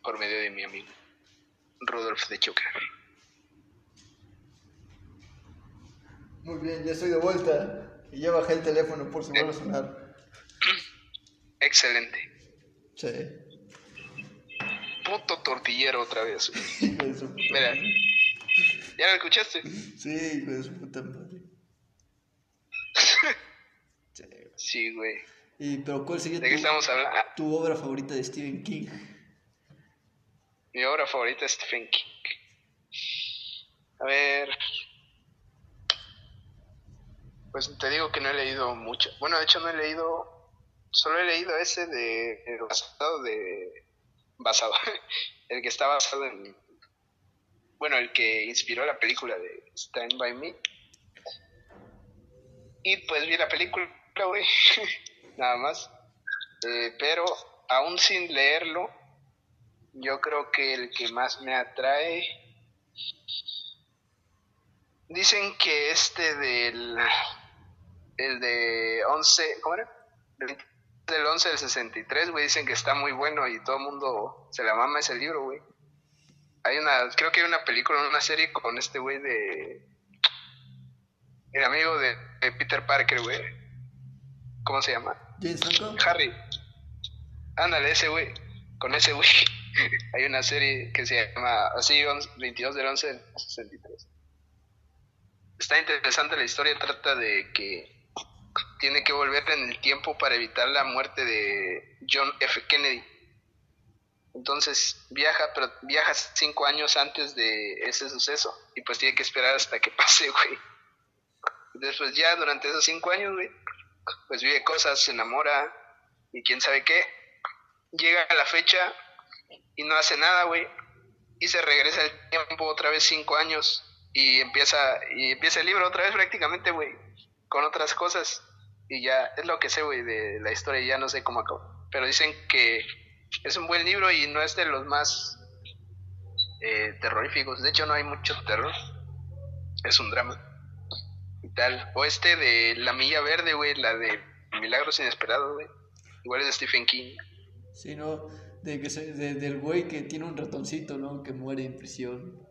S2: por medio de mi amigo Rudolf de Chocar.
S1: Muy bien, ya estoy de vuelta. Y ya bajé el teléfono por si vuelve a sonar. <clears throat>
S2: Excelente.
S1: Sí.
S2: Puto tortillero otra vez. <laughs>
S1: Hijo de su puta
S2: Mira.
S1: madre.
S2: ¿Ya lo escuchaste?
S1: Sí, hijo de su puta madre. <laughs> Sí.
S2: Sí, güey.
S1: Y, pero ¿cuál sería
S2: ¿De qué estamos hablando?
S1: Tu obra favorita de Stephen King?
S2: Mi obra favorita es Stephen King. A ver. Pues te digo que no he leído mucho. Bueno, de hecho no he leído. Solo he leído ese de. el basado de. Basado. <laughs> El que está basado en. Bueno, el que inspiró la película de Stand By Me. Y pues vi la película, güey. <laughs> Nada más. Eh, pero aún sin leerlo, yo creo que el que más me atrae. Dicen que este del. El de 11. ¿Cómo era? El del 11 del 63, güey. Dicen que está muy bueno y todo el mundo se la mama ese libro, güey. Hay una. Creo que hay una película, una serie con este güey de. El amigo de, de Peter Parker, güey. ¿Cómo se llama?
S1: James.
S2: Harry. Ándale, ese güey. Con ese güey. Hay una serie que se llama así, 11 22 del 11 del 63. Está interesante la historia, trata de que tiene que volver en el tiempo para evitar la muerte de John F. Kennedy. Entonces viaja, pero viaja cinco años antes de ese suceso y pues tiene que esperar hasta que <laughs> pase, güey. Después ya durante esos cinco años, güey, pues vive cosas, se enamora y quién sabe qué. Llega la fecha y no hace nada, güey. Y se regresa el tiempo otra vez cinco años y empieza y empieza el libro otra vez prácticamente, güey, con otras cosas. Y ya es lo que sé, güey, de la historia, ya no sé cómo acabó. Pero dicen que es un buen libro y no es de los más eh, terroríficos. De hecho, no hay mucho terror. Es un drama. Y tal. O este de La Milla Verde, güey, la de Milagros Inesperados, güey. Igual es de Stephen King.
S1: Sí, ¿no? De que se- de- del güey que tiene un ratoncito, ¿no? Que muere en prisión.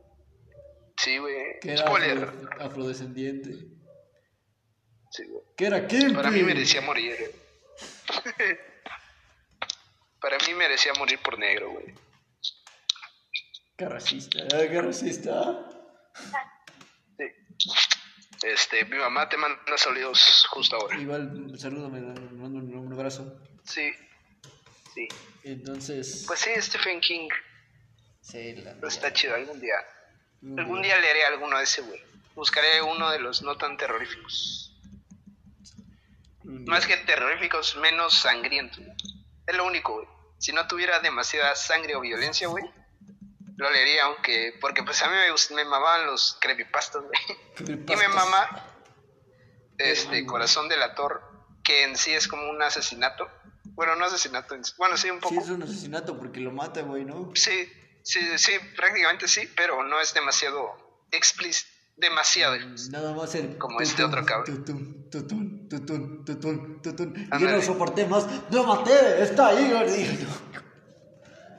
S2: Sí, güey.
S1: Que era
S2: Spoiler.
S1: afro- afrodescendiente.
S2: Sí, güey.
S1: Que era Kingpin.
S2: Para mí merecía morir. <laughs> Para mí merecía morir por negro, güey.
S1: Qué racista, ¿eh? qué racista.
S2: Sí. Este, mi mamá te manda saludos justo ahora.
S1: Igual, salúdame, mando un, un abrazo.
S2: Sí. Sí.
S1: Entonces,
S2: Pues sí, Stephen King.
S1: sí, la
S2: Pero está chido algún día.
S1: Algún
S2: Algún
S1: día.
S2: día leeré alguno de ese, güey. Buscaré uno de los no tan terroríficos.
S1: Un
S2: Más que terroríficos, menos sangrientos. Es lo único, güey. Si no tuviera demasiada sangre o violencia, güey, lo leería, aunque. Porque pues a mí me, me mamaban los creepypastas, güey. Y me mama este Corazón Delator, que en sí es como un asesinato. Bueno, no asesinato, bueno, sí, un poco.
S1: Sí, es un asesinato porque lo mata, güey, ¿no?
S2: Sí, sí, sí, prácticamente sí, pero no es demasiado explícito. demasiado.
S1: Nada más el.
S2: Como este otro cabrón.
S1: tutun, tutun, tutun, tutun, tutun. Y yo no soporté más. ¡Lo maté! ¡Está ahí, gordillo!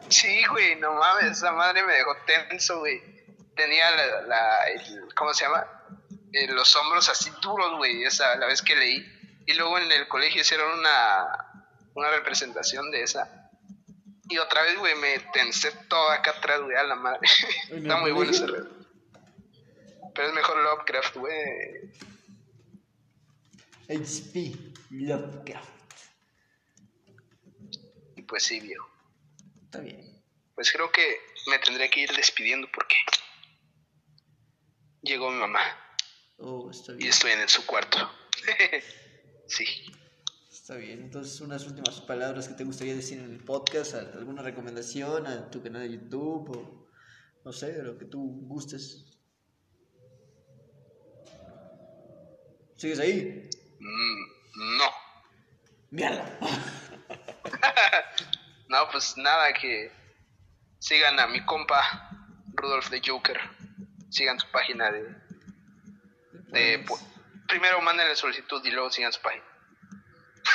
S2: Sí, güey, no mames, esa madre me dejó tenso, güey. Tenía la, la- el- ¿cómo se llama? Eh, los hombros así duros, güey, esa, la vez que leí. Y luego en el colegio hicieron una, una representación de esa. Y otra vez, güey, me tensé todo acá atrás, güey, a la madre.
S1: ¿En
S2: Está muy bueno ese reto. Pero es mejor Lovecraft, güey.
S1: HP Lovecraft.
S2: Y pues sí, viejo.
S1: Está bien.
S2: Pues creo que me tendré que ir despidiendo porque llegó mi mamá.
S1: Oh, está
S2: Y
S1: bien.
S2: estoy en su cuarto. <laughs> sí.
S1: Está bien. Entonces, unas últimas palabras que te gustaría decir en el podcast, ¿Al- alguna recomendación a tu canal de YouTube o no sé, lo que tú gustes. ¿Sigues ahí?
S2: Mm, no.
S1: ¡Mierda! <laughs>
S2: No, pues nada, que sigan a mi compa Rudolf the Joker. Sigan su página de... de po- primero mándenle solicitud y luego sigan su página.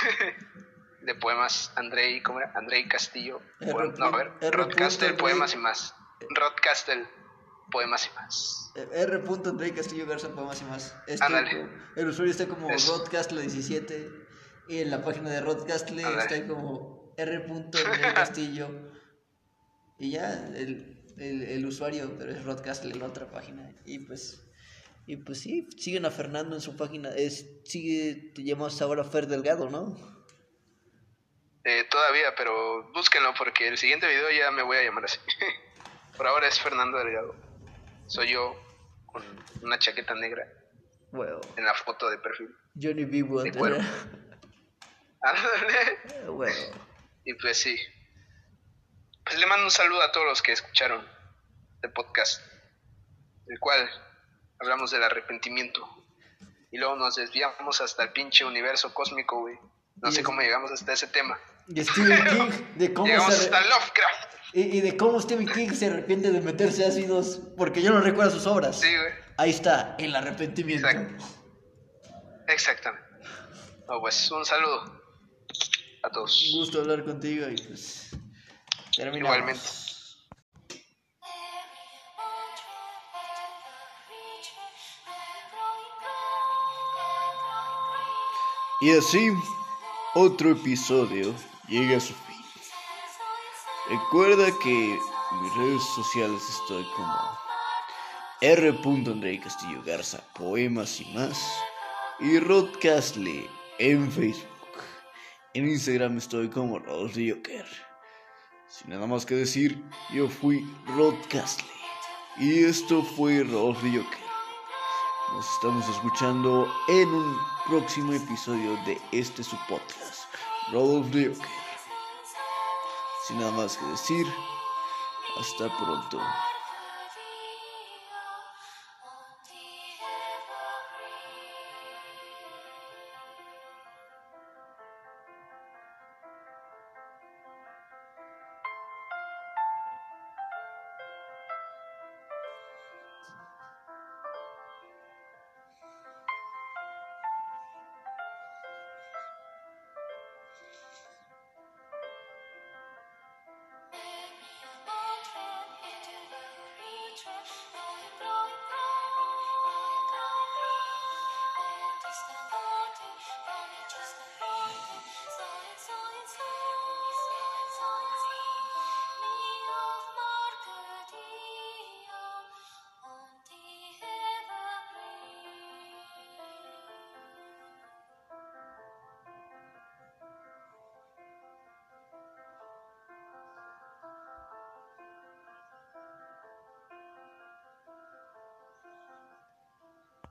S2: <laughs> de poemas Andrei, ¿cómo era? Andrei Castillo.
S1: R.
S2: Poem- no, a ver. Rodcastle, poemas y más. Rodcastle, poemas y más.
S1: R. Andrei Castillo Garza, poemas y más. Este,
S2: Ándale.
S1: el usuario está como
S2: Eso.
S1: Rodcastle17 y en la página de Rodcastle está como R. Andrei <laughs> Castillo. y ya, el, el, el usuario, pero es Rodcastle en la otra página. Y pues, y pues sí, siguen a Fernando en su página. Es, sigue, te llamas ahora Fer Delgado, ¿no?
S2: Eh, todavía, pero búsquenlo porque el siguiente video ya me voy a llamar así. <laughs> Por ahora es Fernando Delgado. Soy yo con una chaqueta negra
S1: Bueno,
S2: en la foto de perfil.
S1: Johnny B. <laughs>
S2: Ándale.
S1: bueno,
S2: y pues sí. Pues le mando un saludo a todos los que escucharon el podcast, el cual hablamos del arrepentimiento. Y luego nos desviamos hasta el pinche universo cósmico, güey. No sé
S1: es-
S2: cómo llegamos hasta ese tema.
S1: y Stephen <laughs> King, de cómo
S2: Llegamos
S1: se...
S2: hasta Lovecraft.
S1: Y, y de cómo Stephen King se arrepiente de meterse ácidos porque yo no recuerdo sus obras.
S2: Sí, güey.
S1: Ahí está, el arrepentimiento.
S2: Exacto. Exactamente. No, pues un saludo a
S1: Un
S2: todos.
S1: gusto hablar contigo y pues terminamos.
S2: Igualmente.
S1: Y así, otro episodio llega a su fin. Recuerda que en mis redes sociales estoy como R. Andrei Castillo Garza, poemas y más. Y Rodcastle en Facebook. En Instagram estoy como Rodolfo Joker. Sin nada más que decir, yo fui Rodcastle. Y esto fue Rodolfo Joker. Nos estamos escuchando en un próximo episodio de este su podcast, the Joker. Sin nada más que decir, hasta pronto.